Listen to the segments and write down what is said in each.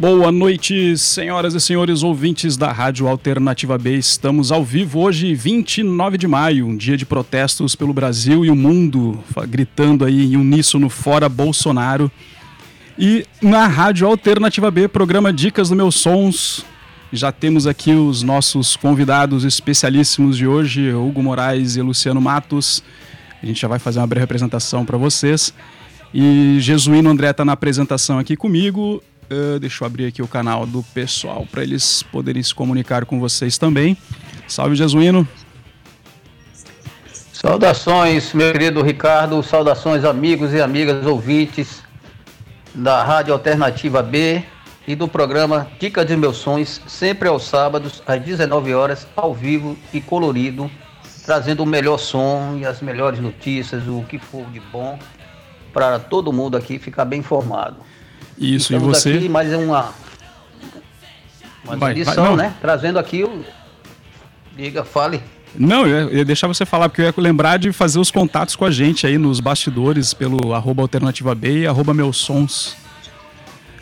Boa noite, senhoras e senhores ouvintes da Rádio Alternativa B. Estamos ao vivo hoje, 29 de maio, um dia de protestos pelo Brasil e o mundo, gritando aí em uníssono fora Bolsonaro. E na Rádio Alternativa B, programa Dicas do Meus Sons. Já temos aqui os nossos convidados especialíssimos de hoje, Hugo Moraes e Luciano Matos. A gente já vai fazer uma breve apresentação para vocês. E Jesuíno André está na apresentação aqui comigo. Uh, deixa eu abrir aqui o canal do pessoal para eles poderem se comunicar com vocês também. Salve, Jesuíno. Saudações, meu querido Ricardo. Saudações, amigos e amigas ouvintes da Rádio Alternativa B e do programa Dica de Meus Sonhos, sempre aos sábados, às 19 horas, ao vivo e colorido, trazendo o melhor som e as melhores notícias, o que for de bom, para todo mundo aqui ficar bem informado. Isso, Estamos e você? Aqui mais uma, uma vai, edição, vai, né? Trazendo aqui o. Diga, fale. Não, eu ia deixar você falar, porque eu ia lembrar de fazer os contatos com a gente aí nos bastidores pelo arroba alternativa B e arroba meus sons.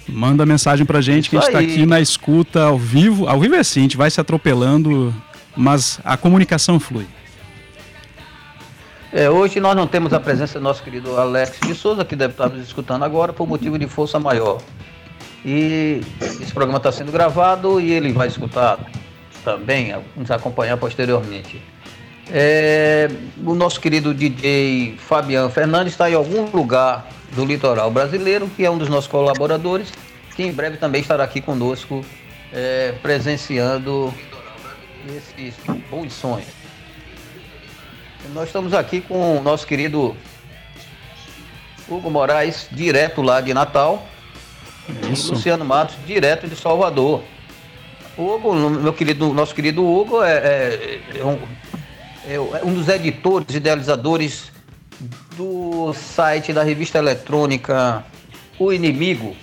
Manda mensagem pra gente Isso que a gente tá aí. tá aqui na escuta ao vivo. Ao vivo é assim, a gente vai se atropelando, mas a comunicação flui. É, hoje nós não temos a presença do nosso querido Alex de Souza, que deve estar nos escutando agora, por motivo de força maior. E esse programa está sendo gravado e ele vai escutar também, nos acompanhar posteriormente. É, o nosso querido DJ Fabiano Fernandes está em algum lugar do litoral brasileiro, que é um dos nossos colaboradores, que em breve também estará aqui conosco, é, presenciando esses bons sonhos. Nós estamos aqui com o nosso querido Hugo Moraes, direto lá de Natal. Isso. E Luciano Matos, direto de Salvador. Hugo, meu querido, nosso querido Hugo é, é, é, um, é um dos editores, idealizadores do site da revista eletrônica O Inimigo.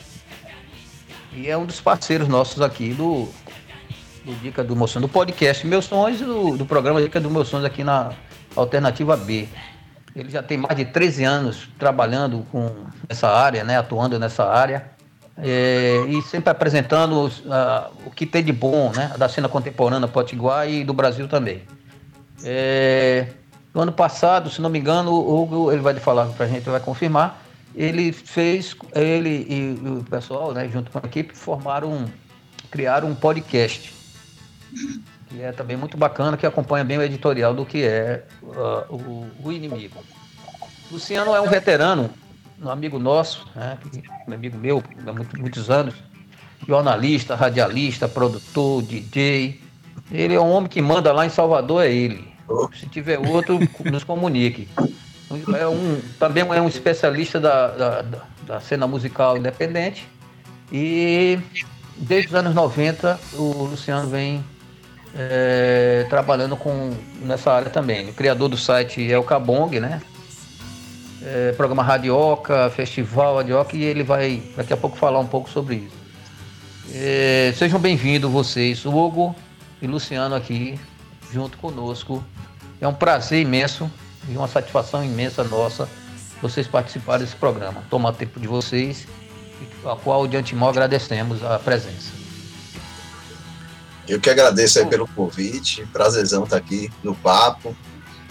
E é um dos parceiros nossos aqui do, do Dica do Moção, do podcast Meus Sonhos e do, do programa Dica do Meus Sonhos aqui na, Alternativa B. Ele já tem mais de 13 anos trabalhando com essa área, né, atuando nessa área, é, e sempre apresentando uh, o que tem de bom né, da cena contemporânea potiguar e do Brasil também. É, no ano passado, se não me engano, o Hugo ele vai falar para a gente, vai confirmar, ele fez, ele e o pessoal, né, junto com a equipe, formaram, criaram um podcast que é também muito bacana, que acompanha bem o editorial do que é uh, o, o, inimigo. Luciano é um veterano, um amigo nosso, né, um amigo meu há muitos, muitos anos, jornalista, radialista, produtor, DJ. Ele é um homem que manda lá em Salvador, é ele. Se tiver outro, nos comunique. É um, também é um especialista da, da, da cena musical independente. E desde os anos 90 o Luciano vem é, trabalhando com, nessa área também. O criador do site é o Cabong, né? É, programa Radioca, Festival Radioca, e ele vai daqui a pouco falar um pouco sobre isso. É, sejam bem-vindos vocês, Hugo e Luciano aqui junto conosco. É um prazer imenso e uma satisfação imensa nossa vocês participarem desse programa. Toma tempo de vocês, a qual de antemão agradecemos a presença. Eu que agradeço aí pelo convite. Prazerzão estar aqui no papo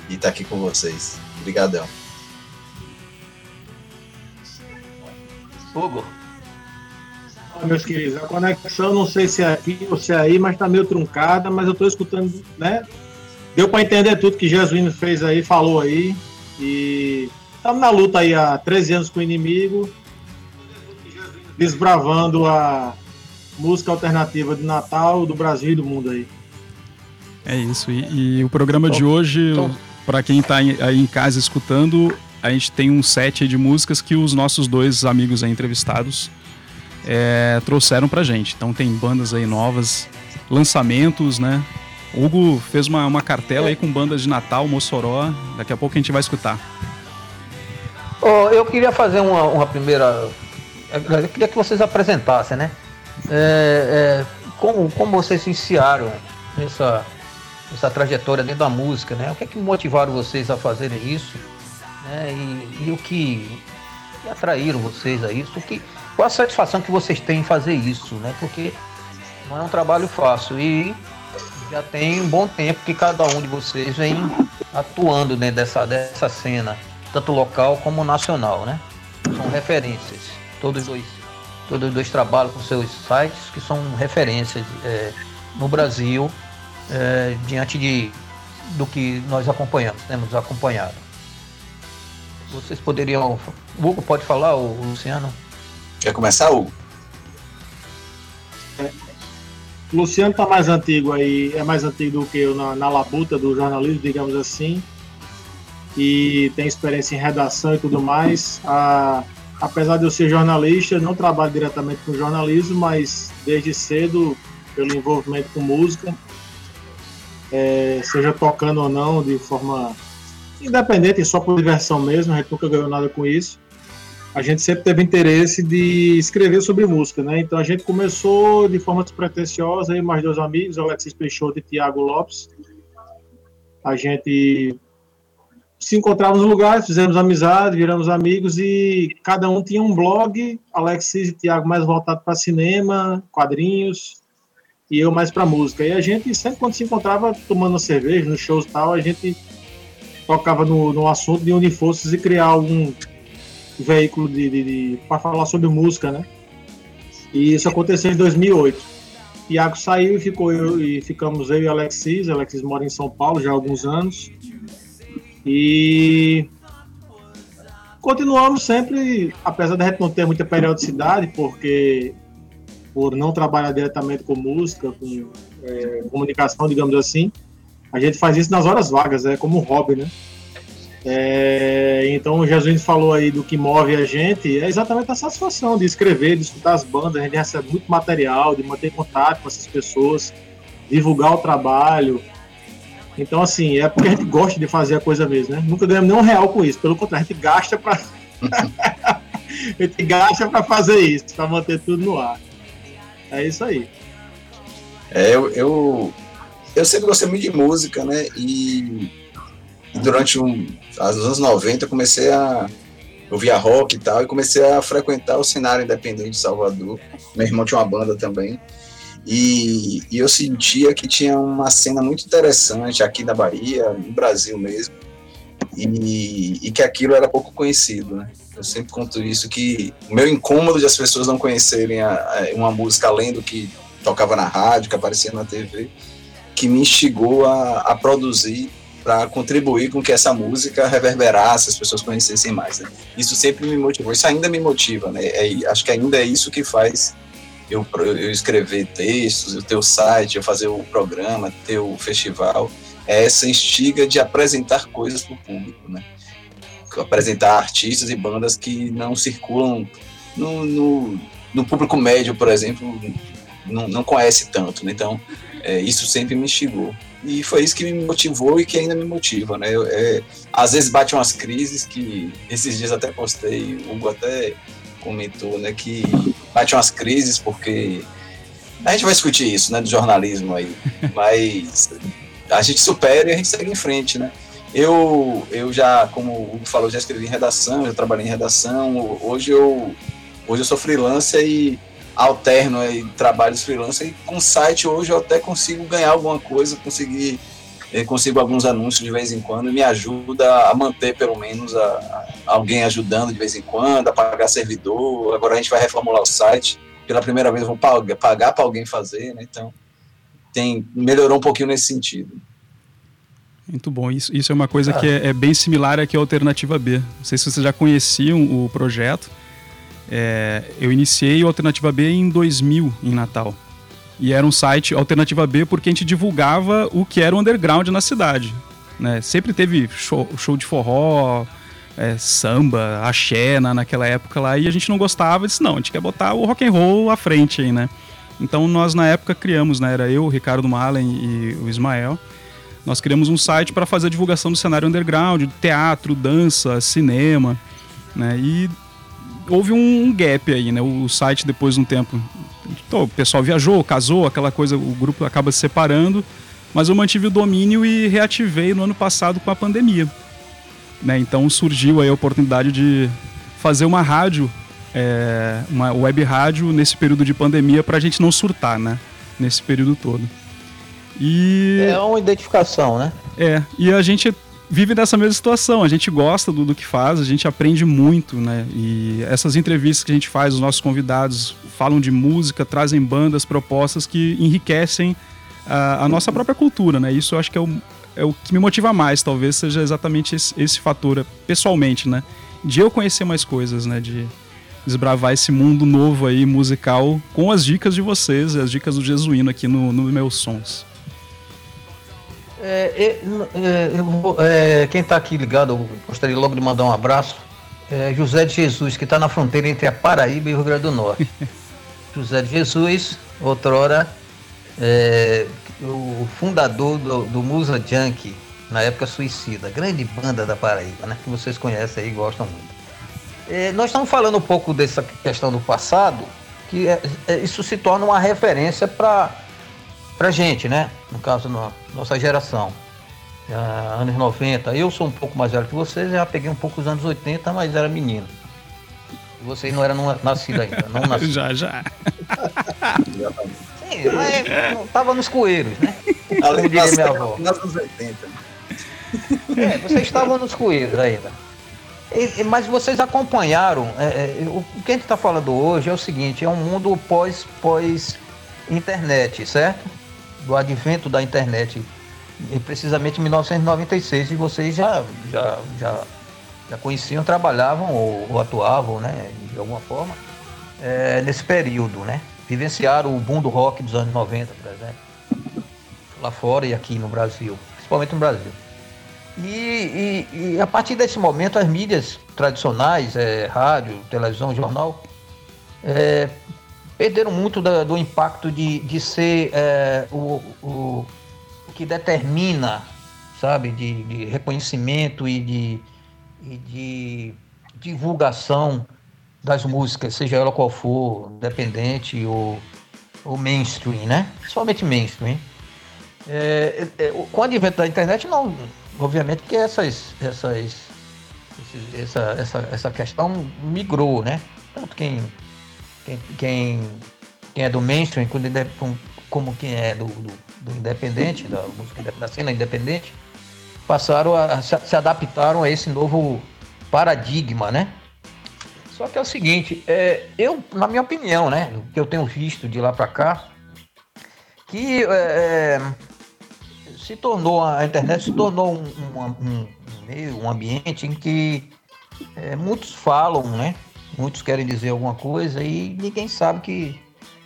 e estar aqui com vocês. Obrigadão. Hugo. meus queridos, a conexão não sei se é aqui ou se é aí, mas está meio truncada, mas eu estou escutando, né? Deu para entender tudo que Jesuíno fez aí, falou aí. E estamos na luta aí há 13 anos com o inimigo, desbravando a, música alternativa de Natal, do Brasil e do mundo aí. É isso. E, e o programa de hoje, para quem está aí em casa escutando, a gente tem um set de músicas que os nossos dois amigos aí entrevistados é, trouxeram pra gente. Então tem bandas aí novas, lançamentos, né? O Hugo fez uma, uma cartela aí com bandas de Natal, Mossoró. Daqui a pouco a gente vai escutar. Oh, eu queria fazer uma, uma primeira. Eu queria que vocês apresentassem, né? É, é, como, como vocês iniciaram essa, essa trajetória dentro da música, né? O que é que motivaram vocês a fazerem isso? Né? E, e o que, que atraíram vocês a isso? O que, qual a satisfação que vocês têm em fazer isso, né? Porque não é um trabalho fácil e já tem um bom tempo que cada um de vocês vem atuando dentro dessa, dessa cena, tanto local como nacional, né? São referências. Todos dois, todos dois trabalham com seus sites que são referências é, no Brasil é, diante de, do que nós acompanhamos, temos acompanhado. Vocês poderiam. O Hugo pode falar, o Luciano? Quer começar, Hugo? É, Luciano está mais antigo aí, é mais antigo do que eu na, na labuta do jornalismo, digamos assim, e tem experiência em redação e tudo mais. A, apesar de eu ser jornalista, não trabalho diretamente com jornalismo, mas desde cedo, pelo envolvimento com música, é, seja tocando ou não, de forma independente, só por diversão mesmo, a gente nunca ganhou nada com isso. A gente sempre teve interesse de escrever sobre música, né? Então a gente começou de forma despretensiosa, aí mais dois amigos, Alexis Peixoto e Tiago Lopes. A gente se encontrava nos lugares, fizemos amizade, viramos amigos e cada um tinha um blog, Alexis e Tiago mais voltado para cinema, quadrinhos, e eu mais para música. E a gente sempre quando se encontrava tomando cerveja, nos shows e tal, a gente tocava no, no assunto de unir forças e criar algum veículo de, de, de para falar sobre música, né? E isso aconteceu em 2008. Iago saiu e ficou eu, e ficamos eu e Alexis. Alexis mora em São Paulo já há alguns anos. E continuamos sempre, apesar da gente não ter muita periodicidade, porque por não trabalhar diretamente com música, com é, comunicação, digamos assim, a gente faz isso nas horas vagas, é como hobby, né? É, então o Jesus falou aí do que move a gente, é exatamente a satisfação de escrever, de escutar as bandas, a gente recebe muito material, de manter contato com essas pessoas, divulgar o trabalho. Então, assim, é porque a gente gosta de fazer a coisa mesmo, né? Nunca ganhamos nenhum real com isso, pelo contrário, a gente gasta para a gente gasta para fazer isso, para manter tudo no ar. É isso aí. É, eu, eu eu sempre gostei muito de música, né? E durante um, os anos 90 eu comecei a ouvir rock e tal, e comecei a frequentar o cenário independente de Salvador. Meu irmão tinha uma banda também. E, e, eu sentia que tinha uma cena muito interessante aqui na Bahia, no Brasil mesmo, e, e que aquilo era pouco conhecido, né? Eu sempre conto isso, que o meu incômodo de as pessoas não conhecerem a, a, uma música além do que tocava na rádio, que aparecia na TV, que me instigou a, a produzir para contribuir com que essa música reverberasse, as pessoas conhecessem mais. Né? Isso sempre me motivou, isso ainda me motiva, né? É, acho que ainda é isso que faz eu, eu escrever textos, o teu site, eu fazer o programa, ter o festival, é essa instiga de apresentar coisas para o público, né? Apresentar artistas e bandas que não circulam no, no, no público médio, por exemplo, não, não conhece tanto, né? Então, é, isso sempre me instigou. E foi isso que me motivou e que ainda me motiva, né? Eu, é, às vezes bate umas crises que esses dias até postei, Hugo até comentou, né? Que bate umas crises porque a gente vai discutir isso, né? Do jornalismo aí, mas a gente supera e a gente segue em frente, né? Eu, eu já, como o Hugo falou, já escrevi em redação, já trabalhei em redação. Hoje eu, hoje eu sou freelancer e alterno aí trabalhos freelancer e com site hoje eu até consigo ganhar alguma coisa, conseguir eh, consigo alguns anúncios de vez em quando e me ajuda a manter pelo menos a, a alguém ajudando de vez em quando, a pagar servidor. Agora a gente vai reformular o site. Pela primeira vez vou pagar, para alguém fazer, né? Então tem melhorou um pouquinho nesse sentido. Muito bom. Isso, isso é uma coisa ah. que é, é, bem similar aqui à Alternativa B. Não sei se vocês já conheciam o projeto. É, eu iniciei o Alternativa B em 2000, em Natal. E era um site Alternativa B porque a gente divulgava o que era o underground na cidade. Né? Sempre teve show, show de forró, é, samba, axé na, naquela época lá, e a gente não gostava, disse, não, a gente quer botar o rock and roll à frente aí, né? Então nós na época criamos, né? Era eu, o Ricardo Malen e o Ismael. Nós criamos um site para fazer a divulgação do cenário underground, teatro, dança, cinema, né? E houve um, gap aí, né? O site, depois de um tempo, o pessoal viajou, casou, aquela coisa, o grupo acaba se separando, mas eu mantive o domínio e reativei no ano passado com a pandemia. Né? Então surgiu aí a oportunidade de fazer uma rádio é, uma web rádio nesse período de pandemia para a gente não surtar, né? Nesse período todo. E... É uma identificação, né? É, e a gente vive nessa mesma situação. A gente gosta do, do, que faz, a gente aprende muito, né? E essas entrevistas que a gente faz, os nossos convidados falam de música, trazem bandas, propostas que enriquecem a, a nossa própria cultura, né? Isso eu acho que é o, é o que me motiva mais, talvez seja exatamente esse, esse fator, pessoalmente, né? De eu conhecer mais coisas, né? De desbravar esse mundo novo aí, musical, com as dicas de vocês, as dicas do Jesuíno aqui no, no meus sons. É, é, é, quem está aqui ligado, eu gostaria logo de mandar um abraço. É José de Jesus, que está na fronteira entre a Paraíba e o Rio Grande do Norte. José de Jesus, outrora é, o fundador do, do Musa Junk, na época suicida, grande banda da Paraíba, né? Que vocês conhecem aí e gostam muito. É, nós estamos falando um pouco dessa questão do passado, que isso se torna uma referência para a gente, né? No caso, na nossa geração. Uh, anos 90. Eu sou um pouco mais velho que vocês, já peguei um pouco os anos 80, mas era menino. Vocês não eram nascidos ainda, não já, já. Sim, mas tava nos coeiros, né? Como diria minha avó. Nos anos 80. É, vocês estavam nos coeiros ainda. E, mas vocês acompanharam. É, é, o que a gente está falando hoje é o seguinte: é um mundo pós, pós internet, certo? Do advento da internet, e precisamente em 1996, e vocês já, já, já, já conheciam, trabalhavam ou, ou atuavam, né, de alguma forma, é, nesse período, né? Vivenciaram o boom do rock dos anos 90, por exemplo, lá fora e aqui no Brasil, principalmente no Brasil. E, e, e, a partir desse momento, as mídias tradicionais, é, rádio, televisão, jornal, é, perderam muito do impacto de, de ser é, o, o, o, que determina, sabe, de, de reconhecimento e de, e de divulgação das músicas, seja ela qual for, independente ou, ou mainstream, né? Principalmente mainstream. É, é, com o advento da internet, não obviamente que essas, essas, essa, essa, essa questão migrou, né? Tanto quem, quem, quem, quem é do mainstream, como quem é do, do, do independente, da música da cena independente, passaram a se, adaptaram a esse novo paradigma, né? Só que é o seguinte, é, eu, na minha opinião, né, o que eu tenho visto de lá para cá, que é, se tornou, a internet se tornou um, um, um um ambiente em que é, muitos falam, né? Muitos querem dizer alguma coisa e ninguém sabe o que,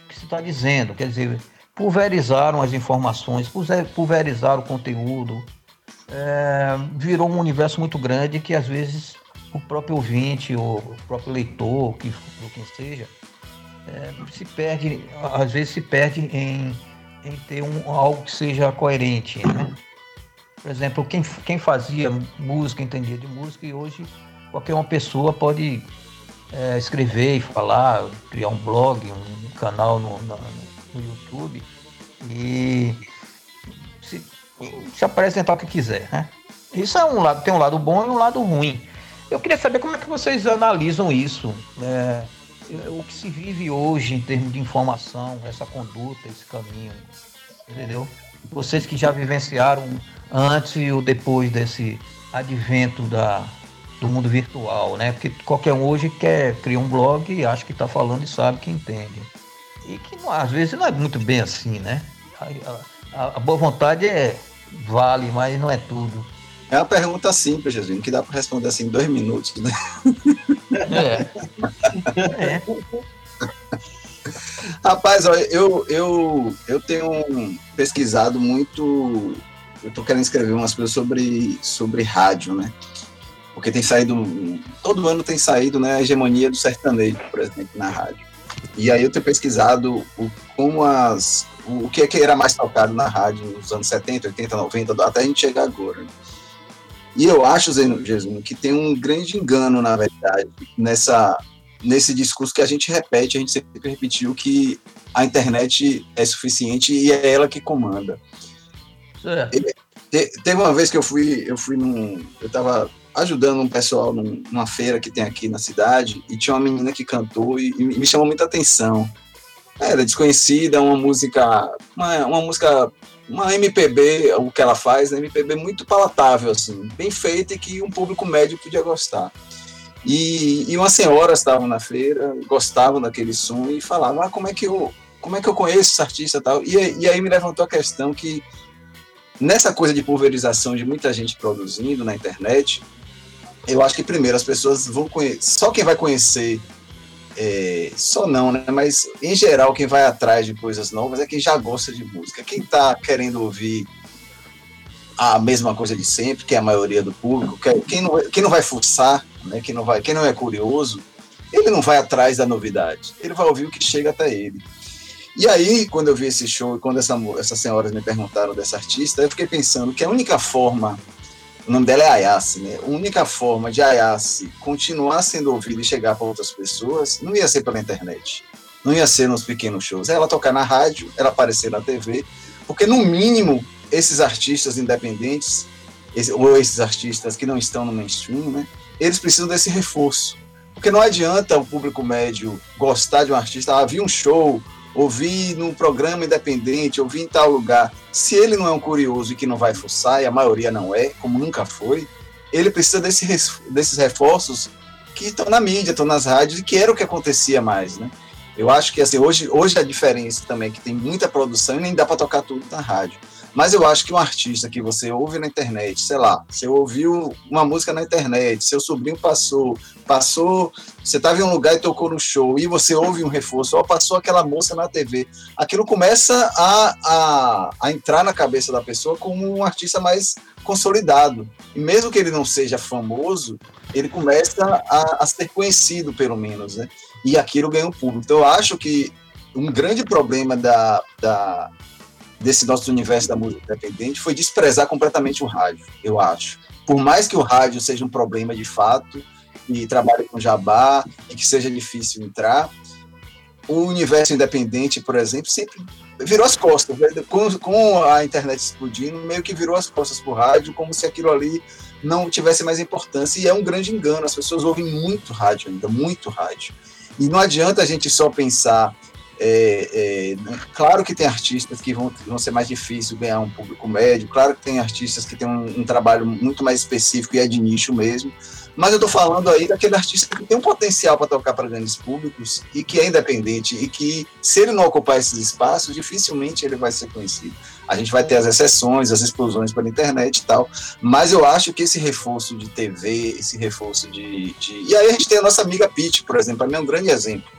que se está dizendo. Quer dizer, pulverizaram as informações, pulverizaram o conteúdo. É, virou um universo muito grande que às vezes o próprio ouvinte, ou o próprio leitor, que, ou quem seja, é, se perde, às vezes se perde em em ter um, algo que seja coerente, né? Por exemplo, quem, quem fazia música, entendia de música, e hoje qualquer uma pessoa pode é, escrever e falar, criar um blog, um canal no, no, no YouTube e se, se, apresentar o que quiser, né? Isso é um lado, tem um lado bom e um lado ruim. Eu queria saber como é que vocês analisam isso. É, o que se vive hoje em termos de informação, essa conduta, esse caminho, entendeu? Vocês que já vivenciaram antes e o depois desse advento da, do mundo virtual, né? Porque qualquer um hoje quer criar um blog e acha que está falando e sabe que entende. E que às vezes não é muito bem assim, né? A, a, a boa vontade é vale, mas não é tudo. É uma pergunta simples, Jesus, que dá para responder assim em dois minutos, né? É. é. Rapaz, ó, eu, eu, eu tenho pesquisado muito. Eu tô querendo escrever umas coisas sobre, sobre rádio, né? Porque tem saído. Todo ano tem saído né, a hegemonia do sertanejo, por exemplo, na rádio. E aí eu tenho pesquisado o, como as. O, o que, é que era mais tocado na rádio nos anos 70, 80, 90, até a gente chegar agora. Né? E eu acho, Jesus, que tem um grande engano, na verdade, nessa, nesse discurso que a gente repete, a gente sempre repetiu que a internet é suficiente e é ela que comanda. É. Teve uma vez que eu fui, eu fui num. Eu estava ajudando um pessoal numa feira que tem aqui na cidade e tinha uma menina que cantou e, e me chamou muita atenção. Era desconhecida, uma música, uma, uma música, uma MPB, o que ela faz, né, MPB muito palatável, assim, bem feita e que um público médio podia gostar. E, e umas senhoras estavam na feira, gostavam daquele som e falavam, ah, como é que eu, como é que eu conheço esse artista tal? E, e aí me levantou a questão que nessa coisa de pulverização de muita gente produzindo na internet, eu acho que primeiro as pessoas vão conhecer, só quem vai conhecer, é, só não, né? Mas em geral quem vai atrás de coisas novas é quem já gosta de música. Quem está querendo ouvir a mesma coisa de sempre, que é a maioria do público, quem não, quem não vai forçar, né? Quem não vai, quem não é curioso, ele não vai atrás da novidade. Ele vai ouvir o que chega até ele. E aí, quando eu vi esse show e quando essa, essas senhoras me perguntaram dessa artista, eu fiquei pensando que a única forma, o nome dela é Ayase, né? A única forma de Ayase continuar sendo ouvida e chegar para outras pessoas não ia ser pela internet, não ia ser nos pequenos shows. Ela tocar na rádio, ela aparecer na TV, porque no mínimo esses artistas independentes, ou esses artistas que não estão no mainstream, né? Eles precisam desse reforço. Porque não adianta o público médio gostar de um artista, ah, vi um show, ouvi num programa independente, ouvi em tal lugar. Se ele não é um curioso e que não vai fuçar, e a maioria não é, como nunca foi, ele precisa desse, desses reforços que estão na mídia, estão nas rádios, e que era o que acontecia mais, né? Eu acho que assim, hoje, hoje a diferença também é que tem muita produção e nem dá para tocar tudo na rádio. Mas eu acho que um artista que você ouve na internet, sei lá, você ouviu uma música na internet, seu sobrinho passou, passou, você estava em um lugar e tocou no show, e você ouve um reforço, ou passou aquela moça na TV, aquilo começa a, a, a entrar na cabeça da pessoa como um artista mais consolidado. E mesmo que ele não seja famoso, ele começa a, a ser conhecido, pelo menos, né? E aquilo ganha um público. Então, eu acho que um grande problema da, da, desse nosso universo da música independente foi desprezar completamente o rádio, eu acho. Por mais que o rádio seja um problema de fato, e trabalhe com jabá, e que seja difícil entrar, o universo independente, por exemplo, sempre virou as costas. Né? Com, com a internet explodindo, meio que virou as costas para o rádio, como se aquilo ali não tivesse mais importância. E é um grande engano. As pessoas ouvem muito rádio ainda, muito rádio. E não adianta a gente só pensar é, é, claro que tem artistas que vão, vão ser mais difícil ganhar um público médio, claro que tem artistas que têm um, um trabalho muito mais específico e é de nicho mesmo, mas eu estou falando aí daquele artista que tem um potencial para tocar para grandes públicos e que é independente e que, se ele não ocupar esses espaços, dificilmente ele vai ser conhecido. A gente vai ter as exceções, as explosões pela internet e tal, mas eu acho que esse reforço de TV, esse reforço de. de... E aí a gente tem a nossa amiga Pete, por exemplo, para mim é um grande exemplo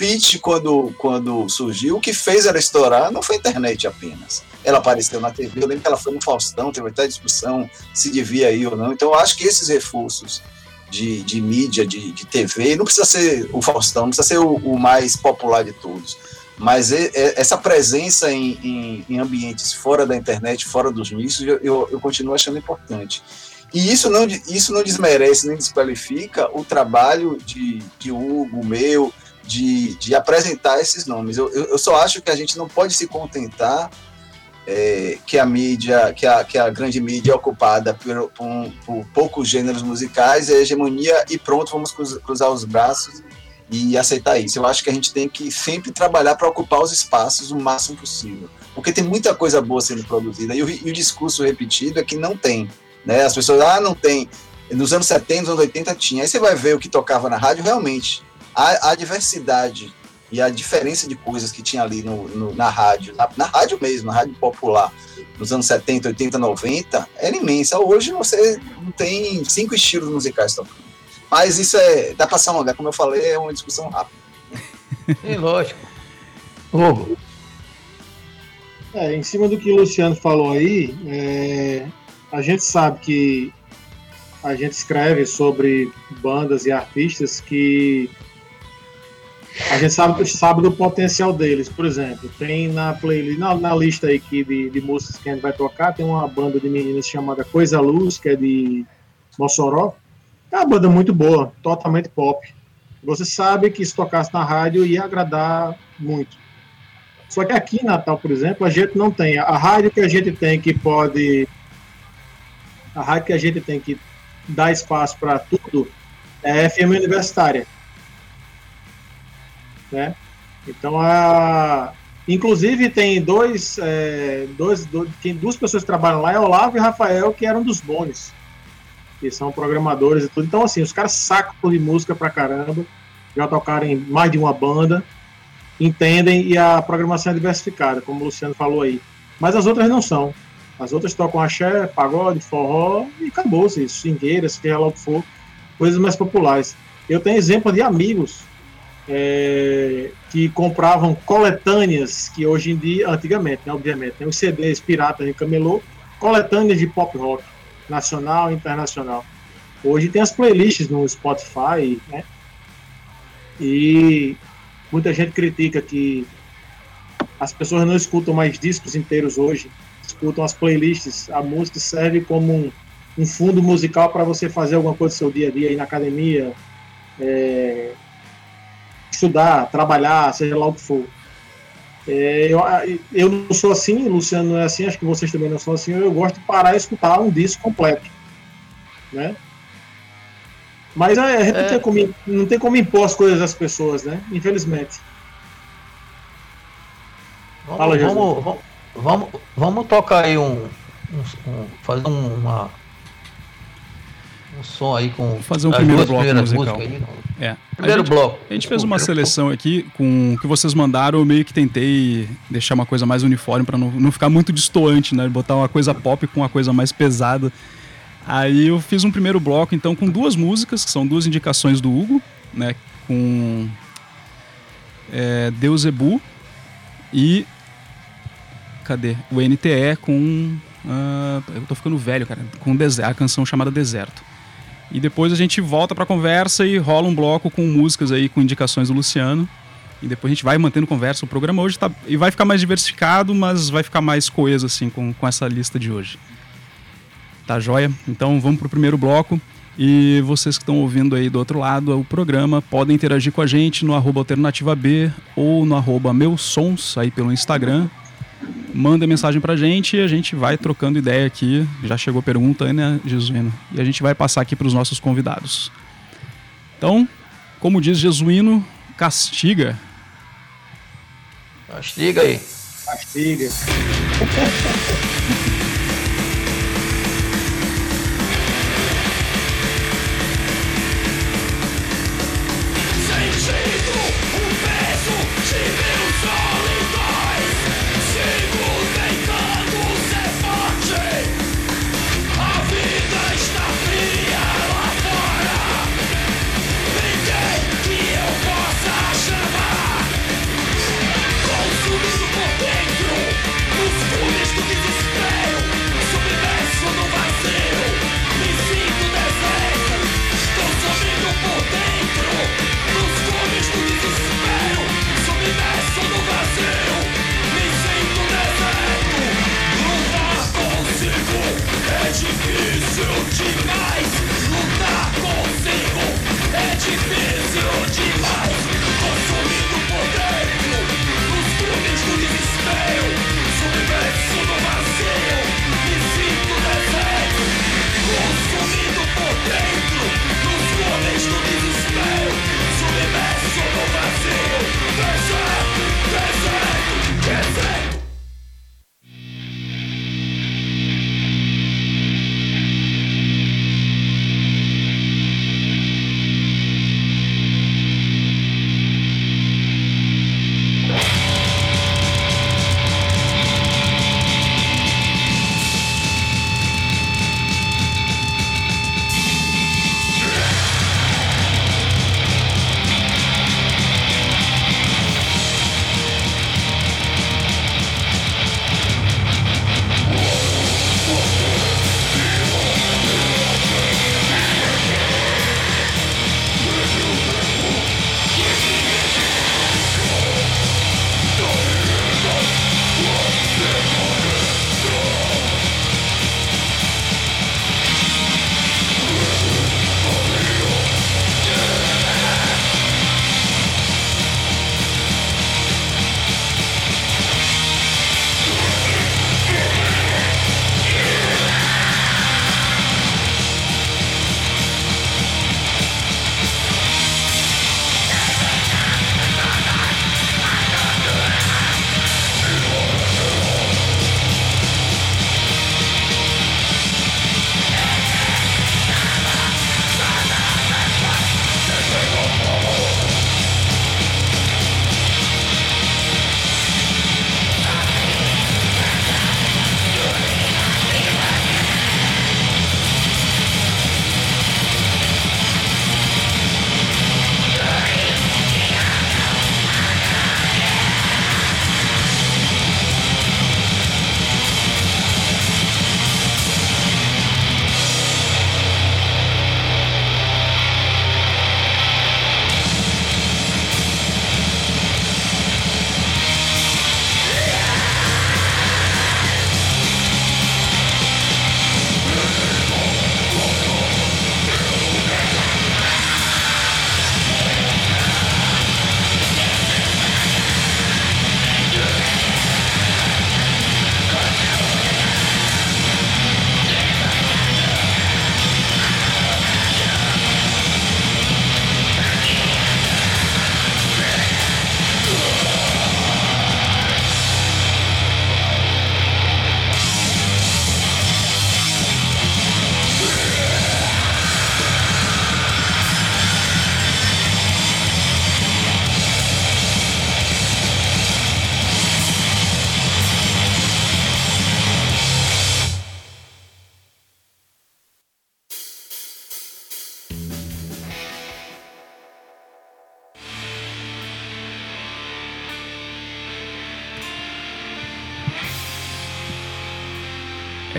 Pitch, quando, quando surgiu, o que fez ela estourar não foi a internet apenas. Ela apareceu na TV, eu lembro que ela foi no Faustão, teve até discussão se devia ir ou não. Então, eu acho que esses reforços de, de mídia, de, de TV, não precisa ser o Faustão, não precisa ser o, o mais popular de todos. Mas essa presença em, em, em, ambientes fora da internet, fora dos nichos, eu, eu, eu continuo achando importante. E isso não, isso não desmerece nem desqualifica o trabalho de, de Hugo, meu, de, de apresentar esses nomes. Eu, eu, só acho que a gente não pode se contentar é, que a mídia, que a, que a grande mídia é ocupada por, por, por poucos gêneros musicais, é hegemonia e pronto, vamos cruzar os braços e aceitar isso. Eu acho que a gente tem que sempre trabalhar para ocupar os espaços o máximo possível, porque tem muita coisa boa sendo produzida e o, e o discurso repetido é que não tem. Né? As pessoas, ah, não tem. Nos anos 70, nos anos 80 tinha. Aí você vai ver o que tocava na rádio, realmente a, a diversidade e a diferença de coisas que tinha ali no, no na rádio, na, na, rádio mesmo, na rádio popular, nos anos 70, 80, 90, era imensa. Hoje você não tem cinco estilos musicais tocando. Mas isso é, dá para se alongar, como eu falei, é uma discussão rápida. Sim, lógico. Hugo. É, em cima do que o Luciano falou aí, é, a gente sabe que a gente escreve sobre bandas e artistas que a gente sabe, sabe do potencial deles. Por exemplo, tem na playlist, na, na lista aí que de, de músicas que a gente vai tocar, tem uma banda de meninas chamada Coisa Luz, que é de Mossoró. É uma banda muito boa, totalmente pop. Você sabe que se tocasse na rádio ia agradar muito. Só que aqui em Natal, por exemplo, a gente não tem. A rádio que a gente tem que pode. A rádio que a gente tem que dá espaço para tudo é a FM universitária. Né? Então, a, inclusive, tem dois, é, dois, dois, tem duas pessoas que trabalham lá, é Olavo e Rafael, que eram dos Bones, que são programadores e tudo. Então, assim, os caras sacam de música pra caramba, já tocaram em mais de uma banda, entendem e a programação é diversificada, como o Luciano falou aí. Mas as outras não são. As outras tocam axé, pagode, forró e acabou-se, swingueira, seja lá o que for, coisas mais populares. Eu tenho exemplo de amigos é, que compravam coletâneas, que hoje em dia, antigamente, né, obviamente, tem os CDs piratas de camelô, coletâneas de pop rock, nacional e internacional. Hoje tem as playlists no Spotify, né? E muita gente critica que as pessoas não escutam mais discos inteiros hoje, escutam as playlists. A música serve como um, um fundo musical para você fazer alguma coisa do seu dia a dia, ir na academia, é, estudar, trabalhar, seja lá o que for. É, eu, eu não sou assim, Luciano não é assim, acho que vocês também não são assim. Eu gosto de parar e escutar um disco completo, né? Mas é, a gente é. Não, tem como, não tem como impor as coisas às pessoas, né? Infelizmente. Vamos, Fala, vamos, vamos, vamos, vamos, tocar aí um, um, um fazer uma um som aí com fazer um primeiro bloco musical. Aí, é. Primeiro a gente, bloco. A gente fez uma seleção aqui com o que vocês mandaram, eu meio que tentei deixar uma coisa mais uniforme para não, não ficar muito distoante, né? Botar uma coisa pop com uma coisa mais pesada. Aí eu fiz um primeiro bloco então com duas músicas, que são duas indicações do Hugo, né? Com é, Deus Ebu e cadê? O NTE com uh, eu tô ficando velho, cara, com a canção chamada Deserto. E depois a gente volta para a conversa e rola um bloco com músicas aí, com indicações do Luciano. E depois a gente vai mantendo conversa. O programa hoje tá. E vai ficar mais diversificado, mas vai ficar mais coeso, assim, com, com essa lista de hoje. Tá joia? Então vamos pro primeiro bloco. E vocês que estão ouvindo aí do outro lado o programa podem interagir com a gente no alternativa B ou no arroba meus sons aí pelo Instagram manda mensagem pra gente e a gente vai trocando ideia aqui. Já chegou pergunta, né, Jesuíno? E a gente vai passar aqui para os nossos convidados. Então, como diz Jesuíno, castiga. Castiga aí. Castiga.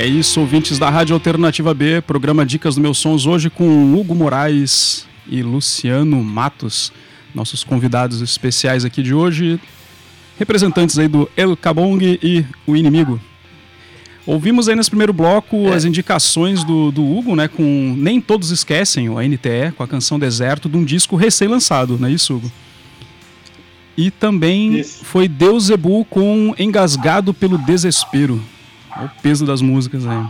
É isso, ouvintes da Rádio Alternativa B, programa Dicas do Meus Sons, hoje com Hugo Moraes e Luciano Matos, nossos convidados especiais aqui de hoje, representantes aí do El Cabong e o Inimigo. Ouvimos aí nesse primeiro bloco é. as indicações do, do Hugo, né, com Nem Todos Esquecem, o NTE, com a canção Deserto, de um disco recém-lançado, não é isso, Hugo? E também isso. foi Deus Zebu com Engasgado pelo Desespero, o peso das músicas aí.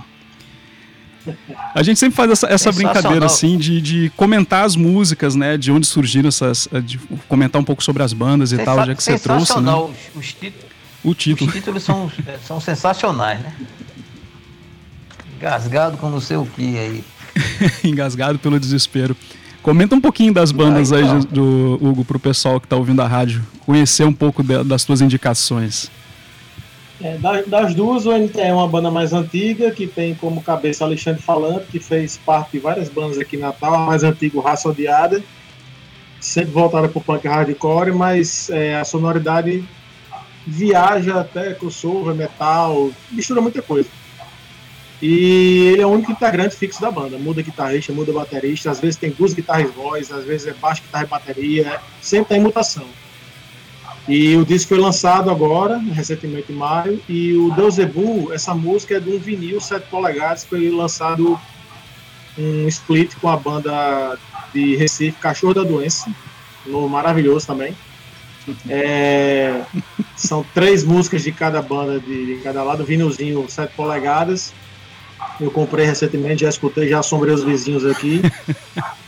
A gente sempre faz essa, essa brincadeira assim de, de comentar as músicas, né? De onde surgiram essas. De comentar um pouco sobre as bandas e Sensa tal, já que você trouxe. Né? Os, os o título. Os títulos são, são sensacionais, né? Engasgado com não sei o que aí. Engasgado pelo desespero. Comenta um pouquinho das bandas então. aí do Hugo pro pessoal que está ouvindo a rádio, conhecer um pouco de, das tuas indicações. É, das, duas, o NT é uma banda mais antiga, que tem como cabeça Alexandre Falante, que fez parte de várias bandas aqui em Natal, a mais antiga, Raça Odiada, sempre voltada para o punk hardcore, mas é, a sonoridade viaja até crossover, metal, mistura muita coisa. E ele é o único integrante fixo da banda. Muda guitarrista, muda baterista, às vezes tem duas guitarras voz, às vezes é baixo, guitarra e bateria, sempre tem mutação. E o disco foi lançado agora, recentemente em maio, e o Deusebu, essa música é de um vinil 7 polegadas, foi lançado um split com a banda de Recife, Cachorro da Doença, no maravilhoso também. É, são três músicas de cada banda, de, de cada lado, vinilzinho 7 polegadas. Eu comprei recentemente, já escutei, já assombrei os vizinhos aqui.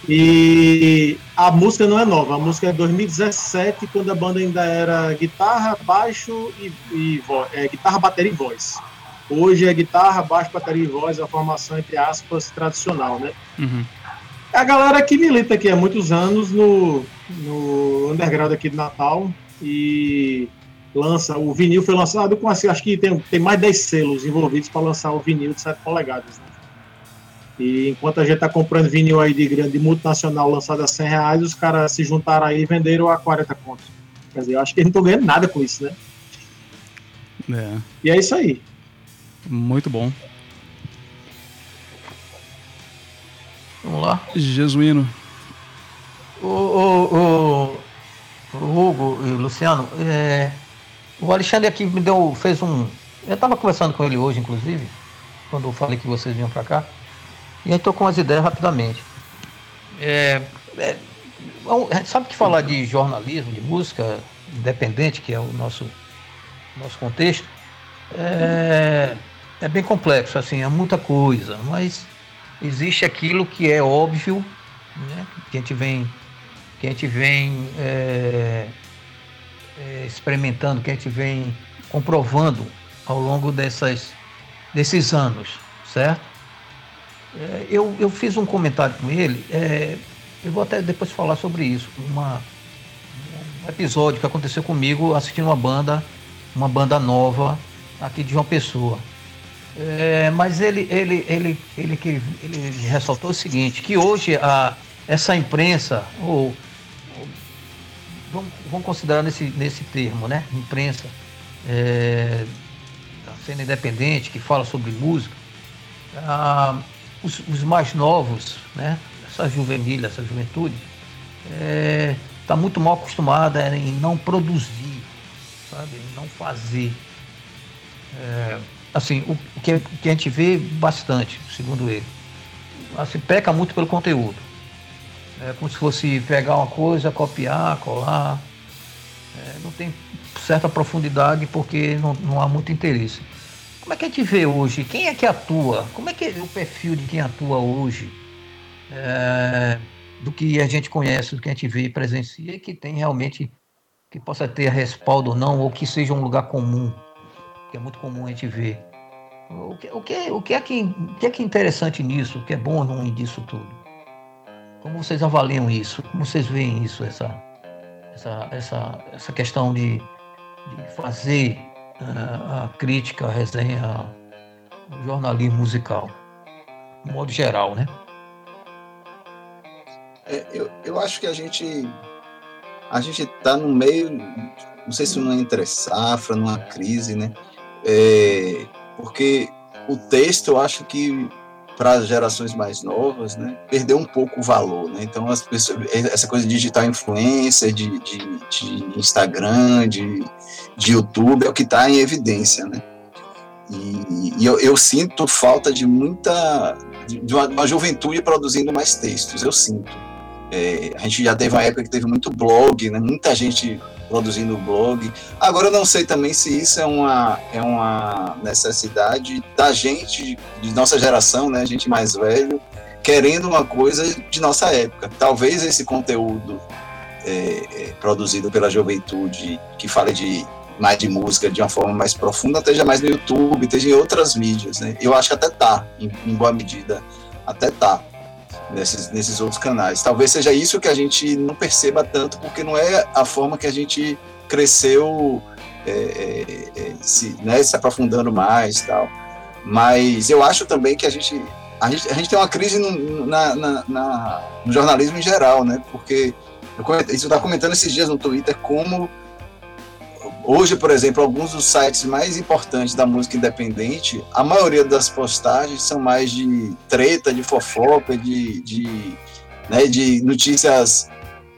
E a música não é nova, a música é de 2017, quando a banda ainda era guitarra, baixo e, e voz, é, guitarra, bateria e voz. Hoje é guitarra, baixo, bateria e voz, a formação, entre aspas, tradicional, né? Uhum. É a galera que milita aqui há muitos anos no, no underground aqui de Natal e lança, o vinil foi lançado com assim, acho que tem, tem mais 10 selos envolvidos para lançar o vinil de 7 polegadas. Né? E enquanto a gente está comprando vinil aí de grande multinacional lançado a 100 reais, os caras se juntaram aí e venderam a 40 contos. Quer dizer, eu acho que eles não estão ganhando nada com isso, né? É. E é isso aí. Muito bom. Vamos lá. Jesuíno. O, o, o, o Hugo e Luciano, é, o Alexandre aqui me deu, fez um. Eu estava conversando com ele hoje, inclusive, quando eu falei que vocês vinham para cá. E aí estou com as ideias rapidamente. É, é, sabe que falar de jornalismo, de música independente, que é o nosso, nosso contexto, é, é bem complexo, assim, é muita coisa, mas existe aquilo que é óbvio, né, que a gente vem, que a gente vem é, é, experimentando, que a gente vem comprovando ao longo dessas, desses anos, certo? É, eu, eu fiz um comentário com ele, é, eu vou até depois falar sobre isso, uma, um episódio que aconteceu comigo assistindo uma banda, uma banda nova aqui de uma Pessoa. É, mas ele, ele, ele, ele, ele, ele ressaltou o seguinte, que hoje a, essa imprensa, ou vamos, vamos considerar nesse, nesse termo, né? Imprensa, é, cena independente, que fala sobre música, ah, os, os, mais novos, né? Essa juvenil, essa juventude, está é, tá muito mal acostumada em não produzir, sabe? Em não fazer. É, assim, o, o, que, o que a gente vê bastante, segundo ele, assim, peca muito pelo conteúdo. É como se fosse pegar uma coisa, copiar, colar. É, não tem certa profundidade porque não, não há muito interesse. Como é que a gente vê hoje? Quem é que atua? Como é que é o perfil de quem atua hoje? É, do que a gente conhece, do que a gente vê e presencia, e que tem realmente, que possa ter respaldo ou não, ou que seja um lugar comum, que é muito comum a gente ver. O que, o que, o que, é, que, o que é que é interessante nisso? O que é bom ou ruim disso tudo? Como vocês avaliam isso? Como vocês veem isso, essa, essa, essa, essa questão de, de fazer uh, a crítica, a resenha, o jornalismo musical, de modo geral, né? É, eu, eu acho que a gente a gente está no meio, não sei se numa entre safra, numa crise, né? É, porque o texto, eu acho que para as gerações mais novas, né, perdeu um pouco o valor, né? Então as pessoas, essa coisa de digital influencer, de, de, de Instagram, de, de YouTube é o que está em evidência, né? E, e eu, eu, sinto falta de muita, de uma, uma, juventude produzindo mais textos. Eu sinto. É, a gente já teve uma época que teve muito blog, né? Muita gente produzindo blog. Agora eu não sei também se isso é uma, é uma necessidade da gente, de nossa geração, né, gente mais velho, querendo uma coisa de nossa época. Talvez esse conteúdo é, é, produzido pela juventude, que fale de mais de música de uma forma mais profunda, esteja mais no YouTube, esteja em outras mídias. Né? Eu acho que até tá, em, em boa medida, até tá nesses, nesses outros canais. Talvez seja isso que a gente não perceba tanto, porque não é a forma que a gente cresceu é, é, é, se, né, se aprofundando mais tal. Mas eu acho também que a gente, a gente, a gente tem uma crise no, na, na, na, no jornalismo em geral, né? Porque eu, está comentando esses dias no Twitter como Hoje, por exemplo, alguns dos sites mais importantes da música independente, a maioria das postagens são mais de treta, de fofoca, de, de, né, de notícias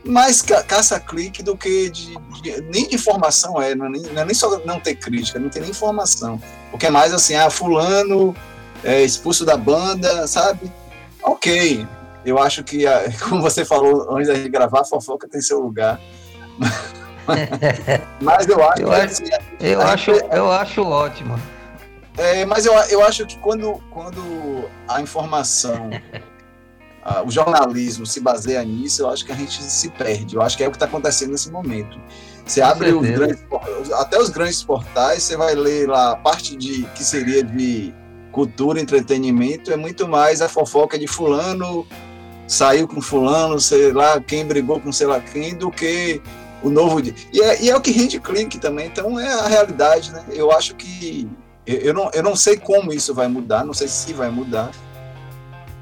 mais ca caça-clique do que de, de, nem de informação é, não é nem, não é nem só não ter crítica, não tem nem informação. Porque é mais assim, ah, fulano é expulso da banda, sabe? Ok, eu acho que, como você falou antes de gravar, fofoca tem seu lugar. Mas eu acho, eu que, assim, eu, acho eu acho ótimo. É, mas eu, eu acho que quando, quando a informação, a, o jornalismo se baseia nisso, eu acho que a gente se perde. Eu acho que é o que está acontecendo nesse momento. Você Com abre os grandes, até os grandes portais, você vai ler lá a parte de que seria de cultura, entretenimento, é muito mais a fofoca de fulano saiu com fulano, sei lá, quem brigou com sei lá quem, do que o novo. E é, e é o que rende clique também, então é a realidade, né? Eu acho que. Eu não, eu não sei como isso vai mudar, não sei se vai mudar,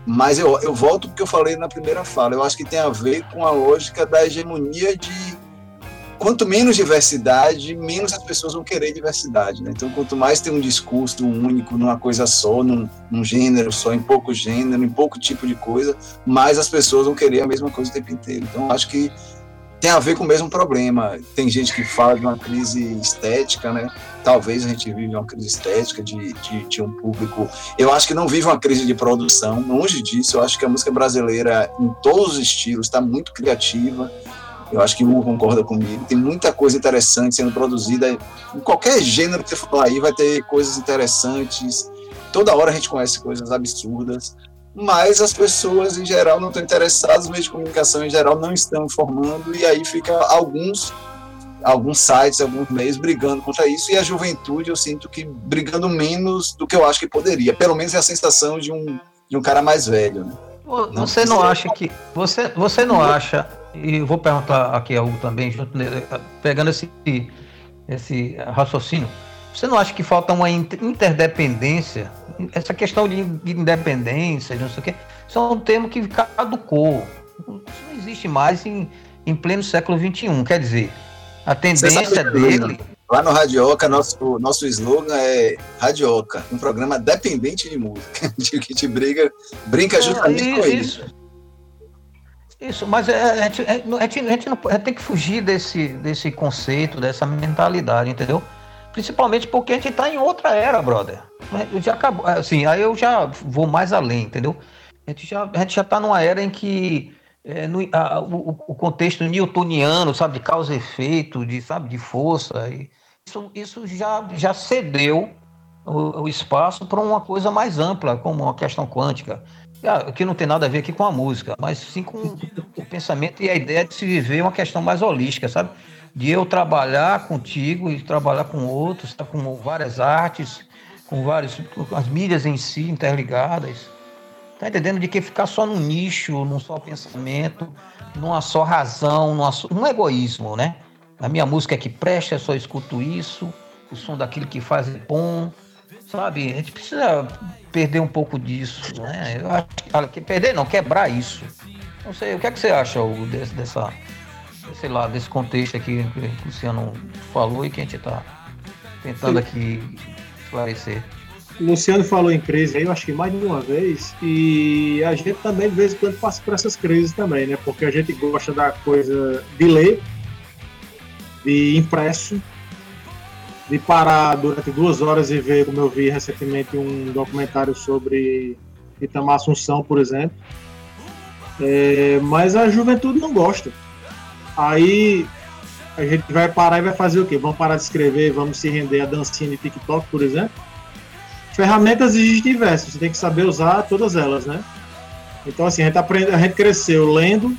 mas eu, eu volto porque eu falei na primeira fala. Eu acho que tem a ver com a lógica da hegemonia de quanto menos diversidade, menos as pessoas vão querer diversidade. Né? Então, quanto mais tem um discurso único numa coisa só, num, num, gênero só, em pouco gênero, em pouco tipo de coisa, mais as pessoas vão querer a mesma coisa o tempo inteiro. Então, acho que tem a ver com o mesmo problema. Tem gente que fala de uma crise estética, né? Talvez a gente vive uma crise estética de, de, de, um público. Eu acho que não vive uma crise de produção, longe disso. Eu acho que a música brasileira, em todos os estilos, está muito criativa. Eu acho que o Hugo concorda comigo. Tem muita coisa interessante sendo produzida. Em qualquer gênero que você for aí, vai ter coisas interessantes. Toda hora a gente conhece coisas absurdas mas as pessoas em geral não estão interessadas, os meios de comunicação em geral não estão informando, e aí fica alguns alguns sites, alguns meios brigando contra isso, e a juventude eu sinto que brigando menos do que eu acho que poderia. Pelo menos é a sensação de um, de um cara mais velho. Né? Você não, não acha que. Você, você não acha, e vou perguntar aqui a Hugo também, junto, pegando esse, esse raciocínio, você não acha que falta uma interdependência? Essa questão de independência, não sei o quê, isso é um termo que caducou. Isso não existe mais em, em pleno século XXI. Quer dizer, a tendência dele. Lá no Radioca, nosso, nosso slogan é Radioca, um programa dependente de música, que te briga, brinca justamente isso, com isso. Isso, mas é, a, gente, a, gente, a, gente não, a gente tem que fugir desse, desse conceito, dessa mentalidade, entendeu? Principalmente porque a gente está em outra era, brother. Já acabou, assim, aí eu já vou mais além, entendeu? A gente já, a gente já tá numa era em que é, no, a, o, o, contexto newtoniano, sabe, de causa e efeito, de, sabe, de força, e isso, isso já, já cedeu o, o espaço para uma coisa mais ampla, como uma questão quântica, ah, que não tem nada a ver aqui com a música, mas sim com o pensamento e a ideia de se viver uma questão mais holística, sabe? De eu trabalhar contigo e trabalhar com outros, tá, com várias artes, com várias com as mídias em si interligadas. Tá entendendo? De que ficar só num nicho, num só pensamento, numa só razão, numa só, um egoísmo, né? A minha música é que presta, eu só escuto isso, o som daquilo que faz é bom, sabe? A gente precisa perder um pouco disso, né? Eu acho que perder não, quebrar isso. Não sei, o que é que você acha, Hugo, desse, dessa sei lá, desse contexto aqui que o Luciano falou e que a gente está tentando aqui esclarecer. o Luciano falou em crise aí, eu acho que mais de uma vez, e a gente também de vez em quando passa por essas crises também, né? Porque a gente gosta da coisa de ler, de impresso, de parar durante duas horas e ver, como eu vi recentemente, um documentário sobre Itamar Assunção, por exemplo. É, mas a juventude não gosta. Aí a gente vai parar e vai fazer o quê? Vamos parar de escrever, vamos se render a dancinha de TikTok, por exemplo? Ferramentas existem diversas, você tem que saber usar todas elas, né? Então, assim, a gente, aprende, a gente cresceu lendo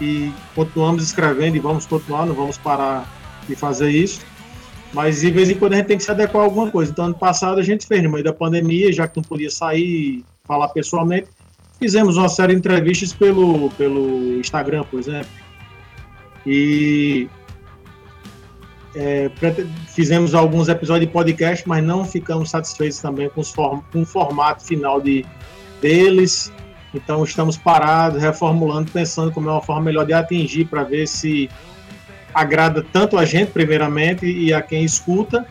e continuamos escrevendo e vamos continuar, não vamos parar de fazer isso. Mas de vez em quando a gente tem que se adequar a alguma coisa. Então, ano passado a gente fez, no meio da pandemia, já que não podia sair falar pessoalmente, fizemos uma série de entrevistas pelo, pelo Instagram, por exemplo. E é, fizemos alguns episódios de podcast, mas não ficamos satisfeitos também com, form com o formato final de, deles. Então estamos parados, reformulando, pensando como é uma forma melhor de atingir para ver se agrada tanto a gente, primeiramente, e a quem escuta.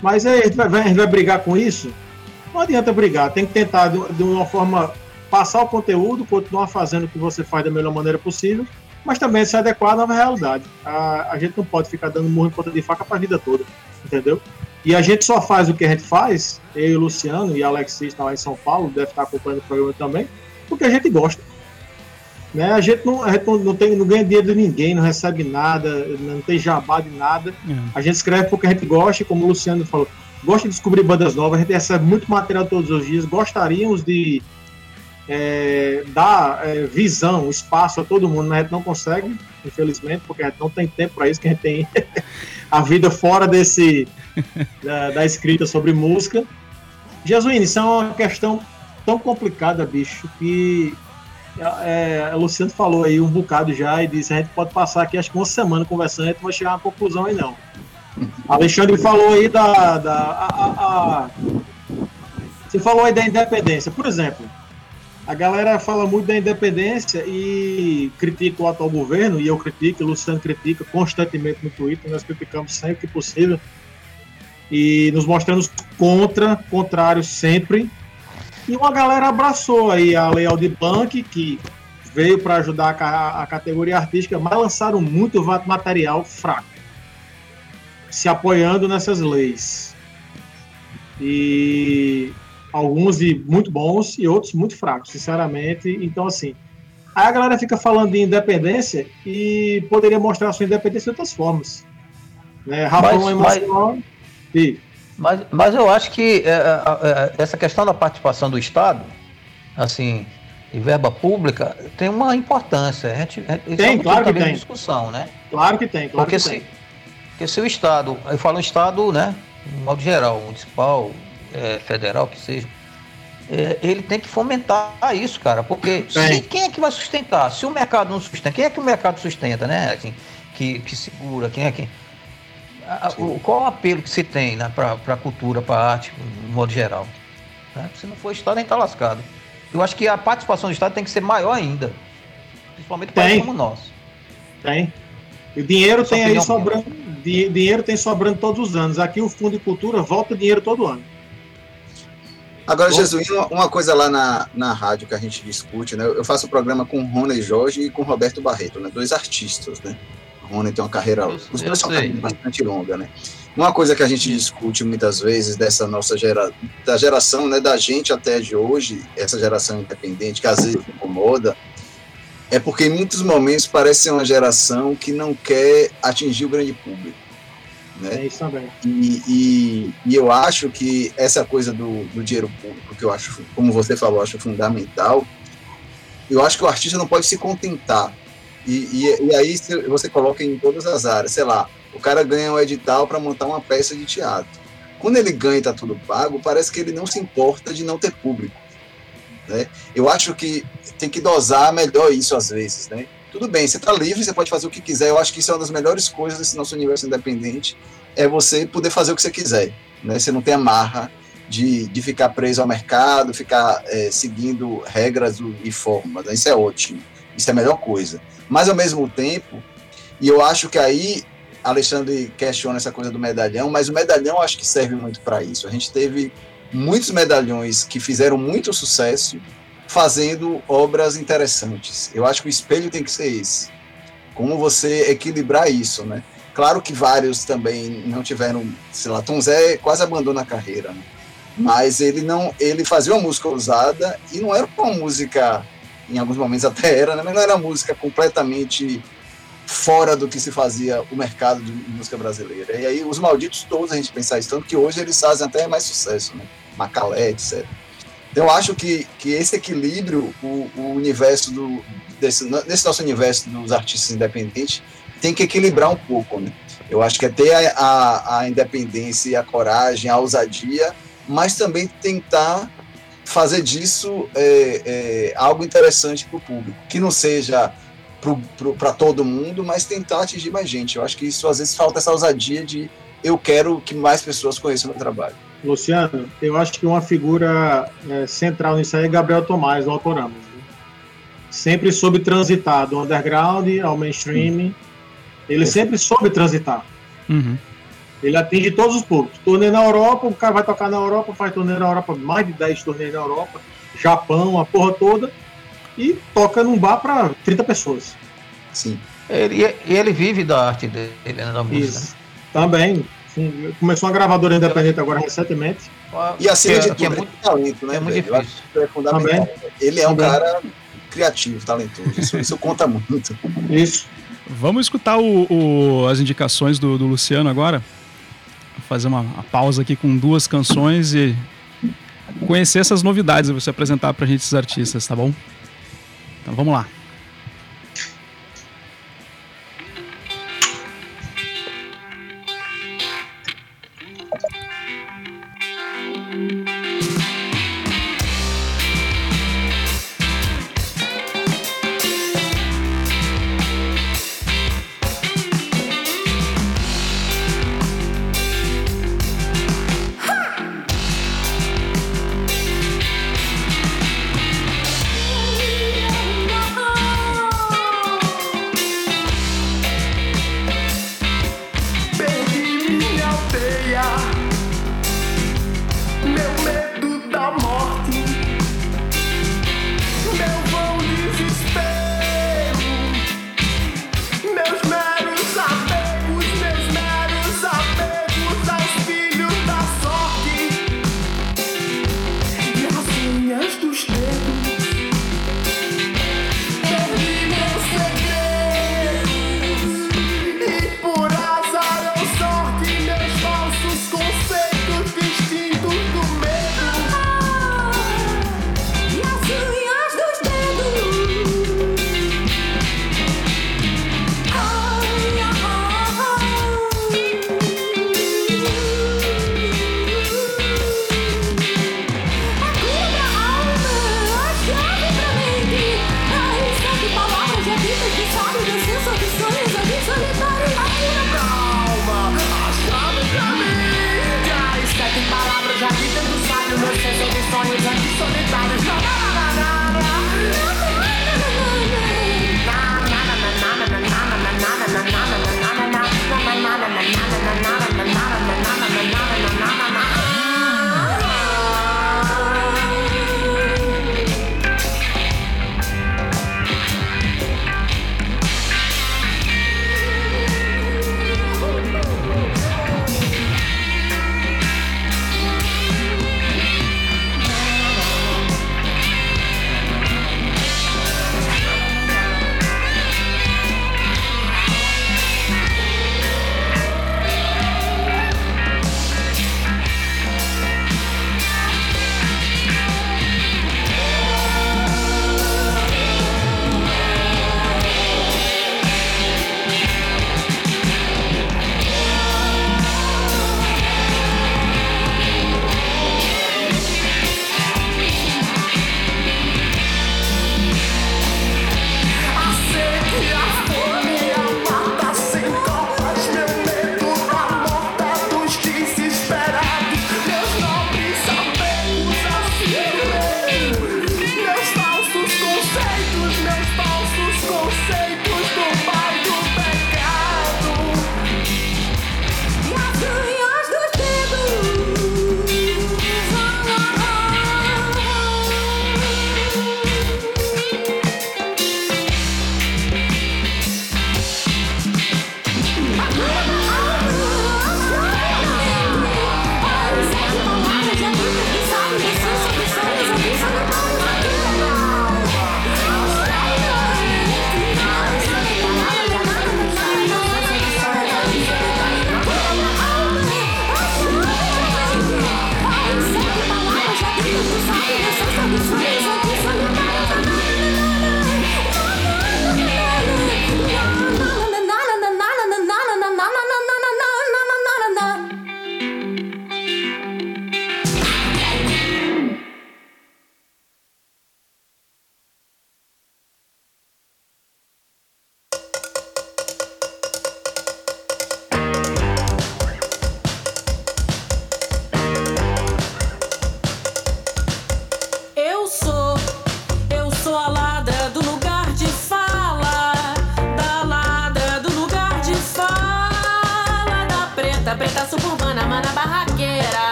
Mas é, a, gente vai, a gente vai brigar com isso? Não adianta brigar, tem que tentar de, de uma forma passar o conteúdo, continuar fazendo o que você faz da melhor maneira possível mas também se adequar à nova realidade. A, a gente não pode ficar dando murro em ponta de faca para a vida toda, entendeu? E a gente só faz o que a gente faz, eu e o Luciano e Alexis está lá em São Paulo, deve estar acompanhando o programa também, porque a gente gosta. Né? A gente, não, a gente não, não, tem, não ganha dinheiro de ninguém, não recebe nada, não tem jabá de nada. É. A gente escreve porque a gente gosta, como o Luciano falou, gosta de descobrir bandas novas, a gente recebe muito material todos os dias, gostaríamos de é, dar é, visão, espaço a todo mundo, mas a gente não consegue, infelizmente, porque a gente não tem tempo para isso, que a gente tem a vida fora desse da, da escrita sobre música. Jesuíno, isso é uma questão tão complicada, bicho, que é, a Luciano falou aí um bocado já e disse: a gente pode passar aqui acho que uma semana conversando, a gente não vai chegar a uma conclusão aí não. Alexandre falou aí da. da a, a, a, você falou aí da independência. Por exemplo, a galera fala muito da independência e critica o atual governo, e eu critico, o Luciano critica constantemente no Twitter, nós criticamos sempre que possível, e nos mostramos contra, contrários sempre. E uma galera abraçou aí a Lei Aldir Blanc, que veio para ajudar a, a, categoria artística, mas lançaram muito material fraco, se apoiando nessas leis. E alguns muito bons e outros muito fracos, sinceramente. Então, assim, aí a galera fica falando de independência e poderia mostrar sua independência de outras formas. Né? Rafão mas, emocional. Mas, e... mas, mas eu acho que é, é, é, essa questão da participação do Estado, assim, e verba pública, tem uma importância. A gente, tem, é claro que tem. discussão, né? Claro que tem, claro porque que se, tem. Porque se o Estado, eu falo Estado, né, de modo geral, municipal, é, federal que seja, é, ele tem que fomentar isso, cara, porque se, quem é que vai sustentar? Se o mercado não sustenta, quem é que o mercado sustenta, né? Assim, que, que segura, quem é que. A, o, qual o apelo que se tem né, para a cultura, para a arte, no modo geral? Né? Se não for o Estado, nem está lascado. Eu acho que a participação do Estado tem que ser maior ainda. Principalmente para como nós. Tem. O dinheiro tem aí sobrando. Dinheiro tem sobrando todos os anos. Aqui o Fundo de Cultura volta dinheiro todo ano. Agora, Jesus, uma coisa lá na, na rádio que a gente discute, né? Eu faço o um programa com Rony Jorge e com Roberto Barreto, né? Dois artistas, né? Rony tem uma carreira, os dois são bastante longa, né? Uma coisa que a gente discute muitas vezes dessa nossa gera, da geração, né, da gente até de hoje, essa geração independente que às vezes incomoda, é porque em muitos momentos parece ser uma geração que não quer atingir o grande público. Né? É isso também. E, e, e, eu acho que essa coisa do, do dinheiro público, que eu acho, como você falou, acho fundamental, eu acho que o artista não pode se contentar. E, e, e aí você coloca em todas as áreas, sei lá, o cara ganha um edital para montar uma peça de teatro. Quando ele ganha e está tudo pago, parece que ele não se importa de não ter público. Né? Eu acho que tem que dosar melhor isso às vezes, né? Tudo bem, você está livre, você pode fazer o que quiser. Eu acho que isso é uma das melhores coisas desse nosso universo independente, é você poder fazer o que você quiser. Né? Você não tem amarra de, de ficar preso ao mercado, ficar é, seguindo regras e formas. Né? Isso é ótimo, isso é a melhor coisa. Mas, ao mesmo tempo, e eu acho que aí Alexandre questiona essa coisa do medalhão, mas o medalhão acho que serve muito para isso. A gente teve muitos medalhões que fizeram muito sucesso fazendo obras interessantes. Eu acho que o espelho tem que ser esse. Como você equilibrar isso, né? Claro que vários também não tiveram, sei lá, Tom Zé quase abandona a carreira, né? mas ele não, ele fazia uma música ousada e não era uma música, em alguns momentos até era, né? mas não era uma música completamente fora do que se fazia o mercado de música brasileira. E aí os malditos todos a gente pensar isso, tanto que hoje eles fazem até mais sucesso, né? Macalé, etc. Então eu acho que, que esse equilíbrio, o, o universo do desse, nesse nosso universo dos artistas independentes, tem que equilibrar um pouco, né? Eu acho que é ter a, a, a independência, a coragem, a ousadia, mas também tentar fazer disso é, é, algo interessante para o público, que não seja para todo mundo, mas tentar atingir mais gente. Eu acho que isso às vezes falta essa ousadia de eu quero que mais pessoas conheçam o meu trabalho. Luciano, eu acho que uma figura é, central nisso aí é Gabriel Tomás, do Autorama. Né? Sempre soube transitar do underground ao mainstream. Uhum. Ele sempre soube transitar. Uhum. Ele atinge todos os públicos. Torneio na Europa, o cara vai tocar na Europa, faz torneio na Europa, mais de 10 torneios na Europa, Japão, a porra toda e toca num bar para 30 pessoas. Sim. Ele, ele vive da arte dele, né, da música. Isso. Também. Começou uma gravadora independente agora recentemente. E acima de é- tudo, é muito talento, né? É muito difícil. é fundamental. Também. Ele é um Também. cara criativo, talentoso. Isso, isso conta muito. Isso. Vamos escutar o, o, as indicações do, do Luciano agora. Vou fazer uma, uma, pausa aqui com duas canções e conhecer essas novidades e você apresentar pra gente esses artistas, tá bom? Então vamos lá.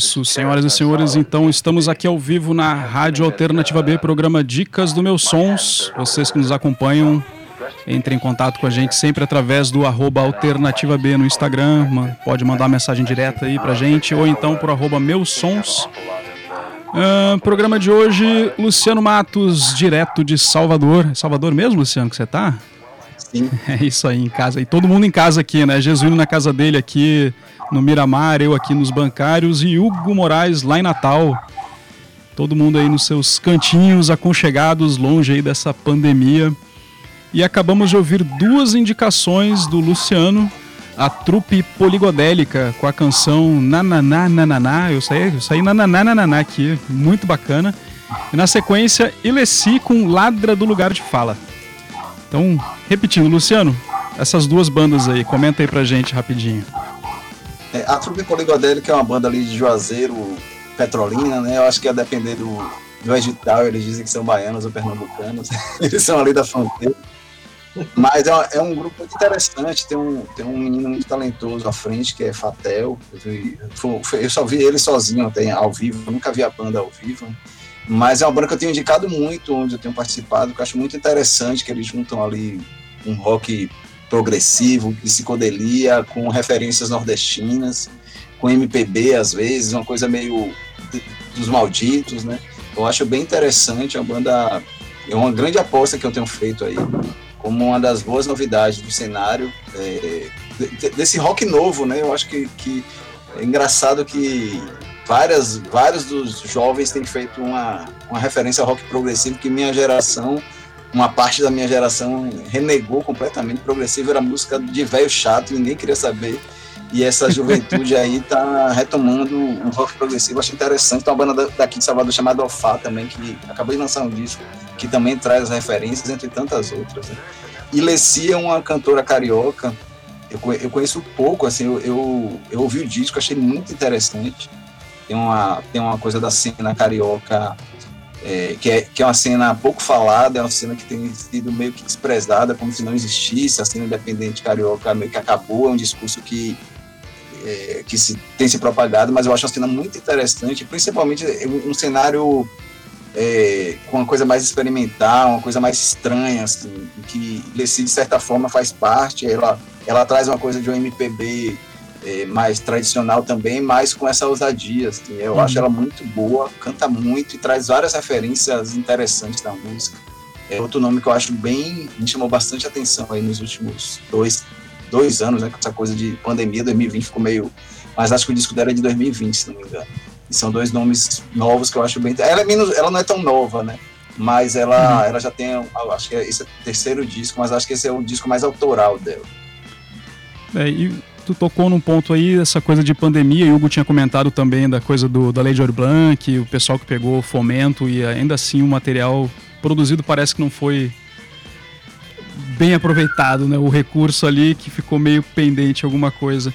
Isso, senhoras e senhores. Então, estamos aqui ao vivo na Rádio Alternativa B, programa Dicas do Meus Sons. Vocês que nos acompanham, entrem em contato com a gente sempre através do arroba Alternativa B no Instagram. Pode mandar uma mensagem direta aí pra gente, ou então pro arroba Meus Sons. Ah, programa de hoje, Luciano Matos, direto de Salvador. Salvador mesmo, Luciano, que você tá? Sim. É isso aí, em casa. E todo mundo em casa aqui, né? Jesuíno na casa dele aqui no Miramar, eu aqui nos bancários e Hugo Moraes lá em Natal. Todo mundo aí nos seus cantinhos aconchegados, longe aí dessa pandemia. E acabamos de ouvir duas indicações do Luciano, a trupe poligodélica com a canção Nananá Nananá. Eu saí, eu saí Nananá Nananá aqui, muito bacana. E na sequência, Ilessi com Ladra do Lugar de Fala. Então, repetindo, Luciano, essas duas bandas aí, comenta aí pra gente rapidinho. É, a Trupe Poligodélica é uma banda ali de Juazeiro, Petrolina, né? Eu acho que ia depender do, do edital, eles dizem que são baianos ou pernambucanos, eles são ali da fronteira. Mas é, é um grupo muito interessante, tem um, tem um menino muito talentoso à frente, que é Fatel. Eu, eu só vi ele sozinho até ao vivo, eu nunca vi a banda ao vivo. Mas é uma banda que eu tenho indicado muito, onde eu tenho participado, que eu acho muito interessante, que eles juntam ali um rock progressivo, psicodelia, com referências nordestinas, com MPB às vezes, uma coisa meio dos malditos, né? Eu acho bem interessante, é uma banda, é uma grande aposta que eu tenho feito aí, como uma das boas novidades do cenário, é, de- desse rock novo, né? Eu acho que, que é engraçado que várias, vários dos jovens têm feito uma, uma referência ao rock progressivo que minha geração uma parte da minha geração renegou completamente. Progressivo era música de velho chato, ninguém queria saber. E essa juventude aí tá retomando um rock progressivo. Acho interessante. Tem uma banda da- daqui de Salvador chamada Alfá também, que acabou de lançar um disco que também traz referências, entre tantas outras. Né? E Lessi é uma cantora carioca. Eu, eu conheço pouco, assim, eu, eu, eu ouvi o disco, achei muito interessante. Tem uma, tem uma coisa da cena carioca é, que, é, que é uma cena pouco falada, é uma cena que tem sido meio que desprezada, como se não existisse, a cena independente carioca meio que acabou, é um discurso que, é, que se, tem se propagado, mas eu acho uma cena muito interessante, principalmente um, um cenário é, com uma coisa mais experimental, uma coisa mais estranha, assim, que Leci, de certa forma, faz parte, ela, ela traz uma coisa de um MPB é, mais tradicional também, mas com essa ousadia. Assim. Eu uhum. acho ela muito boa, canta muito e traz várias referências interessantes da música. É outro nome que eu acho bem, me chamou bastante atenção aí nos últimos dois, dois anos, né? Com essa coisa de pandemia, 2020 ficou meio. Mas acho que o disco dela é de 2020, se não me engano. E são dois nomes novos que eu acho bem. Ela, é menos, ela não é tão nova, né? Mas ela, uhum. ela já tem, acho que esse é o terceiro disco, mas acho que esse é o disco mais autoral dela. É, e tu tocou num ponto aí, essa coisa de pandemia, e o Hugo tinha comentado também da coisa do, da Lei de Ouro Blanc, o pessoal que pegou fomento e ainda assim o material produzido parece que não foi bem aproveitado, né? O recurso ali que ficou meio pendente alguma coisa.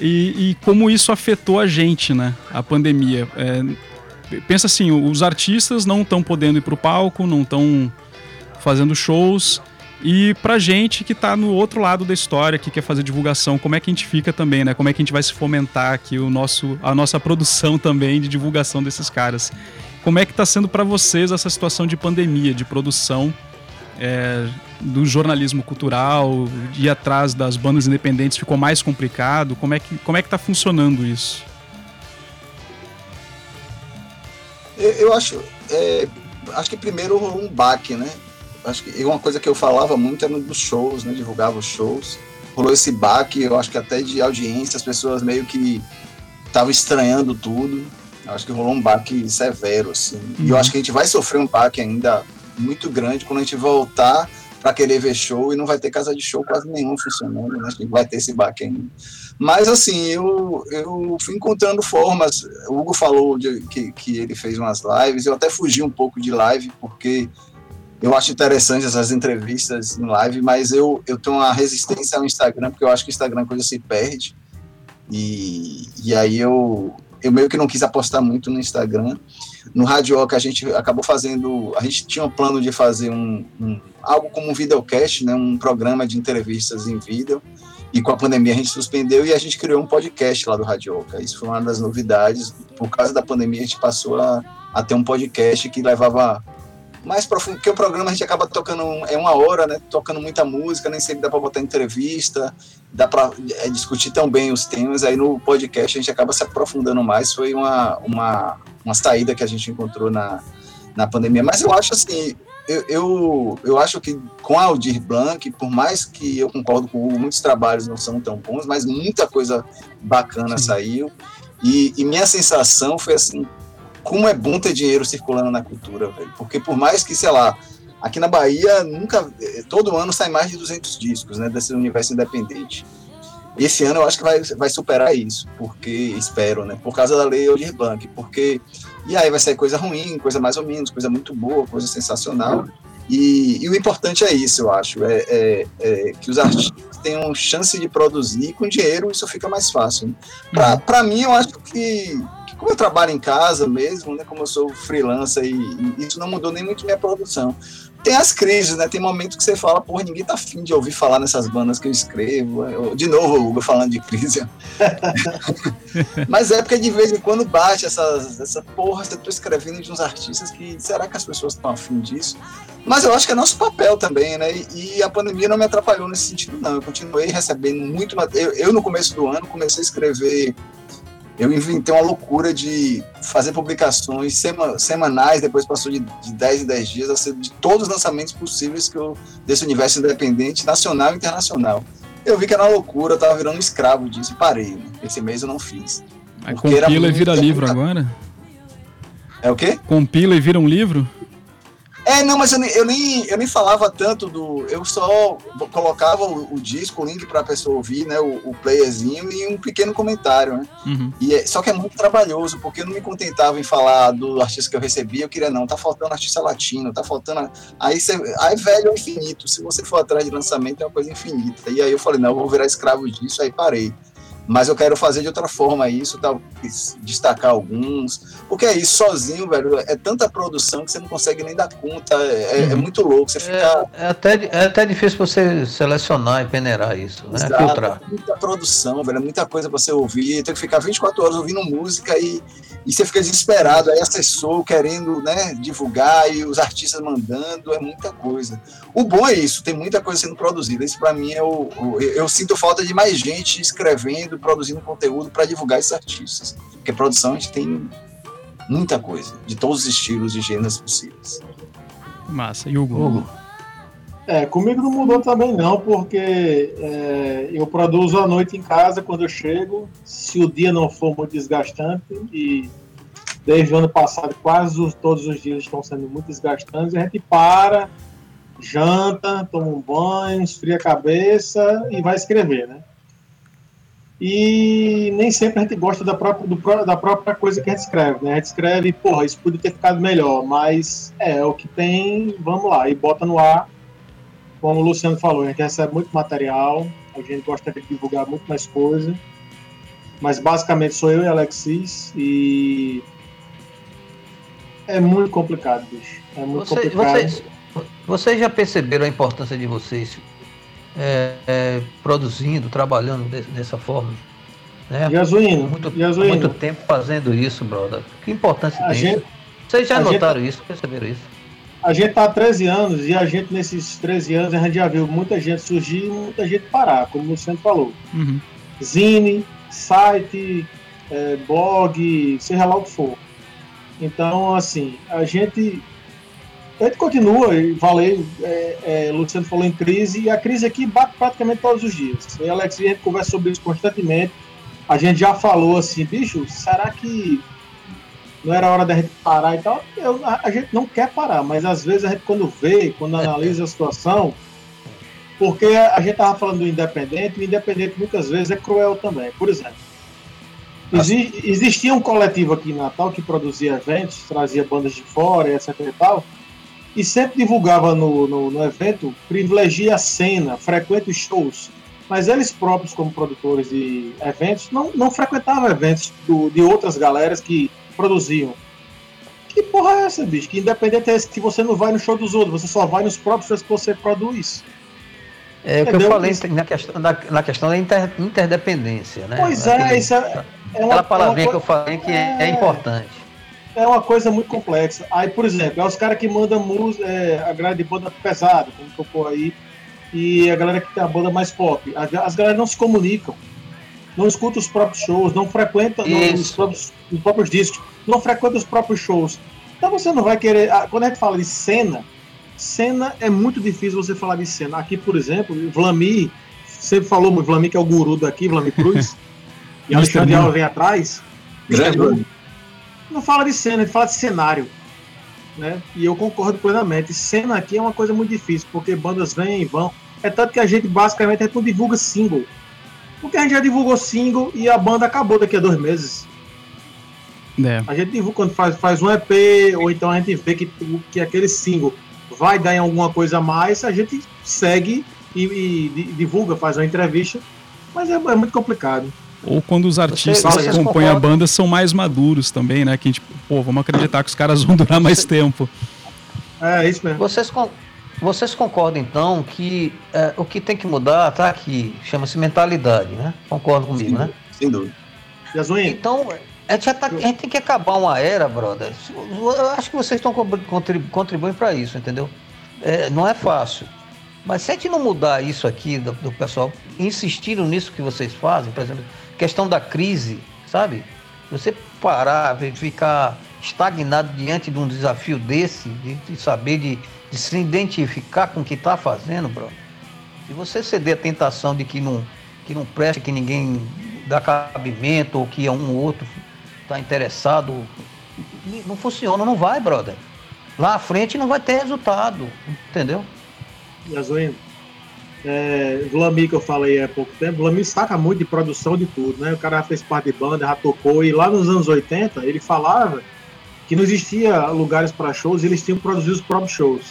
E, e como isso afetou a gente, né? A pandemia. É, pensa assim, os artistas não estão podendo ir para o palco, não estão fazendo shows e pra gente que tá no outro lado da história, que quer fazer divulgação, como é que a gente fica também, né? Como é que a gente vai se fomentar aqui o nosso, a nossa produção também de divulgação desses caras. Como é que tá sendo para vocês essa situação de pandemia, de produção é, do jornalismo cultural, ir atrás das bandas independentes ficou mais complicado? Como é que, como é que tá funcionando isso? Eu, acho, é, acho que primeiro um baque, né? Acho que uma coisa que eu falava muito era dos shows, né? Divulgava os shows. Rolou esse baque, eu acho que até de audiência, as pessoas meio que estavam estranhando tudo. Eu acho que rolou um baque severo, assim. Uhum. E eu uhum. acho que a gente vai sofrer um baque ainda muito grande quando a gente voltar para querer ver show e não vai ter casa de show quase nenhum funcionando, né? A gente vai ter esse baque ainda. Mas, assim, eu, eu fui encontrando formas. O Hugo falou de, que, que ele fez umas lives, eu até fugi um pouco de live, porque eu acho interessante essas entrevistas em live, mas eu, eu tenho uma resistência ao Instagram, porque eu acho que o Instagram coisa se perde. E, e aí eu, eu meio que não quis apostar muito no Instagram. No Radioca a gente acabou fazendo, a gente tinha um plano de fazer um, um, algo como um videocast, né, um programa de entrevistas em vídeo. E com a pandemia a gente suspendeu e a gente criou um podcast lá do Radioca. Isso foi uma das novidades. Por causa da pandemia a gente passou a, a ter um podcast que levava mais profundo, porque o programa a gente acaba tocando, é uma hora, né, tocando muita música, nem sempre dá para botar entrevista, dá para é, discutir tão bem os temas, aí no podcast a gente acaba se aprofundando mais, foi uma, uma, uma saída que a gente encontrou na, na pandemia, mas eu acho assim, eu, eu, eu acho que com a Aldir Blanc, por mais que eu concordo com muitos trabalhos não são tão bons, mas muita coisa bacana Sim. saiu, e, e minha sensação foi assim, como é bom ter dinheiro circulando na cultura, velho. Porque por mais que, sei lá, aqui na Bahia, nunca, eh, todo ano sai mais de 200 discos, né, desse universo independente. Esse ano eu acho que vai, vai superar isso, porque espero, né, por causa da lei Aldir Blanc, porque e aí vai sair coisa ruim, coisa mais ou menos, coisa muito boa, coisa sensacional. E, e o importante é isso, eu acho, é, é, é, que os artistas tenham chance de produzir com dinheiro, isso fica mais fácil. Né? Para uhum. mim, eu acho que como eu trabalho em casa mesmo, né, como eu sou freelancer e, e isso não mudou nem muito minha produção. Tem as crises, né? Tem momentos que você fala, porra, ninguém tá afim de ouvir falar nessas bandas que eu escrevo. Eu, de novo, o Hugo falando de crise. Mas é porque de vez em quando bate essas, essa porra, eu tô escrevendo de uns artistas que será que as pessoas estão afim disso? Mas eu acho que é nosso papel também, né? E, e, a pandemia não me atrapalhou nesse sentido, não. Eu continuei recebendo muito. Eu, eu no começo do ano, comecei a escrever eu inventei uma loucura de fazer publicações semanais, depois passou de, de 10 em 10 dias, a ser de todos os lançamentos possíveis que eu, desse universo independente, nacional e internacional. Eu vi que era uma loucura, eu tava virando um escravo disso e parei. Né? Esse mês eu não fiz. Aí compila e vira livro agora? É o quê? Compila e vira um livro? É, não, mas eu nem, eu nem, eu nem falava tanto do. Eu só colocava o, o disco, o link para a pessoa ouvir, né? O, o, playerzinho e um pequeno comentário, né? Uhum. E é, só que é muito trabalhoso, porque eu não me contentava em falar do artista que eu recebia, eu queria, não, tá faltando artista latino, tá faltando. Aí, você, aí velho é infinito. Se você for atrás de lançamento, é uma coisa infinita. E aí eu falei, não, eu vou virar escravo disso, aí parei. Mas eu quero fazer de outra forma isso, tal, destacar alguns, porque é isso, sozinho, velho, é tanta produção que você não consegue nem dar conta, é, é muito louco, você fica... É, é até, é até difícil você selecionar e peneirar isso, né? Exato, Filtrar. é muita produção, velho, é muita coisa pra você ouvir, tem que ficar 24 horas ouvindo música e, e você fica desesperado, aí assessor querendo, né, divulgar e os artistas mandando, é muita coisa. O bom é isso, tem muita coisa sendo produzida, isso pra mim é o... o eu, eu sinto falta de mais gente escrevendo, produzindo conteúdo para divulgar esses artistas, porque produção a gente tem muita coisa, de todos os estilos e gêneros possíveis. Massa. E Hugo? Hugo. É, comigo não mudou também não, porque é, eu produzo à noite em casa quando eu chego, se o dia não for muito desgastante, e desde o ano passado quase os- todos os dias estão sendo muito desgastantes, a gente para, janta, toma um banho, esfria a cabeça e vai escrever, né? E nem sempre a gente gosta da própria, do da própria coisa que a gente escreve, né? A gente escreve, porra, isso podia ter ficado melhor, mas é, é o que tem, vamos lá, e bota no ar como o Luciano falou, a gente recebe muito material, a gente gosta de divulgar muito mais coisa, mas basicamente sou eu e Alexis e é muito complicado, bicho. É muito Você- complicado. vocês, vocês já perceberam a importância de vocês é, é, produzindo, trabalhando de- dessa forma? Né? Jesuíno, Muito, Jesuíno, muito tempo fazendo isso, brother. Que importância a tem gente, isso? Vocês já a gente- notaram isso? Perceberam isso? a gente tá há 13 anos e a gente nesses 13 anos a gente já viu muita gente surgir e muita gente parar, como o Luciano falou. Uhum. Zine, site, é, blog, seja lá o que for. Então, assim, a gente, gente continua, e falei, é, é, Luciano falou em crise, e a crise aqui bate praticamente todos os dias. E Alex, a gente conversa sobre isso constantemente. A gente já falou assim, bicho, será que não era hora da gente parar e tal? Eu- a, a gente não quer parar, mas às vezes a gente, quando vê, quando analisa a situação, porque a gente tava falando do independente, e o independente muitas vezes é cruel também. Por exemplo, exi- existia um coletivo aqui em Natal que produzia eventos, trazia bandas de fora, etc e tal, e sempre divulgava no, no, no evento, privilegia a cena, frequenta os shows. Mas eles próprios, como produtores de eventos, não, não frequentavam eventos do- de outras galeras que produziam. Que porra é essa, bicho? Que independente é esse que você não vai no show dos outros, você só vai nos próprios shows que você produz. É o que eu falei na questão da, na questão da inter- interdependência, né? Pois é, Aquele- isso é, é Aquela uma, palavrinha é que uma, eu falei que é, é É. importante. É uma coisa muito complexa. Aí, por exemplo, é os caras que mandam música, é, a galera de banda pesada, como tocou aí, e a galera que tem a banda mais pop. As, as galera não se comunicam, não escutam os próprios shows, não frequentam não, os, próprios, os próprios discos, não frequentam os próprios shows. Então você não vai querer. ah, Quando a gente fala de cena, cena é muito difícil você falar de cena. Aqui, por exemplo, o Vlamir sempre falou, o Vlamir que é o guru daqui, Vlamir Cruz, e Alexandre. Alves vem atrás. Grande. Não fala de cena, ele fala de cenário. Né? E eu concordo plenamente. Cena aqui é uma coisa muito difícil, porque bandas vêm e vão. É tanto que a gente basicamente não divulga single. Porque a gente já divulgou single e a banda acabou daqui a dois meses. É. A gente divulga quando faz, faz um EP, ou então a gente vê que, que aquele single vai dar em alguma coisa a mais, a gente segue e, e di- divulga, faz uma entrevista. Mas é, é muito complicado. Ou quando os artistas que compõem a banda são mais maduros também, né? Que a gente, pô, vamos acreditar que os caras vão durar mais tempo. É isso mesmo. Vocês, con- vocês concordam então que é, o que tem que mudar tá aqui, chama-se mentalidade, né? Concordam comigo, né? Sem dúvida. Então, a gente, tá- a gente tem que acabar uma era, brother. Eu acho que vocês estão contribu contribuindo para isso, entendeu? É, não é fácil. Mas se a gente não mudar isso aqui do, do pessoal, insistindo nisso que vocês fazem, por exemplo, questão da crise, sabe? Você parar, ficar estagnado diante de um desafio desse, de, de saber, de, de se identificar com o que está fazendo, bro. Se você ceder à tentação de que não, que não preste, que ninguém dá cabimento, ou que um ou outro está interessado, não funciona, não vai, brother. Lá à frente não vai ter resultado, entendeu? Yasmin, é, Vlamir que eu falei há pouco tempo, Vlamir saca muito de produção de tudo, né? O cara fez parte de banda, já tocou, e lá nos anos 80 ele falava que não existia lugares para shows, eles tinham que produzir os próprios shows.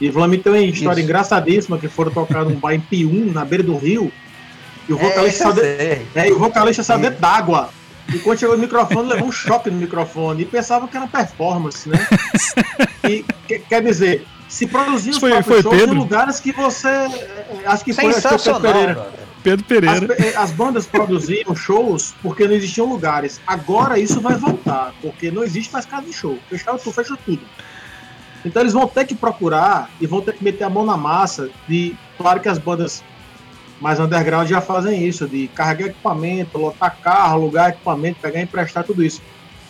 E Vlamir tem uma história Isso. engraçadíssima que foram tocar num bar em Pium, na beira do rio, E o vocalista É, de- é, e o vocalista saiu dentro d'água. E quando chegou no microfone, levou um choque no microfone. E pensava que era performance, né? E que- quer dizer, se produziam foi- foi shows Pedro? em lugares que você. é, Acho que foi, acho que foi Pedro. Pereira. As, Pereira. eh, as bandas produziam shows porque não existiam lugares. Agora isso vai voltar, porque não existe mais casa de show. Fecharam tudo, fechou tudo. Então eles vão ter que procurar e vão ter que meter a mão na massa. De, claro que as bandas mais underground já fazem isso, de carregar equipamento, lotar carro, alugar equipamento, pegar e emprestar tudo isso.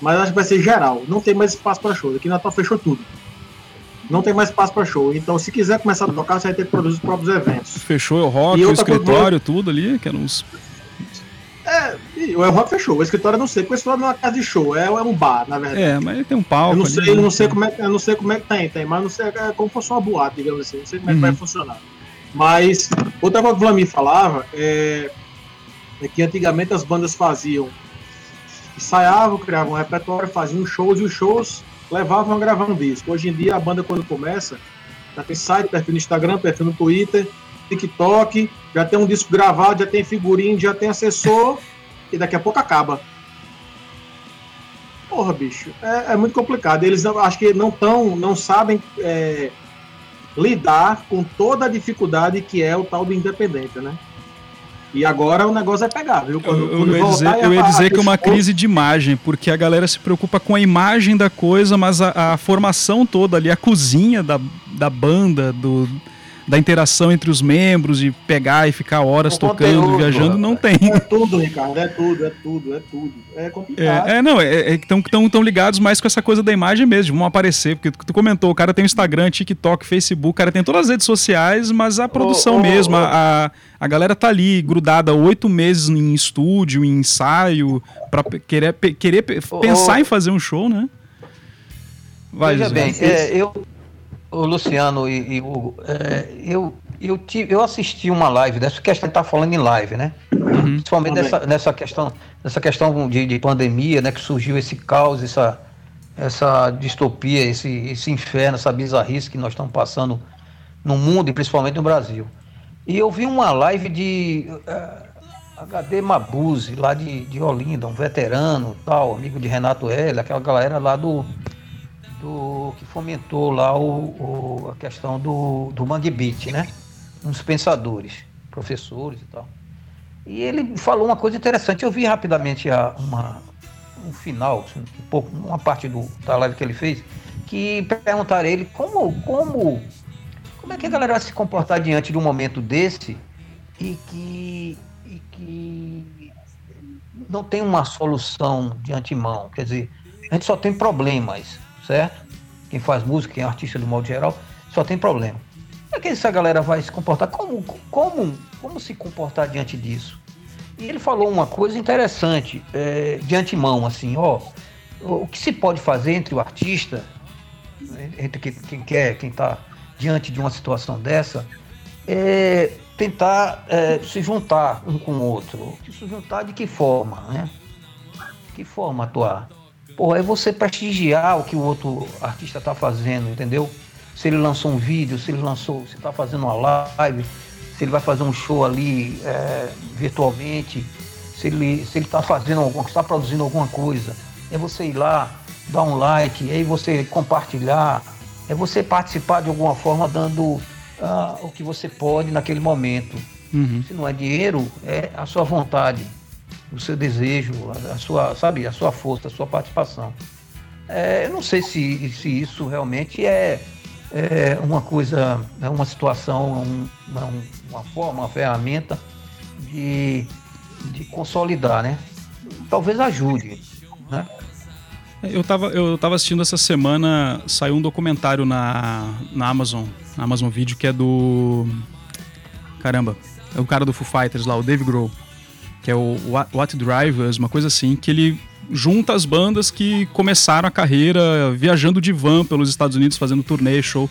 Mas acho que vai ser geral. Não tem mais espaço para show. Aqui em Natal fechou tudo. Não tem mais espaço para show. Então, se quiser começar a tocar, você vai ter que produzir os próprios eventos. Fechou o rock, o outra coisa escritório, tudo ali, que eram uns. E o El Rock fechou. O escritório eu não sei, porque o escritório não é uma casa de show, é, é um bar, na verdade. É, mas tem um palco. eu não ali, sei, eu né? não sei como é, que- eu não sei como é que tem, tem, mas não sei é como fosse uma boate, digamos assim, não sei como é que Uhum. vai funcionar. Mas outra coisa que o Vlamir falava é, é que antigamente as bandas faziam, ensaiavam, criavam um repertório, faziam shows e os shows levavam a gravar um disco. Hoje em dia a banda quando começa, já tem site, perfil no Instagram, perfil no Twitter, TikTok, já tem um disco gravado, já tem figurinho, já tem assessor e daqui a pouco acaba. Porra, bicho, é, é muito complicado. Eles acho que não tão, não sabem é, lidar com toda a dificuldade que é o tal do independente, né? E agora o negócio é pegar, viu? Quando, Eu, quando ia voltar dizer, eu ia dizer que é uma crise de imagem, porque a galera se preocupa com a imagem da coisa, mas a, a formação toda ali, a cozinha da, da banda, do, da interação entre os membros, de pegar e ficar horas O tocando, conteúdo, viajando, não tem. É tudo, Ricardo, é tudo, é tudo, é tudo. É complicado. É, é, não, é, estão tão, tão ligados mais com essa coisa da imagem mesmo, vão aparecer, porque tu, tu comentou, o cara tem o Instagram, TikTok, Facebook, o cara tem todas as redes sociais, mas a produção ô, mesmo, ô. A, a, a galera tá ali grudada oito meses em estúdio, em ensaio, pra pe- querer, querer pensar em fazer um show, né? Vai, Veja José. bem, é, eu, o Luciano e, e Hugo, é, eu, eu, tive, eu assisti uma live dessa, que a gente está falando em live, né? Uhum. Principalmente Também. nessa, nessa questão, nessa questão de, de pandemia, né? Que surgiu esse caos, essa, essa distopia, esse, esse inferno, essa bizarrice que nós estamos passando no mundo e principalmente no Brasil. E eu vi uma live de eh, HD Mabuse, lá de, de Olinda, um veterano, tal, amigo de Renato L, aquela galera lá do, do que fomentou lá o, o- a questão do, do Mangue Beat, né? Uns pensadores, professores e tal. E ele falou uma coisa interessante. Eu vi rapidamente a, uma, um final, assim, um pouco, uma parte do, da live que ele fez, que perguntaram a ele como, como, como é que a galera vai se comportar diante de um momento desse e que, e que não tem uma solução de antemão. Quer dizer, a gente só tem problemas, certo? Quem faz música, quem é artista do modo geral, só tem problema. Como é que essa galera vai se comportar? Como, como, como se comportar diante disso? E ele falou uma coisa interessante é, de antemão, assim, ó, o que se pode fazer entre o artista, entre quem, quem quer, quem está diante de uma situação dessa, é tentar é, se juntar um com o outro. Se juntar de que forma, né? De que forma atuar? Pô, é você prestigiar o que o outro artista está fazendo, entendeu? Se ele lançou um vídeo, se ele lançou, se está fazendo uma live, se ele vai fazer um show ali é, virtualmente, se ele se ele está fazendo alguma, está produzindo alguma coisa, é você ir lá, dar um like, aí você compartilhar, é você participar de alguma forma dando ah, o que você pode naquele momento. Uhum. Se não é dinheiro, é a sua vontade, o seu desejo, a, sua, sabe, a sua força, a sua participação. É, eu não sei se, se isso realmente é, é uma coisa, é uma situação, um- uma, forma, uma ferramenta de, de consolidar, né? Talvez ajude, né? Eu tava, eu tava assistindo essa semana, saiu um documentário na, na Amazon, na Amazon Video, que é do. Caramba, é o cara do Foo Fighters lá, o Dave Grohl, que é o What, Drivers, uma coisa assim, que ele junta as bandas que começaram a carreira viajando de van pelos Estados Unidos, fazendo turnê, show.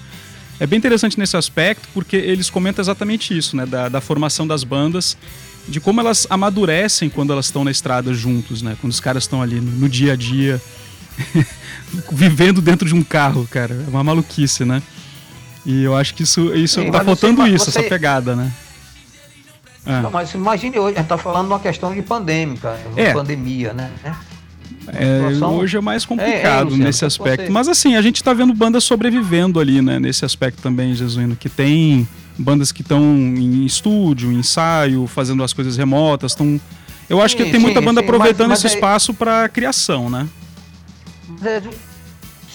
É bem interessante nesse aspecto, porque eles comentam exatamente isso, né? Da, da formação das bandas, de como elas amadurecem quando elas estão na estrada juntos, né? Quando os caras estão ali no, no dia a dia, vivendo dentro de um carro, cara. É uma maluquice, né? E eu acho que isso, isso Sim, tá faltando você- isso, você- essa pegada, né? É. Não, mas imagine hoje, a gente tá falando de uma questão de pandêmica, de É. pandemia, né? É, situação- hoje é mais É, é, complicado Luciano, nesse você- aspecto. Mas assim, a gente tá vendo bandas sobrevivendo ali, né? Nesse aspecto também, Jesuíno, que tem bandas que estão em estúdio, em ensaio, fazendo as coisas remotas, estão. Eu acho que Sim, tem muita sim, banda sim, aproveitando mas- mas esse é- espaço para criação, né? É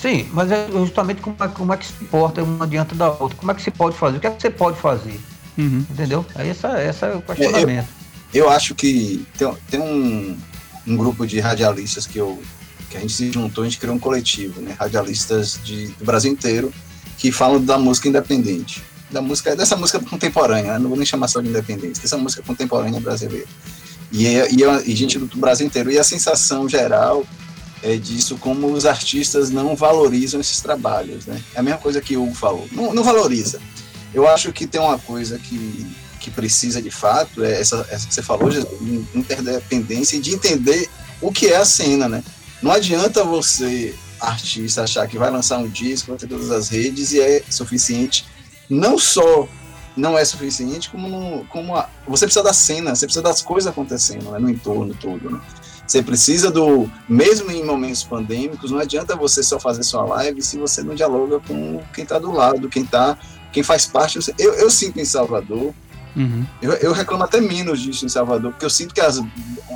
sim, mas é justamente como é, como é que se porta uma diante da outra. Como é que se pode fazer? O que é que você pode fazer? Uhum. Entendeu? Aí essa, essa é o questionamento. Eu acho que tem, tem um, um grupo de radialistas que, eu, que a gente se juntou, a gente criou um coletivo, né? Radialistas de, do Brasil inteiro que falam da música independente. Da música, dessa música contemporânea, né? não vou nem chamar só de independência, dessa música contemporânea brasileira. E, e, e gente do Brasil inteiro. E a sensação geral é disso, como os artistas não valorizam esses trabalhos. Né? É a mesma coisa que o Hugo falou. Não, não valoriza. Eu acho que tem uma coisa que, que precisa de fato, é essa, essa que você falou, in- interdependência e de entender o que é a cena. Né? Não adianta você, artista, achar que vai lançar um disco, vai ter todas as redes e é suficiente. Não só não é suficiente, como, como a- você precisa da cena, você precisa das coisas acontecendo né, no entorno todo. Né? Você precisa do, mesmo em momentos pandêmicos, não adianta você só fazer sua live se você não dialoga com quem está do lado, quem tá, quem faz parte. Eu, eu sinto em Salvador, Uhum. eu, eu reclamo até menos disso em Salvador, porque eu sinto que as,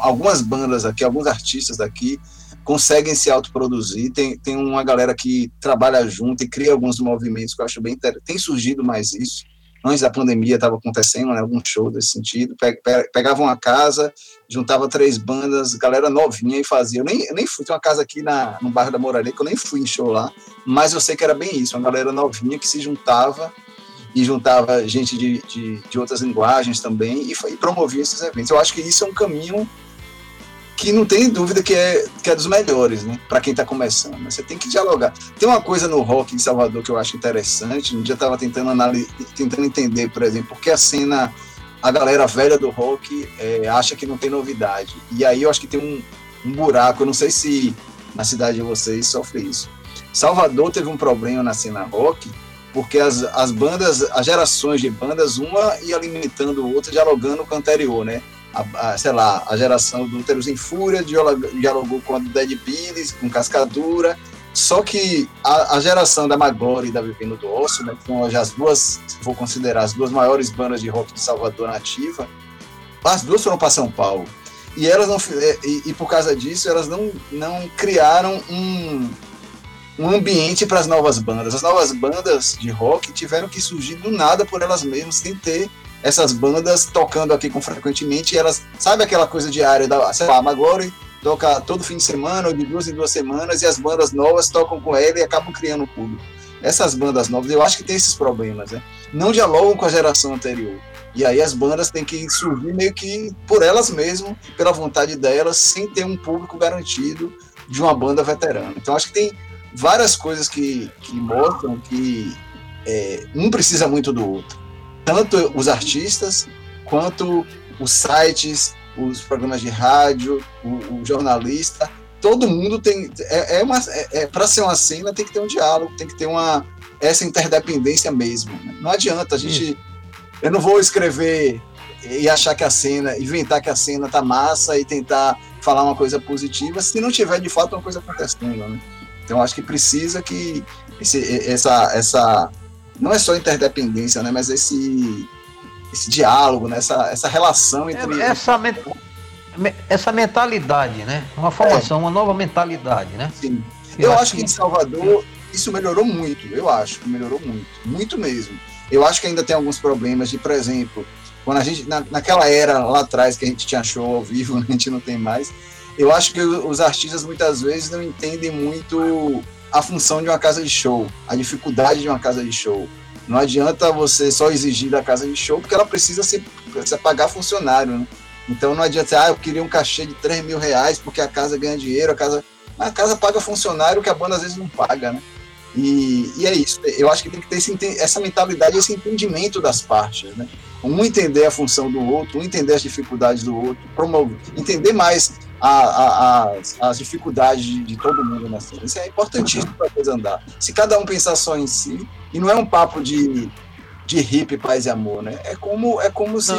algumas bandas aqui, alguns artistas daqui conseguem se autoproduzir. Tem, tem uma galera que trabalha junto e cria alguns movimentos que eu acho bem interessante. Tem surgido mais isso. Antes da pandemia estava acontecendo né, algum show desse sentido. Pe- pe- Pegavam uma casa, juntava três bandas, galera novinha e fazia. Eu nem, eu nem fui, tem uma casa aqui na, no bairro da Moraria que eu nem fui em show lá, mas eu sei que era bem isso, uma galera novinha que se juntava e juntava gente de, de, de outras linguagens também e, foi, e promovia esses eventos. Eu acho que isso é um caminho que não tem dúvida que é, que é dos melhores, né? Para quem está começando. Mas Você tem que dialogar. Tem uma coisa no rock em Salvador que eu acho interessante. Um dia eu estava tentando, tentando entender, por exemplo, porque a cena, a galera velha do rock é, acha que não tem novidade. E aí eu acho que tem um, um buraco. Eu não sei se na cidade de vocês sofre isso. Salvador teve um problema na cena rock porque as, as bandas, as gerações de bandas, uma ia alimentando outra, dialogando com a anterior, né? A, a, sei lá, a geração do Úteros em Fúria dialogou, com a do Dead Billies, com Cascadura, só que a, a geração da Maglore e da Vivendo do Osso, né, que são as duas, se for considerar as duas maiores bandas de rock de Salvador nativa, as duas foram para São Paulo. E elas não e, e por causa disso, elas não, não criaram um, um ambiente para as novas bandas. As novas bandas de rock tiveram que surgir do nada por elas mesmas, sem ter essas bandas tocando aqui com frequentemente. Elas, sabe aquela coisa diária da, sei lá, a Magore toca todo fim de semana ou de duas em duas semanas e as bandas novas tocam com ela e acabam criando o público. Essas bandas novas, eu acho que tem esses problemas, né? Não dialogam com a geração anterior. E aí as bandas têm que surgir meio que por elas mesmas, pela vontade delas, sem ter um público garantido de uma banda veterana. Então acho que tem várias coisas que, que mostram que é, um precisa muito do outro. Tanto os artistas, quanto os sites, os programas de rádio, o, o jornalista, todo mundo tem. É, é é, é para ser uma cena, tem que ter um diálogo, tem que ter uma essa interdependência mesmo. né? Não adianta a gente. Eu não vou escrever e achar que a cena, inventar que a cena tá massa e tentar falar uma coisa positiva, se não tiver de fato uma coisa acontecendo. Né? Então acho que precisa que esse, essa, essa não é só interdependência, né, mas esse esse diálogo, né, essa, essa relação entre É, essa, men- me- essa mentalidade, né? Uma formação, uma nova mentalidade, né? Sim. Eu Eu acho acho que em Salvador isso melhorou muito. Eu acho que melhorou muito. Muito mesmo. Eu acho que ainda tem alguns problemas de, por exemplo, quando a gente, na, naquela era lá atrás que a gente tinha show ao vivo, a gente não tem mais. Eu acho que os artistas muitas vezes não entendem muito a função de uma casa de show, a dificuldade de uma casa de show. Não adianta você só exigir da casa de show, porque ela precisa se precisa pagar funcionário, né? Então não adianta, ah, eu queria um cachê de 3 mil reais porque a casa ganha dinheiro, a casa. A casa paga funcionário que a banda às vezes não paga, né? E, e é isso. Eu acho que tem que ter esse essa mentalidade, esse entendimento das partes, né? Um entender a função do outro, um entender as dificuldades do outro, promover, entender mais a, a- as, as dificuldades de, de todo mundo na cena. Isso é importantíssimo para a coisa andar. Se cada um pensar só em si, e não é um papo de de hippie, paz e amor, né? É como, é como se,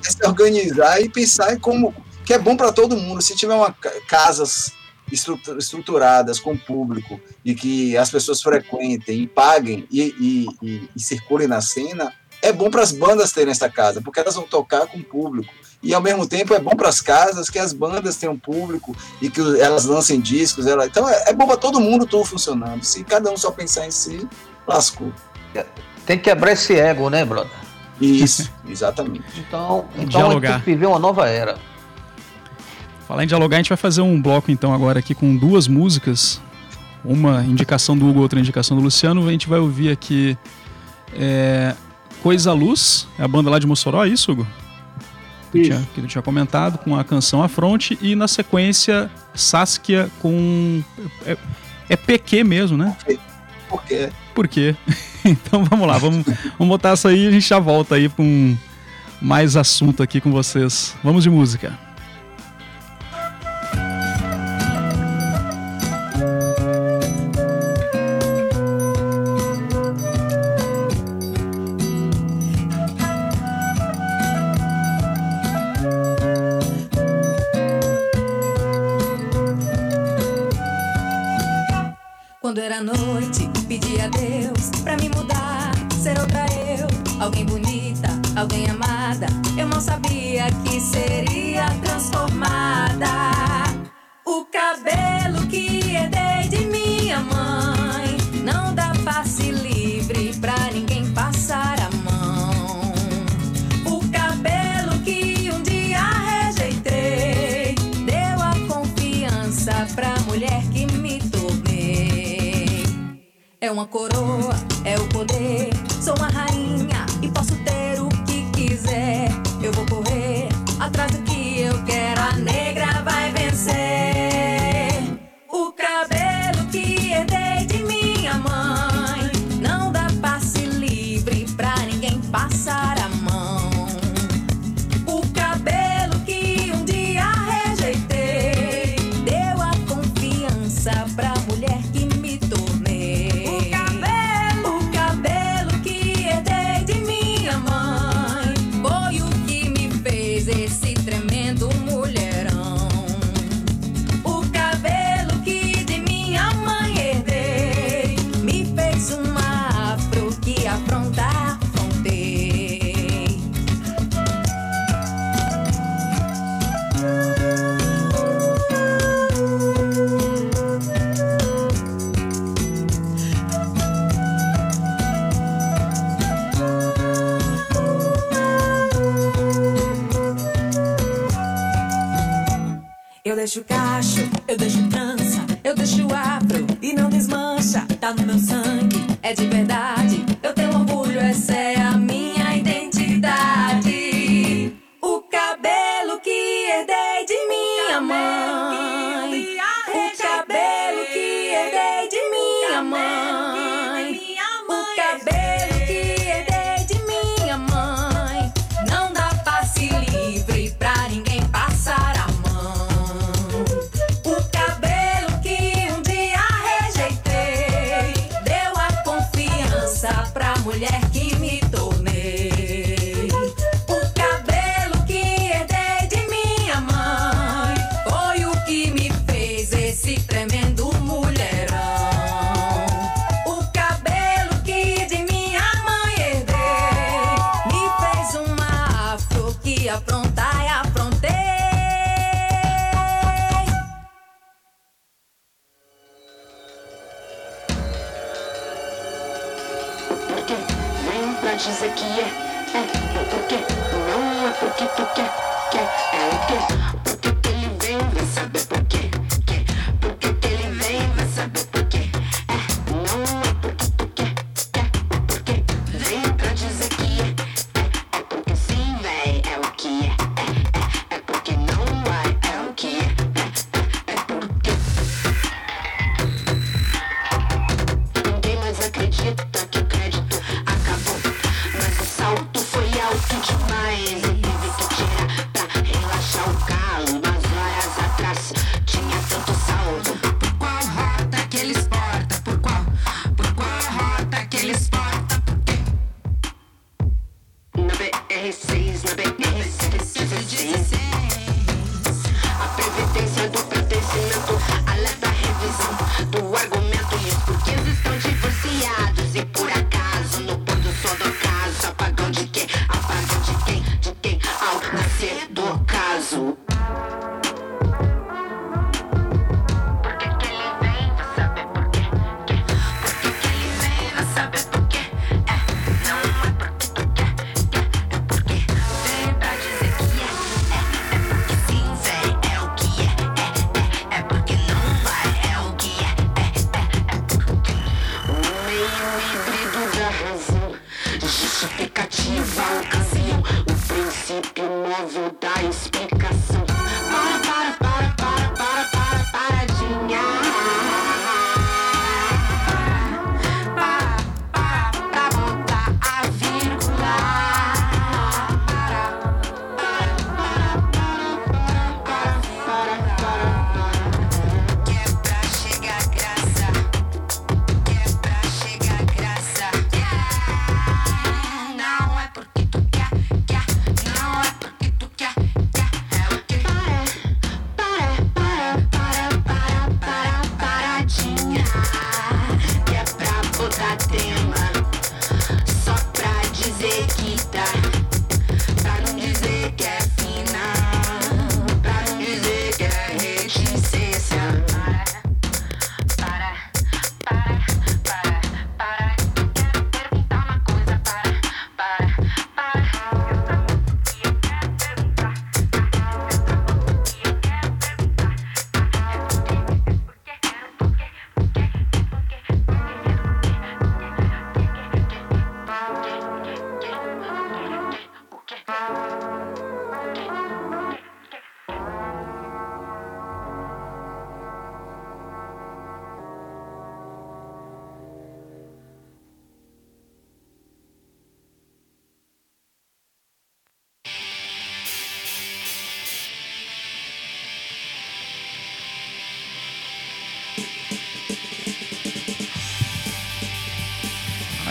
se organizar e pensar como que é bom para todo mundo. Se tiver uma, ca- casas estrutu- estruturadas com público e que as pessoas frequentem e paguem e, e, e- e circulem na cena, é bom para as bandas terem essa casa, porque elas vão tocar com público. E ao mesmo tempo é bom para as casas que as bandas tenham público e que elas lancem discos. Ela... Então é, é bom para todo mundo tudo funcionando. Se cada um só pensar em si, lascou. tem que quebrar esse ego, né, brother? Isso, exatamente. Então, então a gente Dialogar. tem que viver uma nova era. Falar em dialogar, a gente vai fazer um bloco então agora aqui com duas músicas. Uma indicação do Hugo, outra indicação do Luciano. A gente vai ouvir aqui é, Coisa Luz, é a banda lá de Mossoró, é isso, Hugo? Que tu, tinha, que tu tinha comentado, com a canção Afronte. E na sequência, Saskia com. É, é PQ mesmo, né? Porque Por quê? então vamos lá, vamos, vamos botar essa aí e a gente já volta aí com mais assunto aqui com vocês. Vamos de música. É uma coroa, é o poder. Sou uma rainha e posso ter o que quiser. Eu vou correr atrás do que eu quero. A negra vai vencer.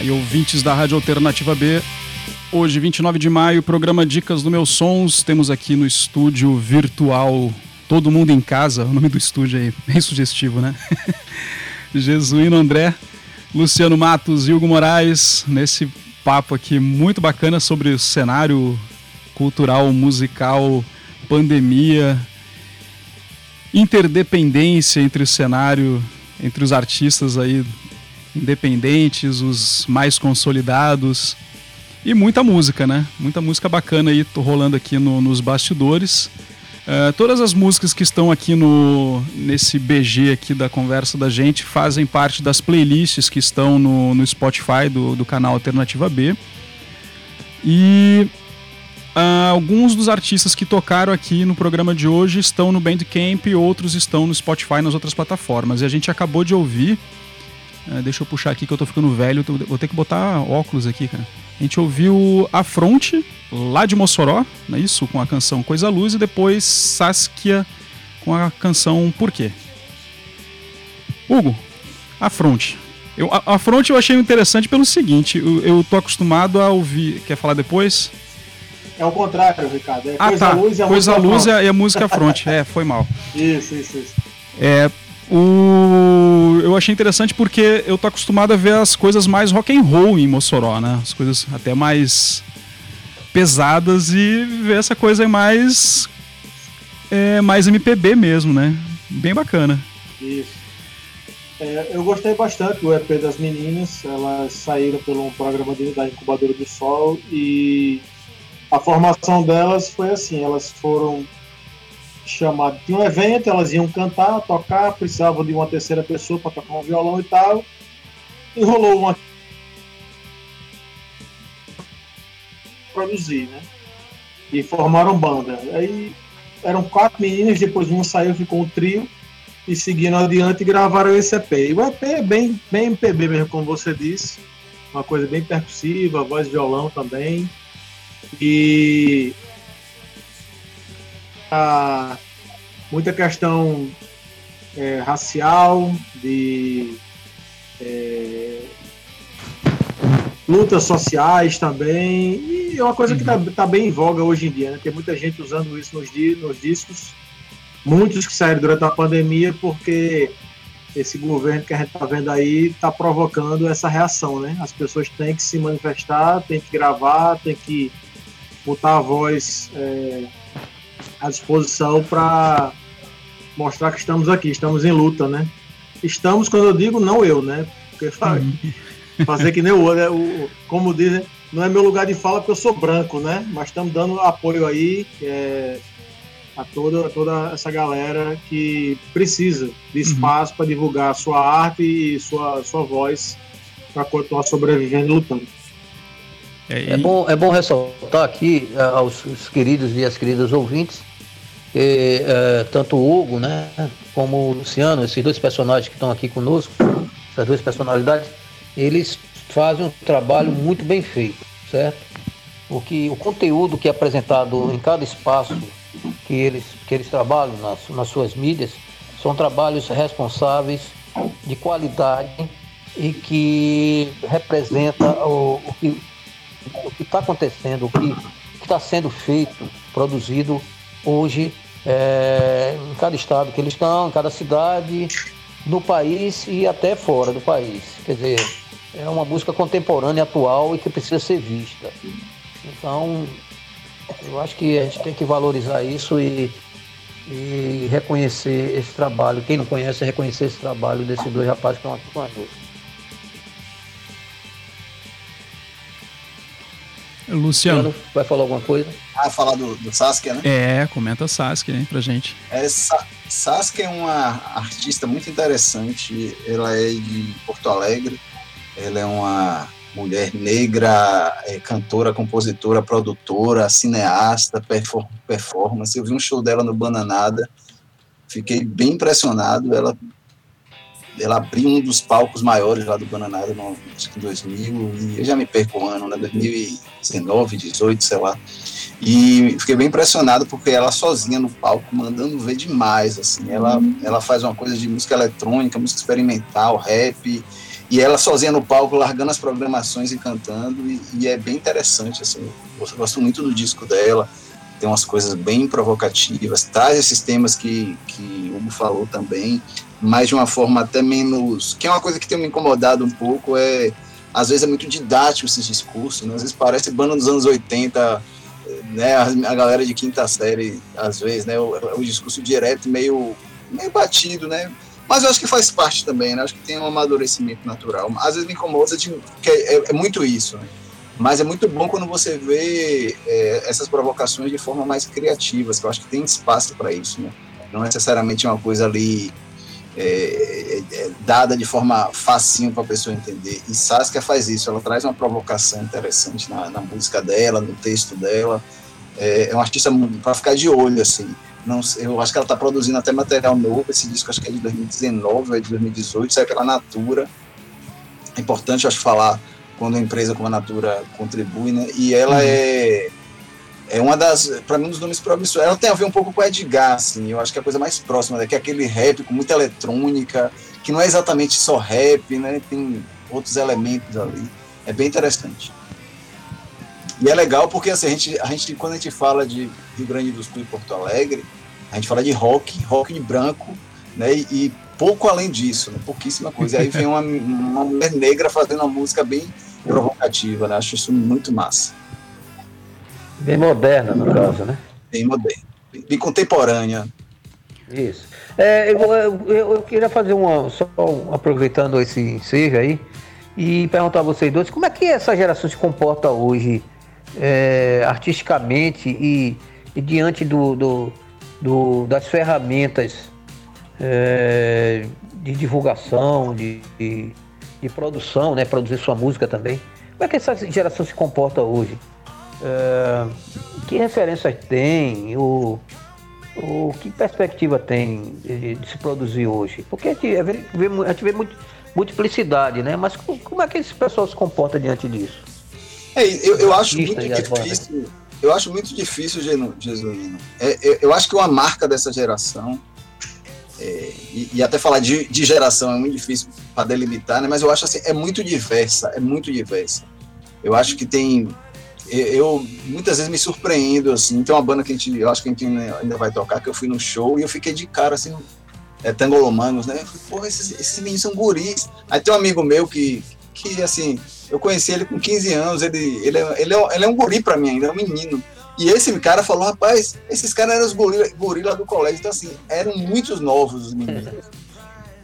Aí, ouvintes da Rádio Alternativa B, hoje, 29 de maio, programa Dicas do Meus Sons. Temos aqui no estúdio virtual Todo Mundo em Casa, o nome do estúdio aí, bem sugestivo, né? Jesuíno André, Luciano Matos e Hugo Moraes, nesse papo aqui muito bacana sobre o cenário cultural, musical, pandemia, interdependência entre o cenário, entre os artistas aí independentes, os mais consolidados e muita música, né? Muita música bacana aí rolando aqui no- nos bastidores. Eh, todas as músicas que estão aqui no nesse BG aqui da conversa da gente fazem parte das playlists que estão no, no Spotify do, do canal Alternativa B. E ah, alguns dos artistas que tocaram aqui no programa de hoje estão no Bandcamp e outros estão no Spotify nas outras plataformas. E a gente acabou de ouvir. Ah, deixa eu puxar aqui que eu tô ficando velho, vou ter que botar óculos aqui, cara. A gente ouviu A Fronte, lá de Mossoró, não é isso? Com a canção Coisa Luz, e depois Saskia com a canção Por quê? Hugo, A Fronte. Eu, a, a Fronte eu achei interessante pelo seguinte, eu, eu tô acostumado a ouvir. Quer falar depois? É o contrário, Ricardo. É Ah, coisa tá. luz e a Coisa música Luz e a, e a música Fronte. É, foi mal. Isso, isso, isso. É, o... Eu achei interessante porque eu tô acostumado a ver as coisas mais rock and roll em Mossoró, né? As coisas até mais pesadas e ver essa coisa mais é, mais MPB mesmo, né? Bem bacana. Isso. É, eu gostei bastante do EP das meninas. Elas saíram pelo programa de- da Incubadora do Sol e a formação delas foi assim: elas foram chamadas de um evento, elas iam cantar, tocar, precisavam de uma terceira pessoa para tocar um violão e tal. E rolou uma produzir, né? E formaram banda. Aí eram quatro meninas, depois uma saiu, ficou um trio e seguindo adiante gravaram esse EP. E o EP é bem, bem MPB mesmo, como você disse. Uma coisa bem percussiva, voz e violão também. E muita questão é, racial, de é, lutas sociais também. E é uma coisa que está bem em voga hoje em dia. Né? Tem muita gente usando isso nos, nos discos muitos que saíram durante a pandemia porque esse governo que a gente está vendo aí está provocando essa reação, né? As pessoas têm que se manifestar, têm que gravar, têm que botar a voz é, à disposição para mostrar que estamos aqui, estamos em luta, né? Estamos, quando eu digo, não eu, né? Porque fa- fazer que nem o outro, né? O- como dizem, não é meu lugar de fala porque eu sou branco, né? Mas estamos dando apoio aí é, a toda, a toda essa galera que precisa de espaço para divulgar sua arte e sua, sua voz para continuar sobrevivendo e lutando. É bom, é bom ressaltar aqui eh, aos, aos queridos e as queridas ouvintes, que, eh, tanto o Hugo né, como o Luciano, esses dois personagens que estão aqui conosco, essas duas personalidades, eles fazem um trabalho muito bem feito, certo? O, que, o conteúdo que é apresentado em cada espaço que eles, que eles trabalham nas, nas suas mídias são trabalhos responsáveis, de qualidade e que representa o, o que o que está acontecendo, o que está sendo feito, produzido hoje é, em cada estado que eles estão, em cada cidade, no país e até fora do país. Quer dizer, é uma música contemporânea, atual e que precisa ser vista. Então, eu acho que a gente tem que valorizar isso e, e reconhecer esse trabalho. Quem não conhece, reconhecer esse trabalho desses dois rapazes que estão aqui com a gente. Luciano. Vai falar alguma coisa? Ah, falar do, do Saskia, né? É, comenta Sasuke aí pra gente. É, Sa Saskia é uma artista muito interessante. Ela é de Porto Alegre. Ela é uma mulher negra, é, cantora, compositora, produtora, cineasta, perfor performance. Eu vi um show dela no Bananada. Fiquei bem impressionado. Ela ela abriu um dos palcos maiores lá do Bananada no, acho que em 2000, e eu já me perco o ano, né, 2019, 18, sei lá. E fiquei bem impressionado porque ela sozinha no palco, mandando ver demais, assim. Ela, ela faz uma coisa de música eletrônica, música experimental, rap, e ela sozinha no palco, largando as programações e cantando, e, e é bem interessante, assim. Eu gosto muito do disco dela, tem umas coisas bem provocativas, traz esses temas que, que o Hugo falou também, mas de uma forma até menos. Que é uma coisa que tem me incomodado um pouco, é. Às vezes é muito didático esses discursos, né? às vezes parece banda dos anos 80, né? A, a galera de quinta série, às vezes, né? O, o discurso direto, meio, meio batido, né? Mas eu acho que faz parte também, né? Acho que tem um amadurecimento natural. Às vezes me incomoda, de, porque é, é muito isso, né? Mas é muito bom quando você vê é, essas provocações de forma mais criativas, que eu acho que tem espaço para isso, né? Não necessariamente uma coisa ali é, é, é dada de forma facinho para a pessoa entender. E Saskia faz isso, ela traz uma provocação interessante na, na música dela, no texto dela. É, é um artista para ficar de olho, assim. Não, eu acho que ela está produzindo até material novo. Esse disco acho que é de 2019 ou é de 2018, sai pela Natura. É importante, acho, falar quando a empresa como a Natura contribui, né? E ela uhum. é é uma das, para mim, um dos nomes promissores. Ela tem a ver um pouco com Edgar, assim, eu acho que é a coisa mais próxima, né? que é aquele rap com muita eletrônica, que não é exatamente só rap, né? Tem outros elementos ali. É bem interessante. E é legal porque assim, a, gente, a gente, quando a gente fala de Rio Grande do Sul e Porto Alegre, a gente fala de rock, rock de branco, né? E, e pouco além disso, né? pouquíssima coisa. E aí vem uma, uma mulher negra fazendo uma música bem provocativa, né? Acho isso muito massa. Bem moderna, no caso, né? Bem moderna, bem contemporânea. Isso. É, eu, eu, eu, queria fazer uma, só aproveitando esse ensejo aí, e perguntar a vocês dois, como é que essa geração se comporta hoje, é, artisticamente e, e diante do, do, do, das ferramentas é, de divulgação, de, de, de, produção, né, produzir sua música também. Como é que essa geração se comporta hoje? É, que referências tem? O, o, que perspectiva tem de, de se produzir hoje? Porque a gente vê, a gente vê muito, multiplicidade, né? Mas como, como, é que esse pessoal se comporta diante disso? É, eu, eu acho muito difícil. Eu acho muito difícil, Jesuíno. É, eu, eu acho que uma marca dessa geração é, e, e, até falar de, de, geração é muito difícil para delimitar, né? mas eu acho assim, é muito diversa, é muito diversa. Eu acho que tem eu muitas vezes me surpreendo, assim, tem uma banda que a gente, eu acho que a gente ainda vai tocar, que eu fui no show e eu fiquei de cara, assim, é, Tangolomanos, né, eu falei, porra, esses, esses meninos são guris, aí tem um amigo meu que, que assim, eu conheci ele com 15 anos, ele, ele, é, ele, é, ele é um guri pra mim ainda, é um menino, e esse cara falou, rapaz, esses caras eram os gorilas gorila do colégio, então assim, eram muitos novos os meninos.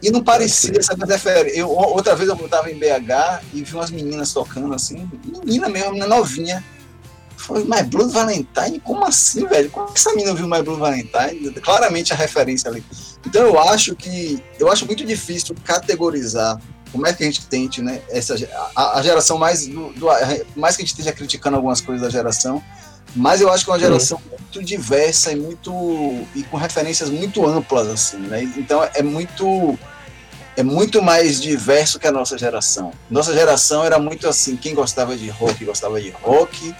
E não parecia, essa referência. Eu, outra vez eu estava em BH e vi umas meninas tocando assim, menina mesmo, menina novinha. Mas Blue Valentine? Como assim, velho? Como essa menina viu mais Blue Valentine? Claramente a referência ali. Então eu acho que eu acho muito difícil categorizar por mais que a gente tente, né? Essa, a, a geração mais. Do, do- mais que a gente esteja criticando algumas coisas da geração, mas eu acho que é uma geração muito diversa e muito. e com referências muito amplas, assim, né? Então é muito. É muito mais diverso que a nossa geração. Nossa geração era muito assim, quem gostava de rock, gostava de rock,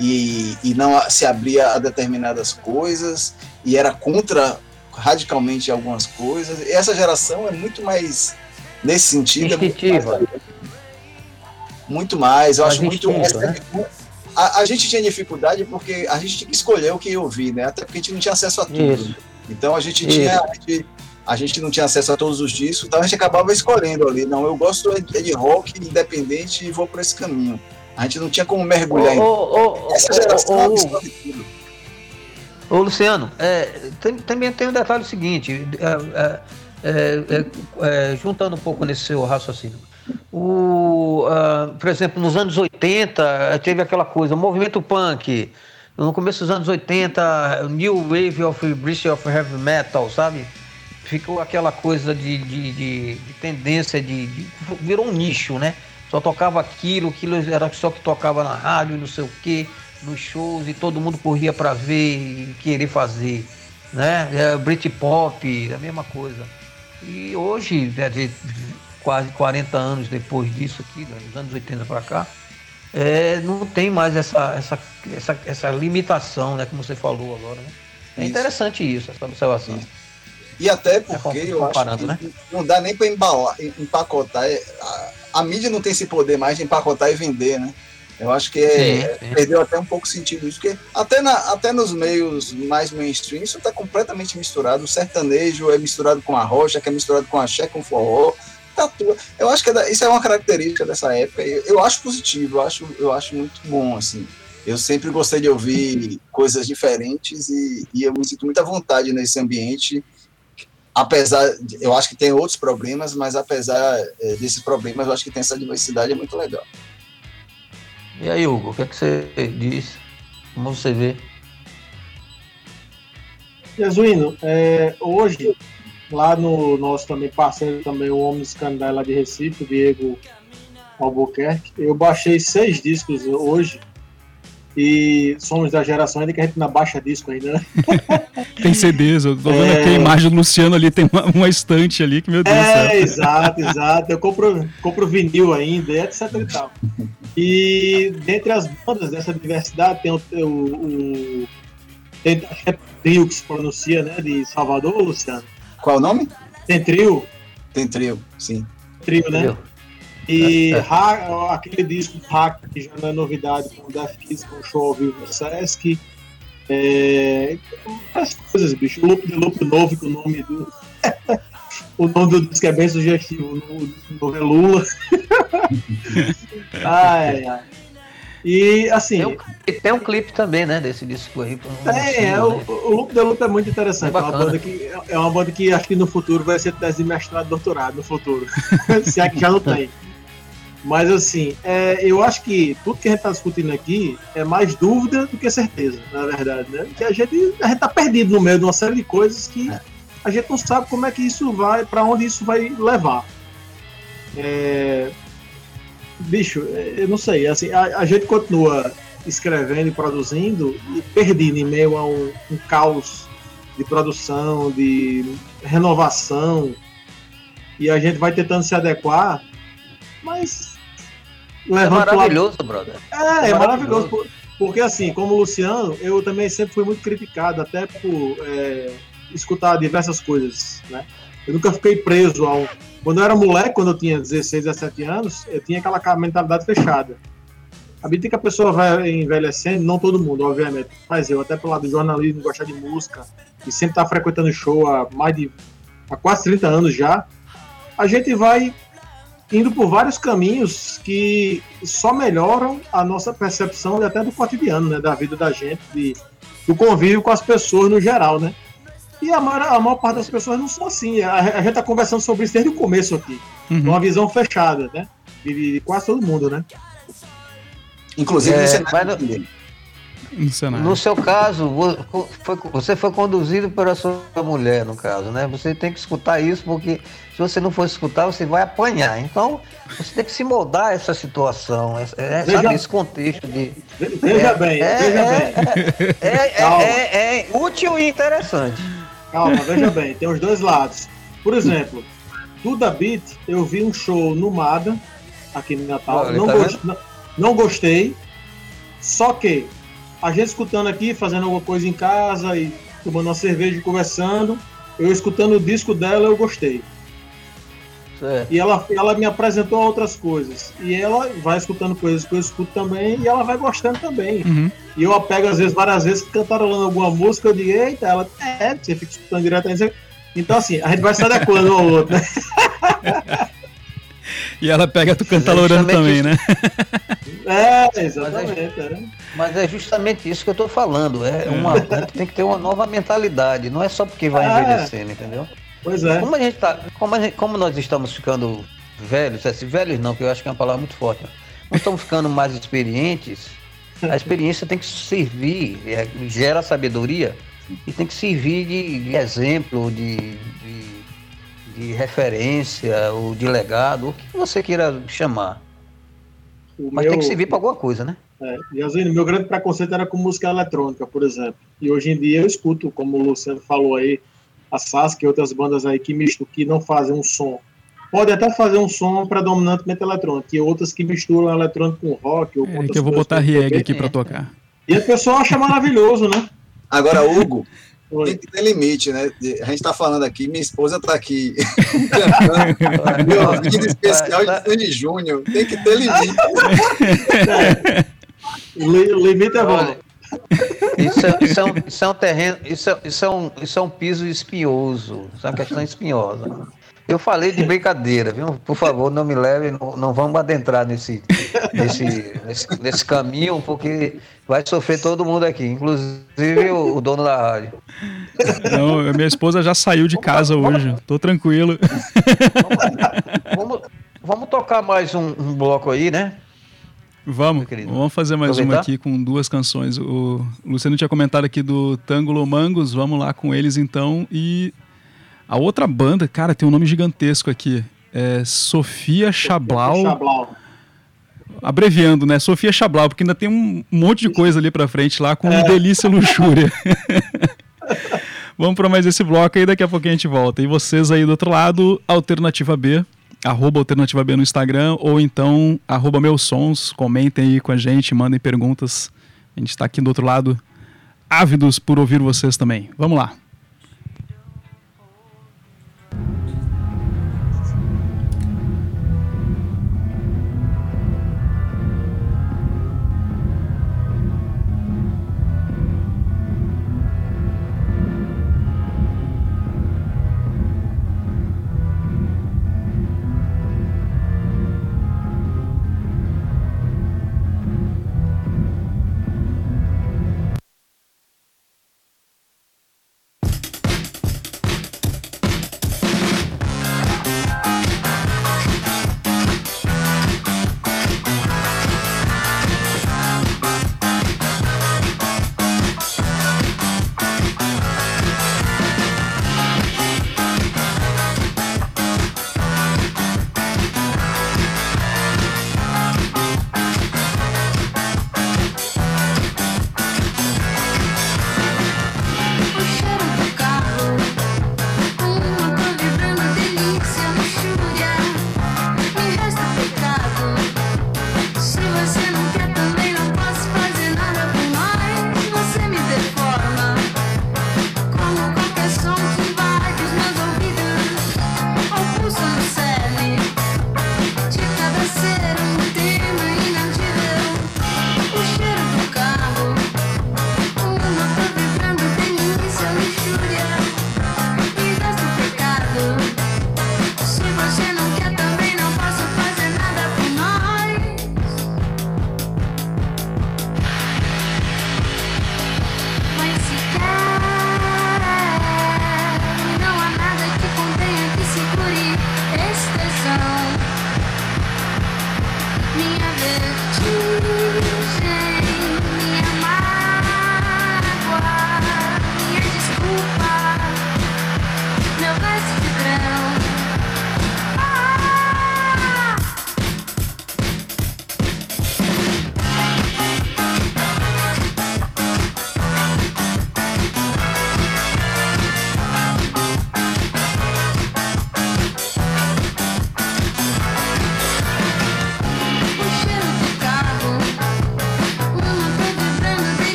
e, e não se abria a determinadas coisas, e era contra radicalmente algumas coisas. E essa geração é muito mais nesse sentido. é muito Instintiva. mais- Muito mais, eu acho muito. né? a, a gente tinha dificuldade porque a gente tinha que escolher o que ouvir, né? Até porque a gente não tinha acesso a tudo. Isso. Então a gente Isso. tinha. A gente, a gente não tinha acesso a todos os discos, então a gente acabava escolhendo ali. Não, eu gosto é de de rock independente e vou por esse caminho. A gente não tinha como mergulhar. Ô, ô, ô, Essa geração ô, ô, absorve tudo. Ô, Luciano, é, tem- também tem um detalhe seguinte, é, é, é, é, é, juntando um pouco nesse seu raciocínio. O, ah, por exemplo, nos anos 80, eh, teve aquela coisa, o movimento punk, no começo dos anos 80, New Wave of British of Heavy Metal, sabe? Ficou aquela coisa de, de, de- de tendência de, de- Virou um nicho, né? Só tocava aquilo, aquilo era só que tocava na rádio, não sei o quê, nos shows, e todo mundo corria para ver e querer fazer. Né? É, Britpop, a mesma coisa. E hoje, né, quase 40 anos depois disso aqui, né, dos anos 80 para cá, é, não tem mais essa, essa, essa, essa limitação, né, como você falou agora. Né? É Isso. interessante isso, essa observação. E até É, porque eu acho que né? não dá nem para embalar, empacotar. é, A, a mídia não tem esse poder mais de empacotar e vender, né? Eu acho que é- Sim, sim. perdeu até um pouco sentido isso, porque até, na, até nos meios mais mainstream isso está completamente misturado. O sertanejo é misturado com a rocha, que é misturado com a axé, com o forró. Tá tudo. Eu acho que é isso é uma característica dessa época. Eu, eu acho positivo, eu acho, eu acho muito bom, assim. Eu sempre gostei de ouvir coisas diferentes e, e eu me sinto muita vontade nesse ambiente apesar, de- eu acho que tem outros problemas, mas apesar eh, desses problemas, eu acho que tem essa diversidade é muito legal. E aí, Hugo, o que, é que você diz? Como você vê? Jesuíno, é, hoje, lá no nosso também parceiro, também o Homem Scandal lá de Recife, o Diego Albuquerque, eu baixei seis discos hoje. E somos da geração ainda que a gente não baixa disco ainda, né? Tem CDs, eu tô vendo É. aqui a imagem do Luciano ali, tem uma, uma estante ali que, meu Deus É, céu. exato, exato. Eu compro, compro vinil ainda, etc e tal. E dentre as bandas dessa diversidade tem o, o, o tem, acho que é trio que se pronuncia, né? De Salvador, Luciano. Qual o nome? Tem trio, Tem trio, sim. trio, né? Entendeu? E É. Ha- aquele disco do Hack, que já não é novidade, com o Death Kiss, com o show ao vivo no Sesc. É, as coisas, bicho. O Loop de Loop novo, que o nome do. o nome do disco é bem sugestivo. O nome é Lula. ai, ai. E assim. Tem um, clipe- tem um clipe também, né, desse disco aí. É, é, o, o Loop the Loop é muito interessante. É É, uma banda que, é uma banda que acho que no futuro vai ser tese de mestrado e doutorado no futuro. Se é que já não tem. Mas assim, é, eu acho que tudo que a gente está discutindo aqui é mais dúvida do que certeza, na verdade, né? Que a gente, a gente tá perdido no meio de uma série de coisas que a gente não sabe como é que isso vai, para onde isso vai levar. É, bicho, é, eu não sei, assim, a, a gente continua escrevendo e produzindo e perdido em meio a um, um caos de produção, de renovação, e a gente vai tentando se adequar, mas É lado- maravilhoso, brother. é, é Maravilhoso. maravilhoso. por- Porque assim, como o Luciano, eu também sempre fui muito criticado, até por é, escutar diversas coisas, né? Eu nunca fiquei preso ao... Quando eu era moleque, quando eu tinha 16, 17 anos, eu tinha aquela mentalidade fechada. À medida que a pessoa vai envelhecendo, não todo mundo, obviamente, mas eu, até pelo lado do jornalismo, gostar de música, e sempre estar frequentando show há mais de... há quase 30 anos já, a gente vai indo por vários caminhos que só melhoram a nossa percepção até do cotidiano, né, da vida da gente, de, do convívio com as pessoas no geral, né? E a maior, a maior parte das pessoas não são assim. A, a gente tá conversando sobre isso desde o começo aqui, Uhum. uma visão fechada, né? De, de quase todo mundo, né? Inclusive, É, no cenário no cenário. No seu caso, você foi conduzido pela sua mulher, no caso, né? Você tem que escutar isso, porque você não for escutar, você vai apanhar. Então, você tem que se moldar a essa situação, é, é, Veja- sabe, esse contexto de. Veja bem, é, veja é, bem. É, é- Calma. é- útil e interessante. Calma, veja bem, tem os dois lados. Por exemplo, Duda Beat, eu vi um show no Mada, aqui no Natal. Olha, não, tá não- não gostei. Só que a gente escutando aqui, fazendo alguma coisa em casa e tomando uma cerveja e conversando, eu escutando o disco dela, eu gostei. E ela, ela me apresentou outras coisas. E ela vai escutando coisas que eu escuto também e ela vai gostando também. Uhum. E eu a pego, às vezes, várias vezes, cantarolando alguma música, eu digo, eita, ela, é, você fica escutando direto. Então, assim, a gente vai se adequando um ao outro, né? E ela pega tu cantalorando justamente também, isso. né? É, exatamente. é. Mas é justamente isso que eu tô falando. É uma, gente tem que ter uma nova mentalidade. Não é só porque vai É. envelhecendo, entendeu? Pois é. Como a gente tá, como, gente- como nós estamos ficando velhos, assim, velhos não, que eu acho que é uma palavra muito forte. Nós estamos ficando mais experientes. A experiência tem que servir, é, gera sabedoria e tem que servir de, de exemplo, de, de, de referência ou de legado, o que você queira chamar. O Mas meu- tem que servir para alguma coisa, né? É, e assim, meu grande preconceito era com música eletrônica, por exemplo. E hoje em dia eu escuto, como o Luciano falou aí, a Sasuke e outras bandas aí que misturam, que não fazem um som. Pode até fazer um som predominantemente eletrônico, e outras que misturam eletrônico com rock. Ou com É que eu vou botar reggae aqui também- pra tocar. E a pessoa acha maravilhoso, né? Agora, Hugo, tem Oi. que ter limite, né? A gente tá falando aqui, minha esposa tá aqui cantando. Meu vídeo especial de Sandy Júnior. Tem que ter limite. Limite é bom. Isso é, isso é um, isso é um terreno, isso é, isso, é um, isso é um piso espinhoso, isso é uma questão espinhosa. Eu falei de brincadeira, viu? Por favor, não me leve, não, não vamos adentrar nesse, nesse, nesse, nesse caminho, porque vai sofrer todo mundo aqui, inclusive o, o dono da rádio. Não, minha esposa já saiu de casa hoje. Tô tranquilo. Vamos, vamos tocar mais um, um bloco aí, né? Vamos, vamos fazer mais uma Aproveitar? aqui com duas canções. O Luciano tinha comentado aqui do Tangulo Mangos, vamos lá com eles então. E a outra banda, cara, tem um nome gigantesco aqui. É Sofia Chablau. Chablau. Abreviando, né? Sofia Chablau, porque ainda tem um monte de coisa ali pra frente lá com delícia e luxúria. Vamos para mais esse bloco aí, daqui a pouquinho a gente volta. E vocês aí do outro lado, Alternativa B, arroba Alternativa B no Instagram, ou então arroba meus sons, comentem aí com a gente, mandem perguntas. A gente está aqui do outro lado, ávidos por ouvir vocês também. Vamos lá.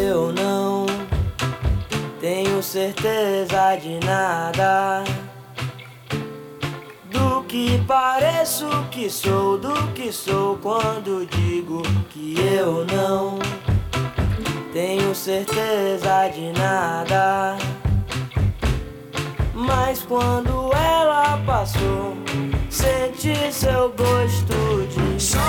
Eu não tenho certeza de nada. Do que pareço que sou, do que sou quando digo que eu não tenho certeza de nada. Mas quando ela passou, senti seu gosto de sol.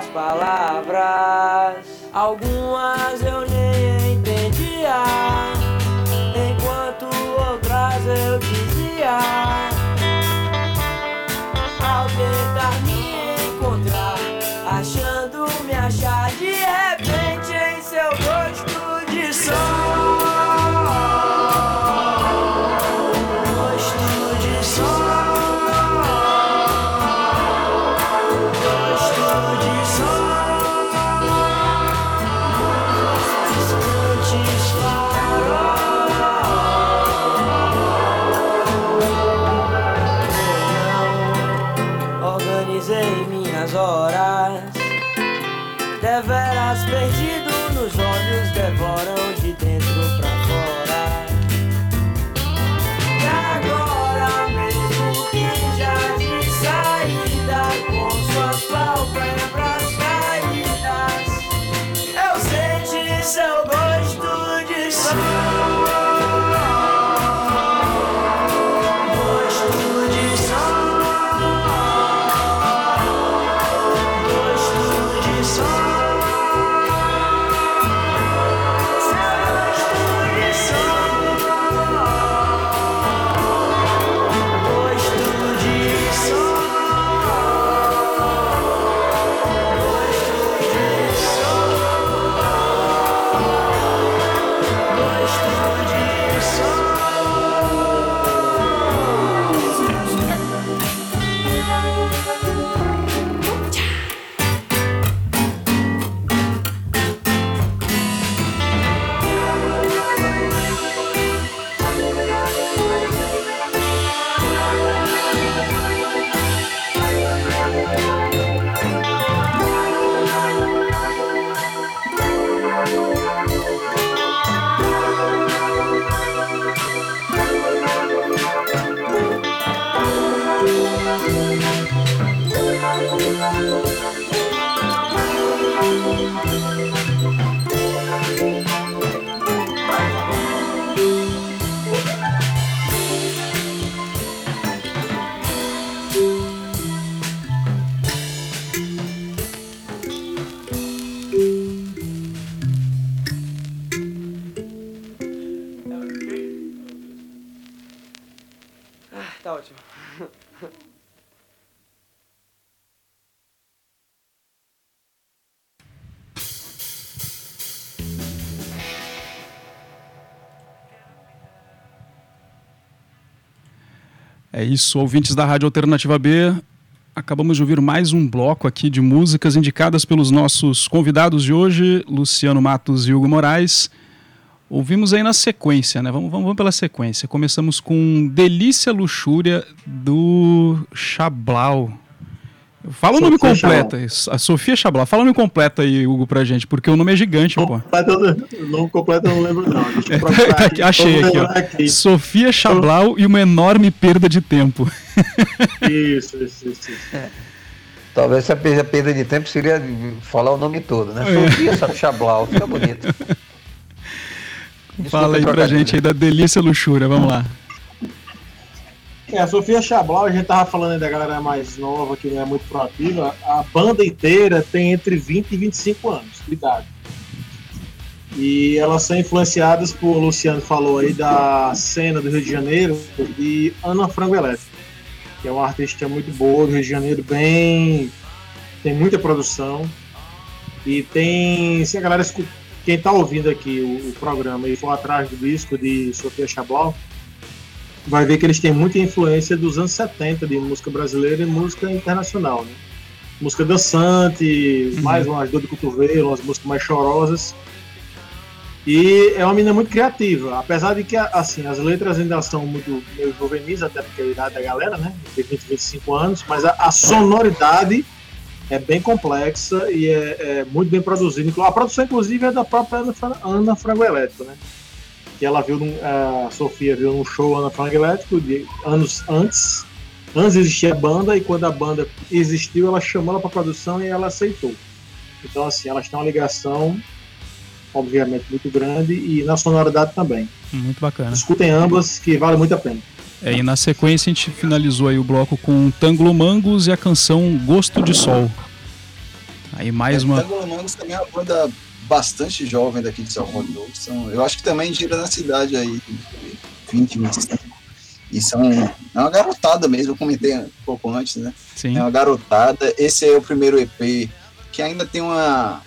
Poucas palavras, algumas É isso, ouvintes da Rádio Alternativa B. Acabamos de ouvir mais um bloco aqui de músicas indicadas pelos nossos convidados de hoje, Luciano Matos e Hugo Moraes. Ouvimos aí na sequência, né? Vamos, vamos, vamos pela sequência. Começamos com Delícia Luxúria do Chablau. Fala o nome Sofia completo. aí, A Sofia Chablau. Fala o nome completo aí, Hugo, pra gente, porque o nome é gigante, pô. O nome completo eu não lembro, não. Procurar Tá aqui, achei aqui, ó. aqui. Sofia Chablau e uma enorme perda de tempo. Isso, isso, isso. isso. Talvez essa perda perda de tempo seria falar o nome todo, né? É. Sofia Chablau, fica bonito. Fala aí pra gente aí da Delícia Luxúria, vamos lá. É, a Sofia Chablau, a gente tava falando aí da galera mais nova, que não é muito proativa. A banda inteira tem entre 20 e 25 anos de idade. E elas são influenciadas por, o Luciano falou aí, da cena do Rio de Janeiro, de Ana Frango Elétrico, que é uma artista muito boa do Rio de Janeiro, bem. tem muita produção. E tem. Se a galera quem tá ouvindo aqui o, o programa e for atrás do disco de Sofia Chablau, vai ver que eles têm muita influência dos anos 70 de música brasileira e música internacional, né? Música dançante, mais umas dor de cotovelo, umas músicas mais chorosas. E é uma menina muito criativa, apesar de que assim, as letras ainda são muito meio juvenis, até porque é a idade da galera, né? De 20, 25 anos, mas a, a sonoridade é bem complexa e é, é muito bem produzida. A produção, inclusive, é da própria Ana, Ana Frango Elétrico, né? Que ela viu, num, a Sofia viu num show Ana Frango Elétrico de anos antes. Antes existia a banda e quando a banda existiu, ela chamou ela para produção e ela aceitou. Então, assim, elas têm uma ligação, obviamente, muito grande e na sonoridade também. Muito bacana. Escutem ambas, que vale muito a pena. É, e na sequência a gente finalizou aí o bloco com Tanglo Mangos e a canção Gosto de Sol. Aí mais uma. Tango Mangos também é uma banda bastante jovem daqui de Salvador. São, eu acho que também gira na cidade aí, 20, 25. E são é uma garotada mesmo, eu comentei um pouco antes, né? Sim. É uma garotada. Esse é o primeiro EP que ainda tem uma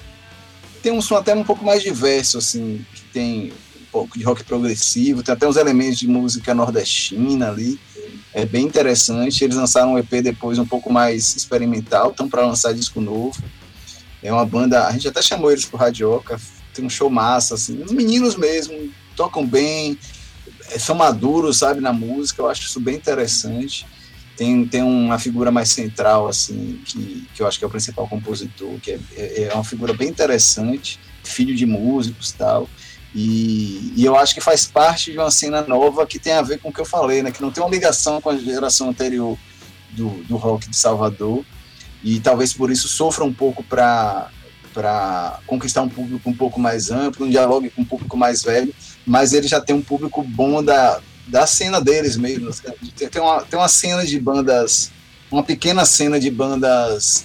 tem um som até um pouco mais diverso, assim, que tem um pouco de rock progressivo, tem até uns elementos de música nordestina ali. É bem interessante. Eles lançaram um EP depois um pouco mais experimental, estão para lançar disco novo. É uma banda, a gente até chamou eles pro Radioca, tem um show massa, assim. Os meninos mesmo tocam bem, eh, são maduros, sabe, na música, eu acho isso bem interessante. Tem, tem uma figura mais central, assim, que, que eu acho que é o principal compositor, que é, é é uma figura bem interessante, filho de músicos e tal. E, e eu acho que faz parte de uma cena nova que tem a ver com o que eu falei, né? Que não tem uma ligação com a geração anterior do, do rock de Salvador. E talvez por isso sofra um pouco para para conquistar um público um pouco mais amplo, um diálogo com um público mais velho, mas ele já tem um público bom da, da cena deles mesmo. Tem, tem, uma, tem uma cena de bandas, uma pequena cena de bandas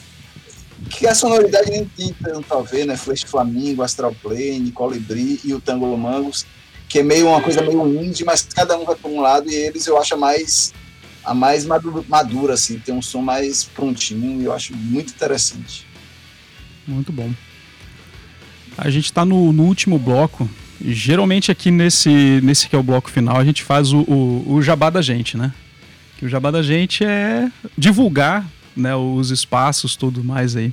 que a sonoridade nem tem tanto a ver, né? Flash Flamingo, Astral Plane, Colibri e o Tango Mangos, que é meio uma coisa meio indie, mas cada um vai para um lado e eles eu acho mais a mais madura, madura assim, tem um som mais prontinho e eu acho muito interessante. Muito bom. A gente está no, no último bloco. Geralmente aqui nesse, nesse que é o bloco final, a gente faz o, o, o jabá da gente, né? Que o jabá da gente é divulgar né, os espaços, tudo mais aí.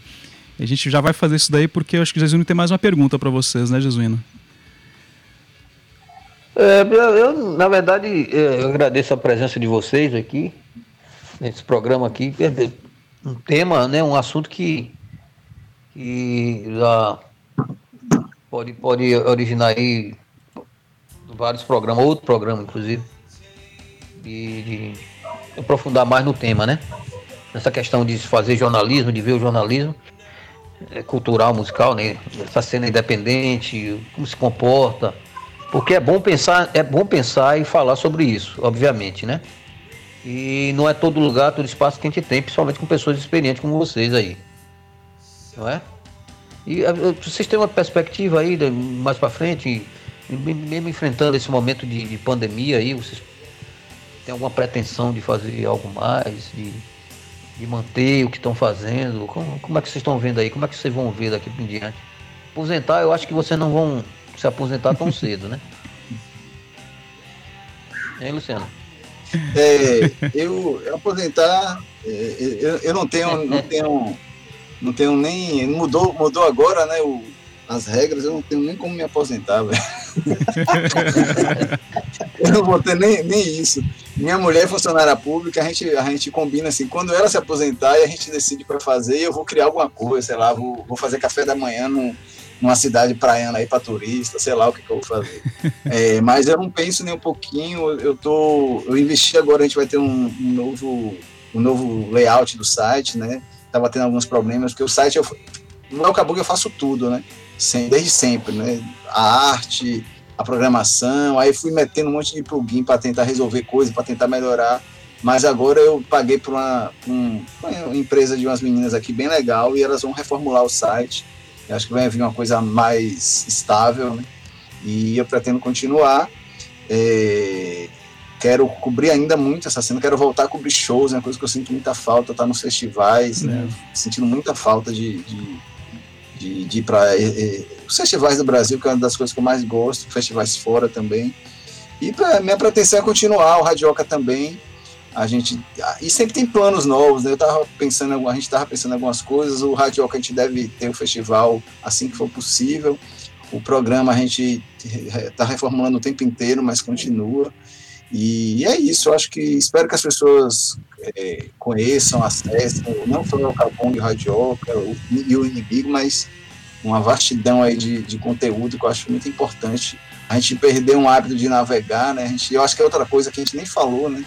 A gente já vai fazer isso daí porque eu acho que Jesuíno tem mais uma pergunta para vocês, né, Jesuíno? É, eu, na verdade, é, eu agradeço a presença de vocês aqui, nesse programa aqui. Um tema, né, um assunto que, que já pode, pode originar aí vários programas, outro programa, inclusive, de, de aprofundar mais no tema, né? Nessa questão de fazer jornalismo, de ver o jornalismo é, cultural, musical, né? Essa cena independente, como se comporta. Porque é bom pensar, é bom pensar e falar sobre isso, obviamente, né? E não é todo lugar, todo espaço que a gente tem, principalmente com pessoas experientes como vocês aí. Não é? E eh, vocês têm uma perspectiva aí de- mais para frente, me- mesmo enfrentando esse momento de, de pandemia aí, vocês têm alguma pretensão de fazer algo mais, de, de manter o que estão fazendo? Como, como é que vocês estão vendo aí? Como é que vocês vão ver daqui em diante? Aposentar, eu acho que vocês não vão se aposentar tão cedo, né? Hein, Luciano? É, eu, eu aposentar, é, eu, eu não tenho, não tenho, não tenho nem, mudou, mudou agora, né, o, as regras, eu não tenho nem como me aposentar, velho. eu não vou ter nem, nem isso. Minha mulher é funcionária pública, a gente, a gente combina assim, quando ela se aposentar e a gente decide para fazer, eu vou criar alguma coisa, sei lá, vou, vou fazer café da manhã num, numa cidade praiana aí para turista, sei lá o que, que eu vou fazer. É, mas eu não penso nem um pouquinho, eu tô. Eu investi agora, a gente vai ter um, um novo, um novo layout do site, né? Tava tendo alguns problemas, porque o site eu, no Elcabug eu faço tudo, né? Sem, desde sempre, né? A arte, a programação, aí fui metendo um monte de plugin para tentar resolver coisas, para tentar melhorar. Mas agora eu paguei para uma, um, uma empresa de umas meninas aqui bem legal e elas vão reformular o site. Eu acho que vai vir uma coisa mais estável, né? E eu pretendo continuar. É, quero cobrir ainda muito essa cena, quero voltar a cobrir shows, é uma coisa que eu sinto muita falta, estar tá nos festivais, né? Sentindo muita falta de, de de, de ir para os festivais do Brasil, que é uma das coisas que eu mais gosto, festivais fora também. E pra, minha pretensão é continuar, o Radioca também. A gente. E sempre tem planos novos, né? Eu tava pensando, a gente estava pensando algumas coisas. O Radioca a gente deve ter o festival assim que for possível. O programa a gente está reformulando o tempo inteiro, mas continua. E é isso, eu acho que espero que as pessoas é, conheçam, acessem, não só o Capong o Radioca e o inimigo, mas uma vastidão aí de, de conteúdo que eu acho muito importante. A gente perdeu um hábito de navegar, né? A gente, eu acho que é outra coisa que a gente nem falou, né?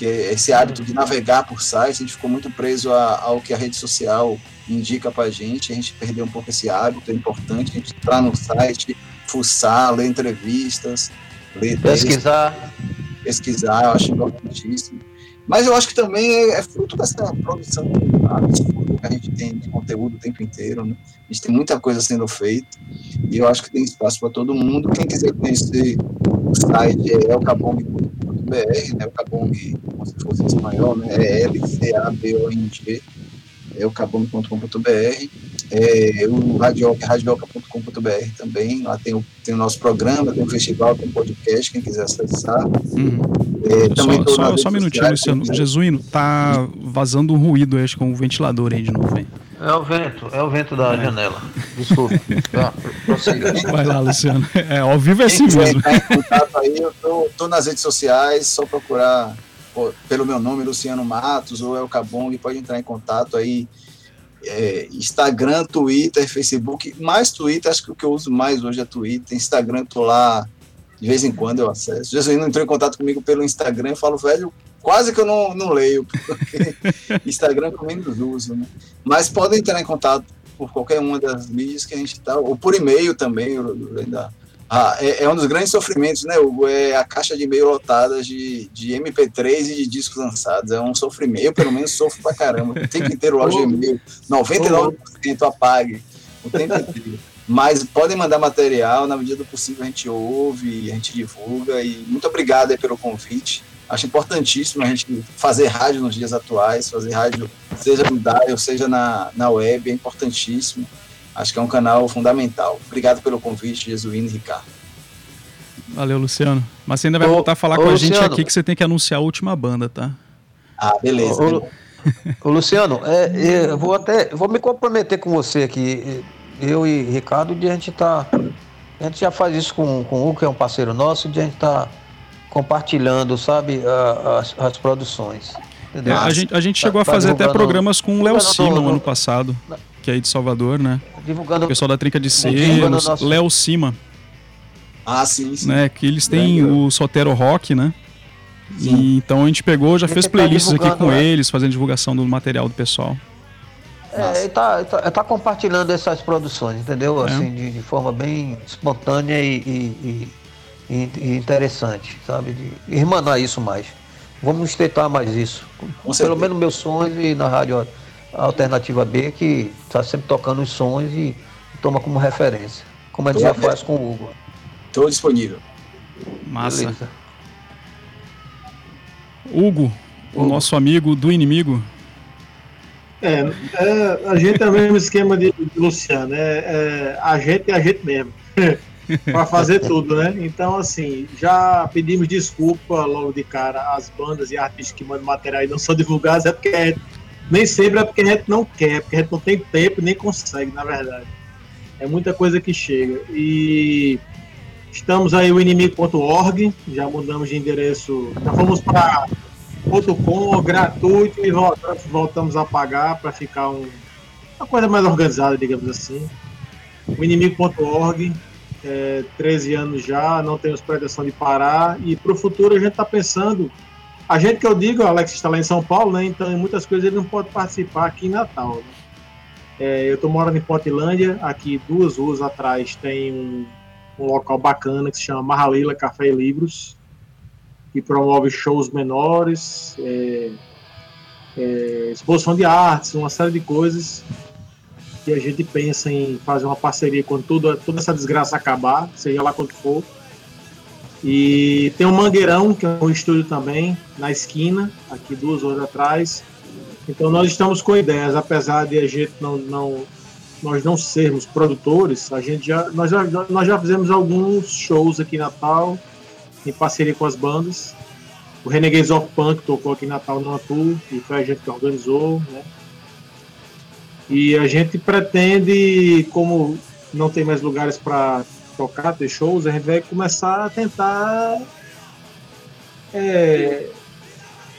Que esse hábito de navegar por sites, a gente ficou muito preso a, ao que a rede social indica pra gente, a gente perdeu um pouco esse hábito, é importante a gente entrar no site, fuçar, ler entrevistas, ler pesquisar. Texto, pesquisar, eu acho importantíssimo. Mas eu acho que também é, é fruto dessa produção absurda que a gente tem de conteúdo o tempo inteiro. Né? A gente tem muita coisa sendo feita e eu acho que tem espaço para todo mundo. Quem quiser conhecer o site é elcabong.br, né? Elcabong, como se fosse em espanhol, né? é L-C-A-B-O-N-G, é elcabong.com.br. É, o radioca, radioca.com.br também, lá tem o, tem o nosso programa, tem o festival, tem o podcast, quem quiser acessar. Uhum. É, também só, só, só um minutinho, Luciano. Jesuíno, tá vazando um ruído, acho com o ventilador aí de novo, hein? É o vento, é o vento da é. janela. Desculpe. Tá, Vai lá, Luciano. É, ao vivo é assim mesmo. Tá em contato aí, eu tô, tô, nas redes sociais, só procurar pelo meu nome, Luciano Matos ou El Cabong, pode entrar em contato aí é, Instagram, Twitter, Facebook, mais Twitter, acho que o que eu uso mais hoje é Twitter. Instagram, tô lá de vez em quando eu acesso. Jesus entrou em contato comigo pelo Instagram, eu falo, velho, quase que eu não, não leio, porque Instagram eu menos uso, né? Mas podem entrar em contato por qualquer uma das mídias que a gente tá, ou por e-mail também, eu ainda ah, é, é, um dos grandes sofrimentos, né, Hugo? É a caixa de e-mail lotada de, de MP3 e de discos lançados. É um sofrimento. Eu, pelo menos, sofro pra caramba. O tempo inteiro loja de e-mail. 99% apague. O tempo inteiro. Mas podem mandar material, na medida do possível a gente ouve, a gente divulga. E muito obrigado pelo convite. Acho importantíssimo a gente fazer rádio nos dias atuais, fazer rádio, seja no dial, seja na, na web, é importantíssimo. Acho que é um canal fundamental. Obrigado pelo convite, Jesuíno e Ricardo. Valeu, Luciano. Mas você ainda vai ô, voltar a falar ô, com Luciano. a gente aqui que você tem que anunciar a última banda, tá? Ah, beleza. Ô, ô Luciano, é, eu vou até vou me comprometer com você aqui, eu e Ricardo, de a gente tá. A gente já faz isso com, com o Hugo, que é um parceiro nosso, de a gente tá compartilhando, sabe, as, as produções. É, a, gente, a gente tá, chegou tá, a fazer até programas com o Léo Sima no ano passado, que é aí de Salvador, né? divulgando. O pessoal da Trinca de Selos, nosso... Léo Cima. Ah, sim, sim. Né, que eles têm o Sotero Rock, né? E, então a gente pegou, já fez tá playlists aqui com é. eles, fazendo divulgação do material do pessoal. É, ele tá, tá, tá, compartilhando essas produções, entendeu? É. Assim, de, de, forma bem espontânea e, e, e, e, interessante, sabe? De irmanar isso mais. Vamos estreitar mais isso. Com Pelo menos meus sonhos e na rádio a Alternativa B, que está sempre tocando os sons e toma como referência. Como a gente já faz com o Hugo. Estou disponível. Massa. Beleza. Hugo, o nosso amigo do inimigo. É, é, a gente é o mesmo esquema de, de Luciano, é, é, a gente é a gente mesmo, para fazer tudo, né? Então, assim, já pedimos desculpa logo de cara às bandas e artistas que mandam material e não são divulgados, é porque a gente nem sempre é porque a gente não quer, porque a gente não tem tempo nem consegue, na verdade. É muita coisa que chega. E Estamos aí o inimigo.org, já mudamos de endereço, já fomos para .com gratuito e voltamos, voltamos a pagar para ficar um, uma coisa mais organizada, digamos assim. O inimigo.org, é, 13 anos já, não temos pretensão de parar e para o futuro a gente está pensando. A gente que eu digo, o Alex está lá em São Paulo, né? Então em muitas coisas ele não pode participar aqui em Natal. né? É, eu estou morando em Pontilândia, aqui duas ruas atrás tem um, um local bacana que se chama Marralila Café e Livros, que promove shows menores, é, é, exposição de artes, uma série de coisas que a gente pensa em fazer uma parceria quando tudo, toda essa desgraça acabar, seja lá quando for. E tem o Mangueirão, que é um estúdio também, na esquina, aqui duas horas atrás. Então nós estamos com ideias, apesar de a gente não, não nós não sermos produtores, a gente já nós, já nós já fizemos alguns shows aqui em Natal em parceria com as bandas. O Renegades of Punk tocou aqui em Natal no Atu, e foi a gente que organizou, né? E a gente pretende, como não tem mais lugares para tocar, ter shows, a gente vai começar a tentar é,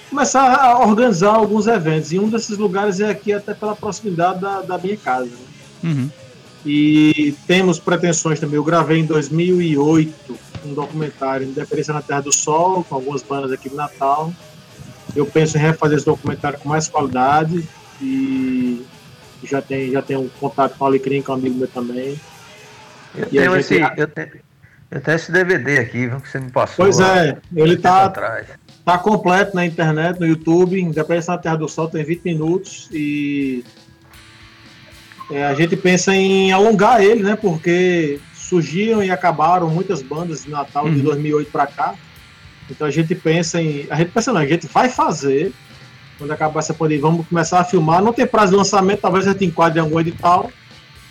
começar a organizar alguns eventos. E um desses lugares é aqui até pela proximidade da, da minha casa. Uhum. E temos pretensões também. Eu gravei em 2008 um documentário Independência na Terra do Sol, com algumas bandas aqui do Natal. Eu penso em refazer esse documentário com mais qualidade e já tem já tem um contato com o Alecrim, que é um amigo meu também. Eu E tenho, gente- esse, eu, tenho, eu tenho esse DVD aqui, viu, que você me passou. Pois é, ele tá, atrás. tá completo na internet, no YouTube. Independência na Terra do Sol tem 20 minutos e é, a gente pensa em alongar ele, né? Porque surgiram e acabaram muitas bandas de Natal de Uhum. 2008 para cá. Então a gente pensa em. A gente pensa, não, a gente vai fazer. Quando acabar essa pandemia, vamos começar a filmar. Não tem prazo de lançamento, talvez a gente enquadre em algum edital.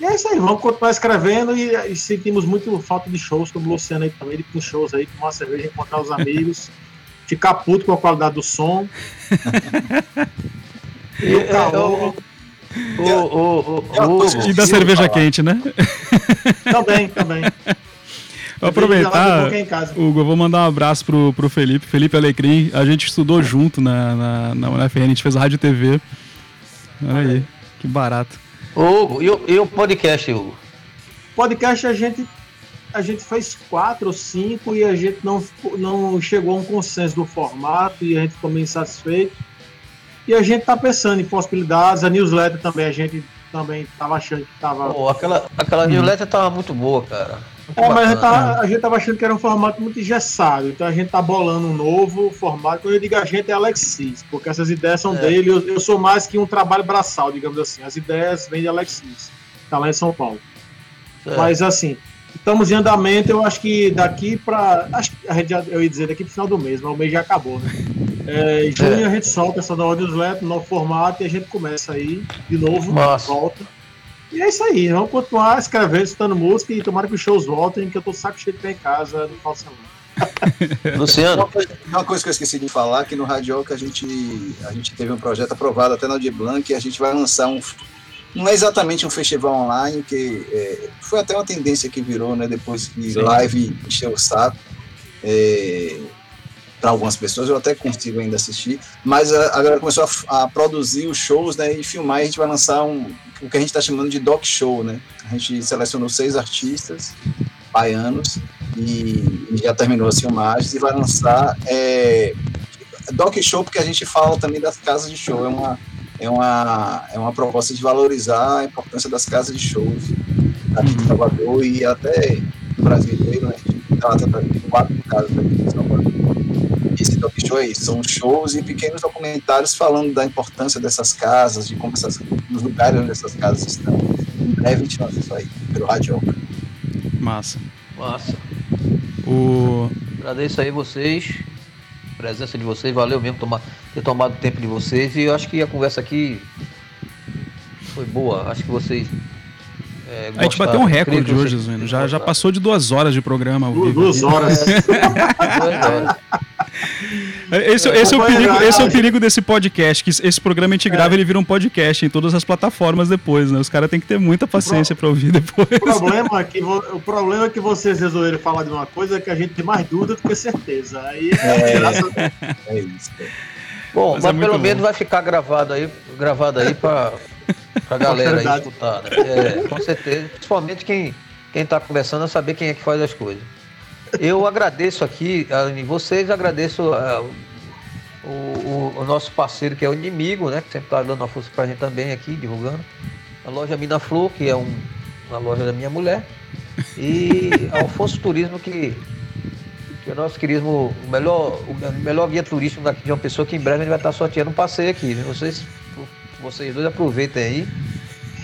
E é isso aí, vamos continuar escrevendo e, e sentimos muito falta de shows, como o Luciano aí também, de ir com shows aí, tomar uma cerveja, encontrar os amigos, ficar puto com a qualidade do som. e o calor O, o, o, o, E da cerveja falar. quente, né? também, também. Vou aproveitar. Hugo, eu vou mandar um abraço pro, pro Felipe, Felipe Alecrim. A gente estudou junto na, na, na UFRN, a gente fez a rádio TV. Olha aí, que barato. Hugo, e, o, e o podcast, Hugo? podcast a gente a gente fez quatro ou cinco e a gente não, não chegou a um consenso do formato e a gente ficou meio insatisfeito. E a gente tá pensando em possibilidades. A newsletter também, a gente também tava achando que tava. Pô, aquela aquela newsletter tava muito boa, cara. É, mas a gente, tava, a gente tava achando que era um formato muito engessado. Então a gente tá bolando um novo formato. Quando eu digo a gente é Alexis, porque essas ideias são É. dele. Eu, eu sou mais que um trabalho braçal, digamos assim. As ideias vêm de Alexis, tá lá em São Paulo. Certo. Mas assim, estamos em andamento, eu acho que daqui para. Acho que a gente já, eu ia dizer daqui pro final do mês, mas o mês já acabou, né? É, em junho É. a gente solta essa nova newsletter, novo formato, e a gente começa aí de novo, Massa. volta. E é isso aí, vamos continuar escrevendo, escutando música e tomara que os shows voltem, que eu tô saco cheio de ficar em casa no final de semana. Luciano, Uma coisa, uma coisa que eu esqueci de falar, que no Radioca a gente, a gente teve um projeto aprovado até na Audi Blanc, e a gente vai lançar um. Não é exatamente um festival online, que é, foi até uma tendência que virou, né? Depois que Sim. live encheu o saco. Para algumas pessoas, eu até consigo ainda assistir, mas a, a galera começou a, a produzir os shows né, e filmar, e a gente vai lançar um, o que a gente está chamando de doc show, né? A gente selecionou seis artistas baianos e, e já terminou as filmagens e vai lançar é, doc show porque a gente fala também das casas de show, é uma, é uma, é uma proposta de valorizar a importância das casas de shows aqui em Salvador e até no Brasil inteiro, né? A gente trata quatro casas aqui em Salvador. Esse doc show é isso, são shows e pequenos documentários falando da importância dessas casas, de como essas, dos lugares onde essas casas estão. Em breve a gente lança isso aí, pelo Rádio. Massa. massa. O... Agradeço aí vocês, a presença de vocês, valeu mesmo tomar, ter tomado o tempo de vocês e eu acho que a conversa aqui foi boa. Acho que vocês. é, A gente bateu um recorde hoje, Zueno. Já, já passou de duas horas de programa ao Duas, vivo. duas horas. Esse, É, esse é o perigo, esse é o perigo desse podcast, que esse programa a gente grava e ele vira um podcast em todas as plataformas depois, né? Os caras têm que ter muita paciência pra ouvir depois. O problema, é que vo- o problema é que vocês resolveram falar de uma coisa que a gente tem mais dúvida do que certeza. Aí é, É. É isso. Bom, Mas mas, é pelo bom. menos vai ficar gravado aí, gravado aí pra, pra galera aí escutar, né? É, com certeza. Principalmente quem, quem tá conversando a saber quem é que faz as coisas. Eu agradeço aqui, além de vocês, agradeço ah, o, o- o nosso parceiro que é o Inimigo, né? Que sempre tá dando uma força pra gente também aqui, divulgando. A loja Mina Flor, que é um- uma loja da minha mulher. E Alfonso Turismo, que que é o nosso querido, o melhor, o melhor guia turístico daqui de uma pessoa que em breve a gente vai estar sorteando um passeio aqui. Vocês, vocês dois aproveitem aí.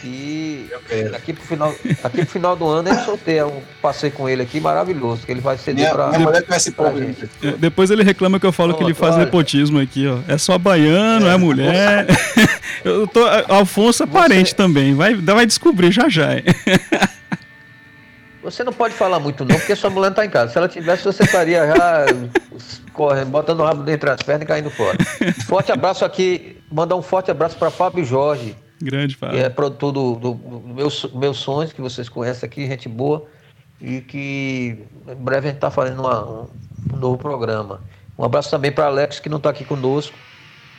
E quero. daqui pro final, daqui pro final do ano a gente sorteia um passeio com ele aqui maravilhoso, que ele vai ceder Minha, pra, minha mulher conhece gente. É, Depois ele reclama que eu falo que ele faz olha. nepotismo aqui, ó. É só baiano, é, mulher. Eu tô, Alfonso é parente também, vai, vai descobrir já já. Você não pode falar muito não, porque sua mulher não tá em casa. Se ela tivesse, você estaria já correndo, botando o rabo dentro das pernas e caindo fora. Forte abraço aqui, mandar um forte abraço para Fábio Jorge, Grande, Fábio. é produtor do, do, do meus, meus sonhos, que vocês conhecem aqui, gente boa, e que em breve a gente está fazendo uma- um, um novo programa. Um abraço também para Alex, que não está aqui conosco,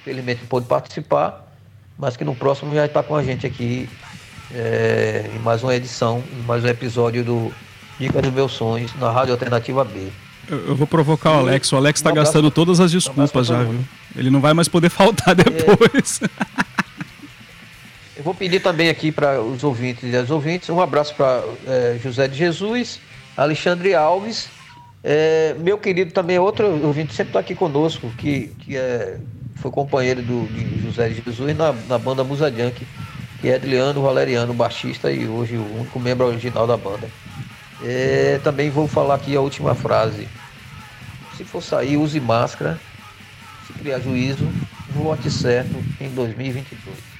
felizmente não pôde participar, mas que no próximo já está com a gente aqui é, em mais uma edição, em mais um episódio do Dica dos Meus Sonhos, na Rádio Alternativa B. Eu, eu vou provocar o Alex. O Alex tá Um gastando todas as um desculpas pra já, viu? Ele não vai mais poder faltar depois. Eu vou pedir também aqui para os ouvintes e as ouvintes um abraço para José de Jesus, Alexandre Alves, eh, meu querido também outro ouvinte sempre está aqui conosco, que, que é, foi companheiro do, de José de Jesus na, na banda Musa Junk, que é Adriano Valeriano, baixista e hoje o único membro original da banda. Eh, também vou falar aqui a última frase. Se for sair, use máscara. Se criar juízo, vote certo em 2022.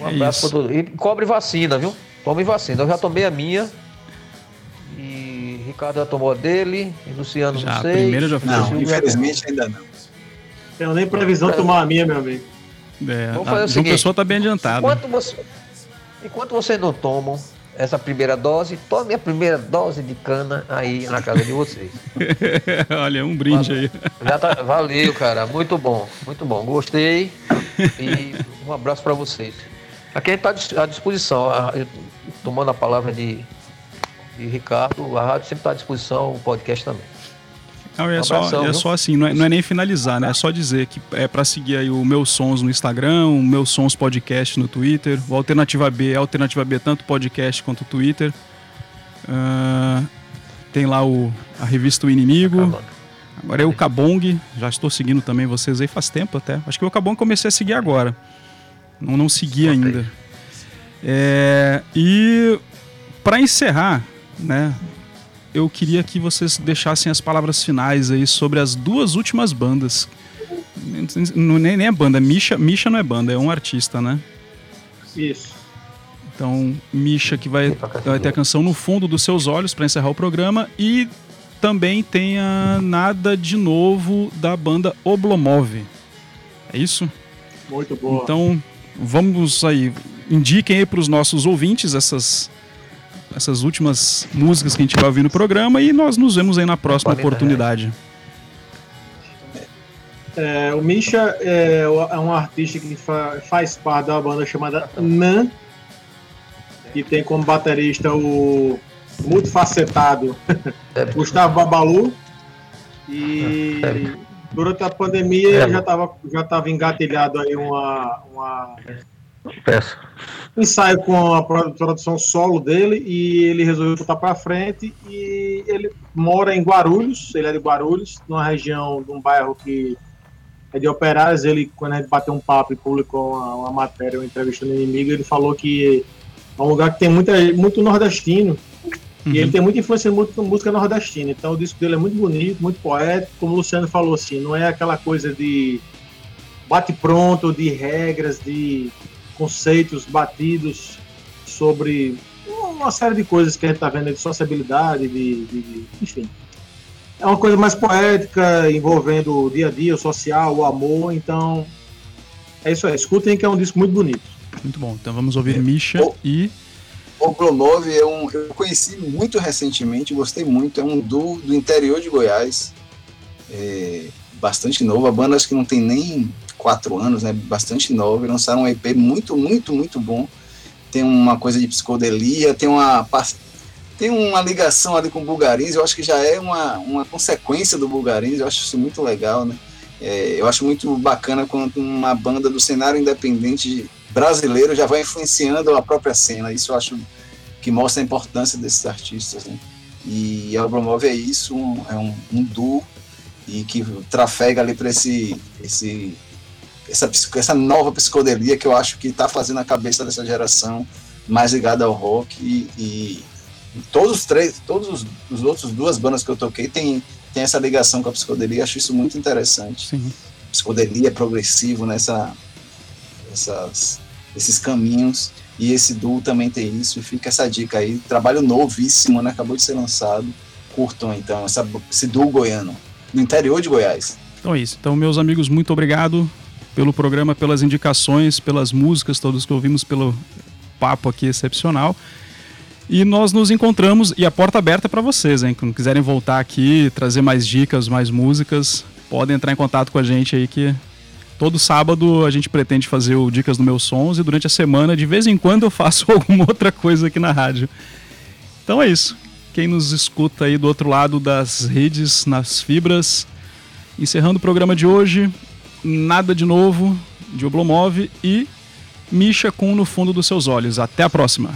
Um É abraço todo E cobre vacina, viu? Tome vacina. Eu já tomei a minha. E Ricardo já tomou a dele. E Luciano Já, não a sei. primeira já foi. Não, infelizmente ainda não. tenho nem previsão de tomar a minha, meu amigo. É, Vamos a fazer o João seguinte, Pessoa tá bem adiantado. Enquanto, você, enquanto vocês não tomam essa primeira dose, tome a primeira dose de cana aí na casa de vocês. Olha, um brinde aí. Já tá, valeu, cara. Muito bom, muito bom. Gostei. E um abraço para vocês. Aqui a gente está à disposição. Tomando a palavra de, de Ricardo, a rádio sempre está à disposição, o podcast também. Não, é, Um só, é só assim, não é, não é nem finalizar, né? É só dizer que é pra seguir aí o Meus Sons no Instagram, o Meus Sons Podcast no Twitter, o Alternativa B é Alternativa B tanto podcast quanto Twitter. Ah, tem lá o, a revista O Inimigo. Agora é o Cabong, já estou seguindo também vocês aí faz tempo até. Acho que o Cabong comecei a seguir agora. Não, não segui ainda. É, e para encerrar, né? Eu queria que vocês deixassem as palavras finais aí sobre as duas últimas bandas. Não, nem, nem é banda, Misha, Misha não é banda, é um artista, né? Isso. Então, Misha que vai, vai ter a canção No Fundo dos Seus Olhos para encerrar o programa e também tem a Nada de Novo da banda Oblomov. É isso? Muito boa. Então, vamos aí, indiquem aí para os nossos ouvintes essas essas últimas músicas que a gente vai ouvir no programa e nós nos vemos aí na próxima Qualidade. oportunidade. É, o Misha é, é um artista que fa- faz parte da banda chamada Nan, que tem como baterista o multifacetado É. Gustavo Babalu. E É. durante a pandemia É. ele já estava já tava engatilhado aí uma, uma Peço. um ensaio com a pro- produção solo dele e ele resolveu botar para frente e ele mora em Guarulhos, ele é de Guarulhos, numa região, num bairro que é de operários, ele quando a gente bateu um papo e publicou uma, uma matéria, uma entrevista no Inimigo, ele falou que é um lugar que tem muita, muito nordestino Uhum. e ele tem muita influência em música, música nordestina, então o disco dele é muito bonito, muito poético, como o Luciano falou assim, não é aquela coisa de bate pronto, de regras, de conceitos batidos sobre uma série de coisas que a gente está vendo de sociabilidade, de, de- de- enfim. é uma coisa mais poética, envolvendo o dia a dia, o social, o amor. Então, é isso aí. Escutem que é um disco muito bonito. Muito bom. Então vamos ouvir Misha O- e. O Glomov é um. Eu conheci muito recentemente, gostei muito. É um duo do interior de Goiás. é, bastante novo. A banda acho que não tem nem quatro anos, né? Bastante nova. Lançaram um EP muito, muito, muito bom. Tem uma coisa de psicodelia, tem uma. Tem uma ligação ali com o Bulgarins, eu acho que já é uma, uma consequência do Bulgarins, eu acho isso muito legal, né? É, eu acho muito bacana quando uma banda do cenário independente brasileiro já vai influenciando a própria cena. Isso eu acho que mostra a importância desses artistas. Né? E a Obromov é isso, um- é um, um duo e que trafega ali para esse, esse, essa, essa nova psicodelia que eu acho que está fazendo a cabeça dessa geração mais ligada ao rock e, e todos os três, todos os, os outros duas bandas que eu toquei tem, tem essa ligação com a psicodelia, acho isso muito interessante. Sim. Psicodelia progressivo nessa essas, esses caminhos e esse duo também tem isso e fica essa dica aí, trabalho novíssimo, né? Acabou de ser lançado. Curtam então essa, esse duo goiano, no interior de Goiás. Então é isso. Então, meus amigos, muito obrigado pelo programa, pelas indicações, pelas músicas todas que ouvimos, pelo papo aqui excepcional. E nós nos encontramos e a porta aberta para vocês, hein? Quando quiserem voltar aqui, trazer mais dicas, mais músicas, podem entrar em contato com a gente aí que todo sábado a gente pretende fazer o Dicas do Meus Sons e durante a semana, de vez em quando, eu faço alguma outra coisa aqui na rádio. Então é isso. Quem nos escuta aí do outro lado das redes, nas fibras, encerrando o programa de hoje, nada de novo de Oblomov e Misha com No Fundo dos Seus Olhos. Até a próxima.